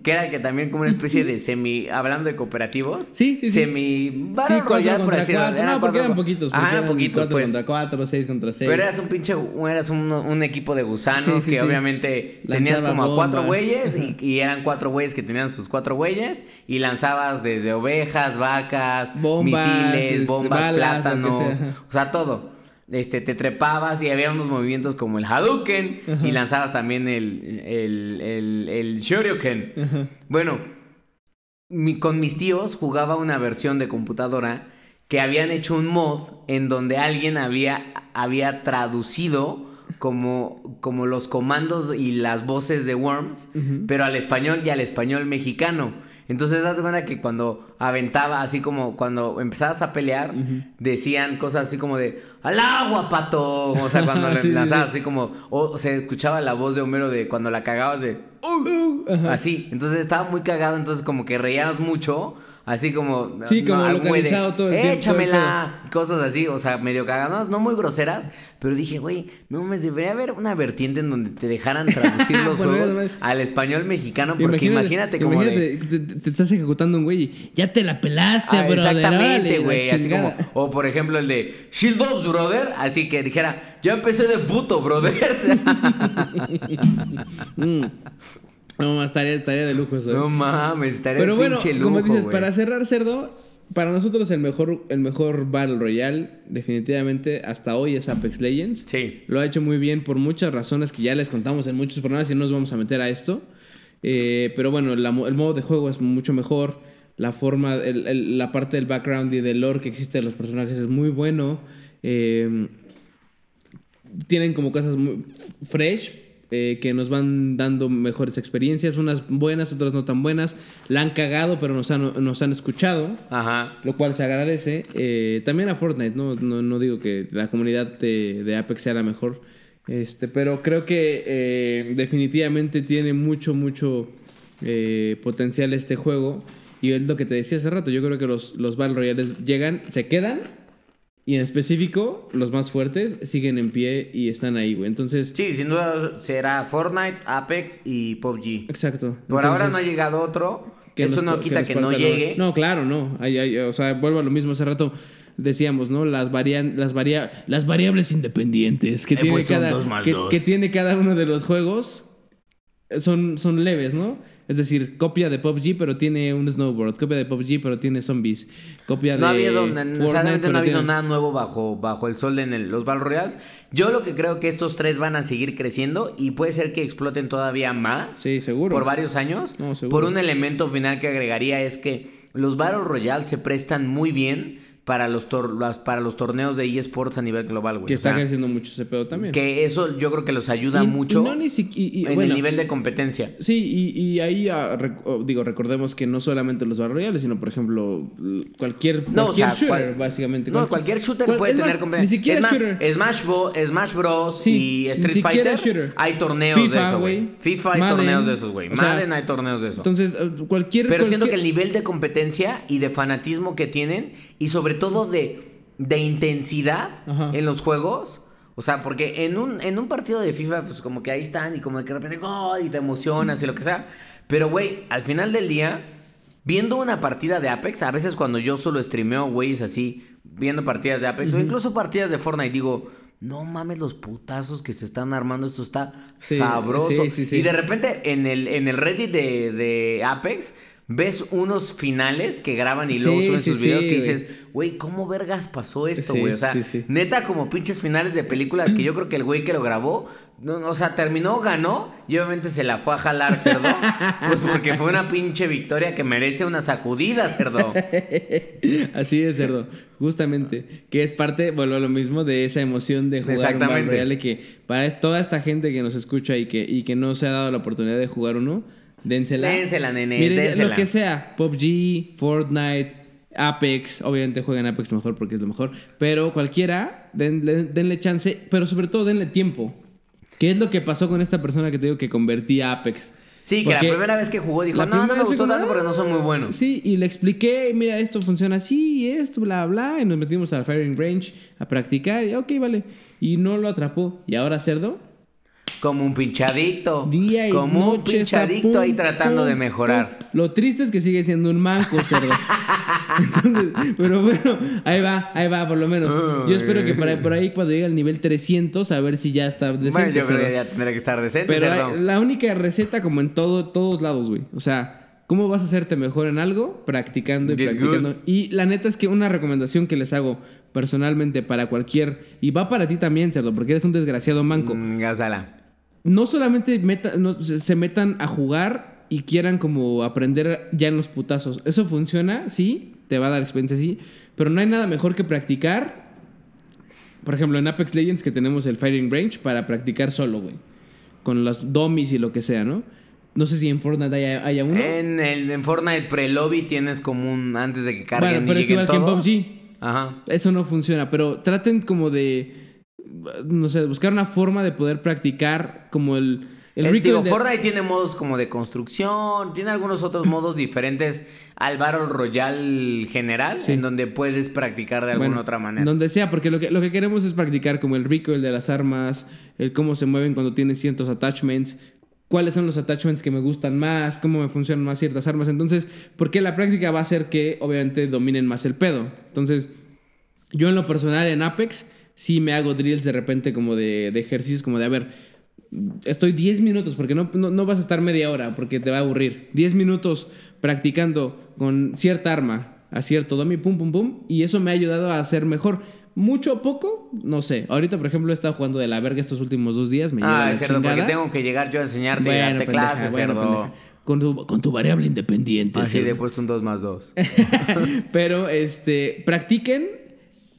Que era que también como una especie de semi, hablando de cooperativos. Sí, sí, sí. Semi, Sí, cuatro por decirlo. No, porque eran poquitos. Porque eran eran poquitos, Cuatro pues. contra cuatro, seis contra seis. Pero eras un pinche, eras un, un equipo de gusanos Sí, sí, que obviamente Lanzaba tenías como a cuatro güeyes y, y eran cuatro güeyes que tenían sus cuatro güeyes y lanzabas desde ovejas, vacas, Bombas, misiles, este, bombas, balas, plátanos, o sea, todo. Este, te trepabas y había unos movimientos como el Hadouken Ajá. y lanzabas también el, el, el, el Shoryuken. Ajá. Bueno, mi- con mis tíos jugaba una versión de computadora que habían hecho un mod en donde alguien había, había traducido como, como los comandos y las voces de Worms, pero al español y al español mexicano. Entonces, das cuenta que cuando aventaba, así como cuando empezabas a pelear, decían cosas así como de ¡Al agua, pato! O sea, cuando Sí, lanzabas sí. así como. O se escuchaba la voz de Homero de cuando la cagabas de. Uh. Así, entonces estaba muy cagado, entonces como que reíamos mucho, así como... Sí, como de, localizado todo el tiempo, Échamela, cosas así, o sea, medio cagadas, no muy groseras, pero dije, güey, no me debería haber una vertiente en donde te dejaran traducir los juegos al español mexicano, porque imagínate, como de... imagínate, te, te estás ejecutando un güey y ya te la pelaste, Ah, brother. exactamente, güey. Así como, o por ejemplo el de Shield Ups, brother. Así que dijera, yo empecé de puto, brother. Mm. No, estaría, estaría de lujo eso. ¿eh? no mames, estaría Pero de bueno, pinche lujo, como dices, para cerrar cerdo, para nosotros el mejor, el mejor Battle Royale, definitivamente hasta hoy es Apex Legends. Sí. Lo ha hecho muy bien por muchas razones que ya les contamos en muchos programas y no nos vamos a meter a esto. Eh, pero bueno, la el modo de juego es mucho mejor. La forma, el- el- la parte del background y del lore que existe de los personajes es muy bueno. Eh, tienen como cosas muy fresh eh, que nos van dando mejores experiencias, unas buenas, otras no tan buenas. La han cagado, pero nos han, nos han escuchado, Ajá. lo cual se agradece. Eh, también a Fortnite, ¿no? No, no digo que la comunidad de, de Apex sea la mejor, este, pero creo que eh, definitivamente tiene mucho, mucho eh, potencial este juego. Y es lo que te decía hace rato, yo creo que los, los Battle Royales llegan, se quedan y en específico, los más fuertes siguen en pie y están ahí, güey. Entonces, Sí, sin duda será Fortnite, Apex y PUBG. exacto. Por ahora no ha llegado otro. que Eso nos- no quita que, no llegue. No, claro, no. O sea, vuelvo a lo mismo hace rato. Decíamos, ¿no? Las, varian, las, varia, las variables independientes que He tiene, puesto un cada, que, que tiene cada uno de los juegos son, son leves, ¿no? Es decir, copia de PUBG, pero tiene un snowboard. Copia de PUBG, pero tiene zombies. Copia No ha de. habido, Fortnite, necesariamente pero no ha habido tiene- nada nuevo bajo, bajo el sol en el- los Battle Royales. Yo lo que creo que estos tres van a seguir creciendo y puede ser que exploten todavía más. Sí, seguro. Por varios años. No, seguro. por un elemento final que agregaría es que los Battle Royale se prestan muy bien para los, tor- las- para los torneos de eSports a nivel global, güey. Que O está sea, creciendo mucho ese pedo también. que eso yo creo que los ayuda Y- y mucho no ni siqui- y- y, en bueno, el nivel de competencia. Sí, y, y ahí, ah, rec- oh, digo, recordemos que no solamente los Battle Royales, sino, por ejemplo, cualquier, No, o cualquier sea, shooter, cual- básicamente. No, cualquier shooter cual- puede tener más, competencia. Ni siquiera es más, shooter. Smash, Bro- Smash Bros. Sí, y Street Fighter shooter. hay torneos de eso, güey. FIFA hay Madden, torneos de esos, güey. o sea, Madden hay torneos de eso. Entonces, eh, cualquier... Pero siento que cualquier- el nivel de competencia y de fanatismo que tienen y sobre todo de, de intensidad Ajá. en los juegos. O sea, porque en un, en un partido de FIFA, pues como que ahí están y como de que de repente gol y te emocionas y lo que sea. Pero, güey, al final del día, viendo una partida de Apex, a veces cuando yo solo streameo, güey, es así, viendo partidas de Apex o incluso partidas de Fortnite, digo, no mames los putazos que se están armando, esto está Sí, sabroso. sí, sí, sí. Y de repente en el, en el Reddit de, de Apex ves unos finales que graban y luego Sí, suben sí, sus videos sí, que dices, güey, ¿cómo vergas pasó esto, güey? o sea, neta como pinches finales de películas que yo creo que el güey que lo grabó, no, o sea, terminó, ganó y obviamente se la fue a jalar, cerdo. pues porque fue una pinche victoria que merece una sacudida, cerdo. Así es, cerdo. Justamente. Que es parte, vuelvo a lo mismo, de esa emoción de jugar un. Royale que para toda esta gente que nos escucha y que, y que no se ha dado la oportunidad de jugar uno, dénsela. Dénsela, nene, Miren, dénsela. lo que sea. PUBG, Fortnite, Apex. Obviamente jueguen Apex mejor porque es lo mejor. Pero cualquiera, denle, denle chance. Pero sobre todo denle tiempo. ¿Qué es lo que pasó con esta persona que te digo que convertía a Apex? Sí, que Porque la primera vez que jugó dijo, no, no me gustó tanto porque no son muy buenos. Sí, y le expliqué, mira, esto funciona así, esto, bla, bla, y nos metimos al firing range a practicar, y ok, vale. Y no lo atrapó. Y ahora cerdo, Como un pinchadicto. día y Como un noche pinchadicto ahí tratando de mejorar. Lo triste es que sigue siendo un manco, cerdo. Entonces, pero bueno, ahí va, ahí va, por lo menos. Yo espero que para, por ahí cuando llegue al nivel 300, a ver si ya está decente, Bueno, yo creo que ya tendría que estar decente, Pero hay- la única receta como en todo, todos lados, güey. O sea, ¿cómo vas a hacerte mejor en algo? Practicando y Get practicando. good. Y la neta es que una recomendación que les hago personalmente para cualquier... Y va para ti también, cerdo, porque eres un desgraciado manco. Mm, gásala. No solamente meta- no, se, metan a jugar y quieran como aprender ya en los putazos. Eso funciona, sí, te va a dar experiencia, sí. Pero no hay nada mejor que practicar. Por ejemplo, en Apex Legends que tenemos el Firing Range para practicar solo, güey. Con las dummies y lo que sea, ¿no? No sé si en Fortnite haya, haya uno. En, el, en Fortnite pre-lobby tienes como un... Antes de que carguen bueno, pero y es que en. PUBG. Ajá. Eso no funciona, pero traten como de, no sé, buscar una forma de poder practicar como el... El Eh, recoil digo, de- Fortnite tiene modos como de construcción, tiene algunos otros modos diferentes al Battle Royale general, Sí. en donde puedes practicar de alguna Bueno, otra manera. Donde sea, porque lo que, lo que queremos es practicar como el recoil de las armas, el cómo se mueven cuando tienes ciertos attachments, cuáles son los attachments que me gustan más, cómo me funcionan más ciertas armas. Entonces, porque la práctica va a hacer que obviamente dominen más el pedo. Entonces, yo en lo personal en Apex sí me hago drills de repente como de, de ejercicios, como de, a ver, estoy 10 minutos, porque no, no, no vas a estar media hora, porque te va a aburrir. 10 minutos practicando con cierta arma, a cierto dummy, pum, pum, pum, y eso me ha ayudado a hacer mejor. Mucho o poco, no sé. Ahorita, por ejemplo, he estado jugando de la verga estos últimos dos días, me ah, la cerdo, chingada. porque tengo que llegar yo a enseñarte y Bueno, darte pendeja, clases, bueno, cerdo. Con tu, con tu variable independiente. Así le he puesto un 2 más 2. pero este, practiquen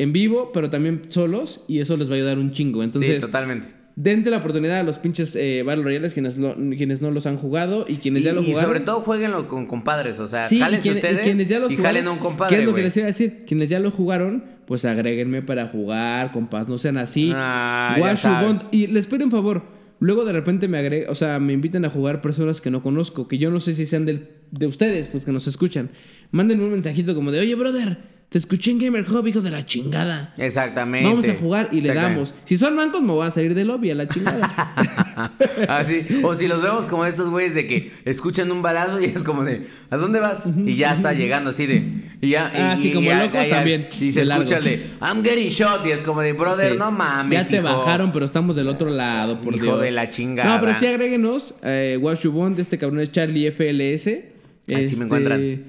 en vivo, pero también solos, y eso les va a ayudar un chingo. Entonces, sí, totalmente. dense la oportunidad a los pinches eh, Battle Royales quienes, lo- quienes no los han jugado y quienes Y, ya lo y jugaron. sobre todo jueguenlo con compadres, o sea, Sí, y, jálense quien- y ustedes quienes ya los y jugaron, jalen a un compadre, ¿Qué es lo que les iba a decir? Quienes ya lo jugaron, pues agréguenme para jugar, compas, no sean así. Ah, Wash bond. Y les pido un favor. Luego de repente me agregan, o sea, me invitan a jugar personas que no conozco, que yo no sé si sean del- de ustedes, pues que nos escuchan. Mándenme un mensajito como de, oye, brother, te escuché en Gamer Hub, hijo de la chingada. Exactamente. Vamos a jugar y le damos. Si son mancos, me voy a salir del lobby a la chingada. Así. O si los vemos como estos güeyes de que escuchan un balazo y es como de, ¿a dónde vas? Y ya está llegando así de. Y ya, y- Ah, sí, y como ya- locos ya- también, Y se largo. escucha el de, I'm getting shot. Y es como de, brother, Sí. no mames. Ya te hijo". bajaron, pero estamos del otro lado, por Hijo Dios. de la chingada. No, pero sí agréguenos. Eh, Wash You Bond, este cabrón es Charlie FLS. Así Este, me encuentran.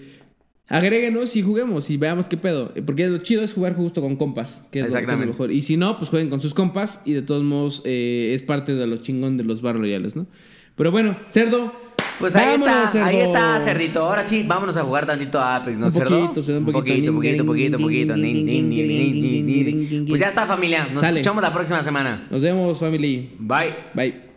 Agréguenos y juguemos y veamos qué pedo. Porque lo chido es jugar justo con compas, que es es lo Exactamente. mejor. Y si no, pues jueguen con sus compas y de todos modos eh, es parte de lo chingón de los Bar Royales, ¿no? Pero bueno, Cerdo, Pues ahí Vámonos, está, ahí cerdo. está, Cerrito. Ahora sí, vámonos a jugar tantito a Apex, ¿no, Un Cerdo? poquito, Cerdo, un un poquito, poquito. poquito, poquito, poquito. Pues ya está, familia. Nos Sale. escuchamos la próxima semana. Nos vemos, family. Bye. Bye.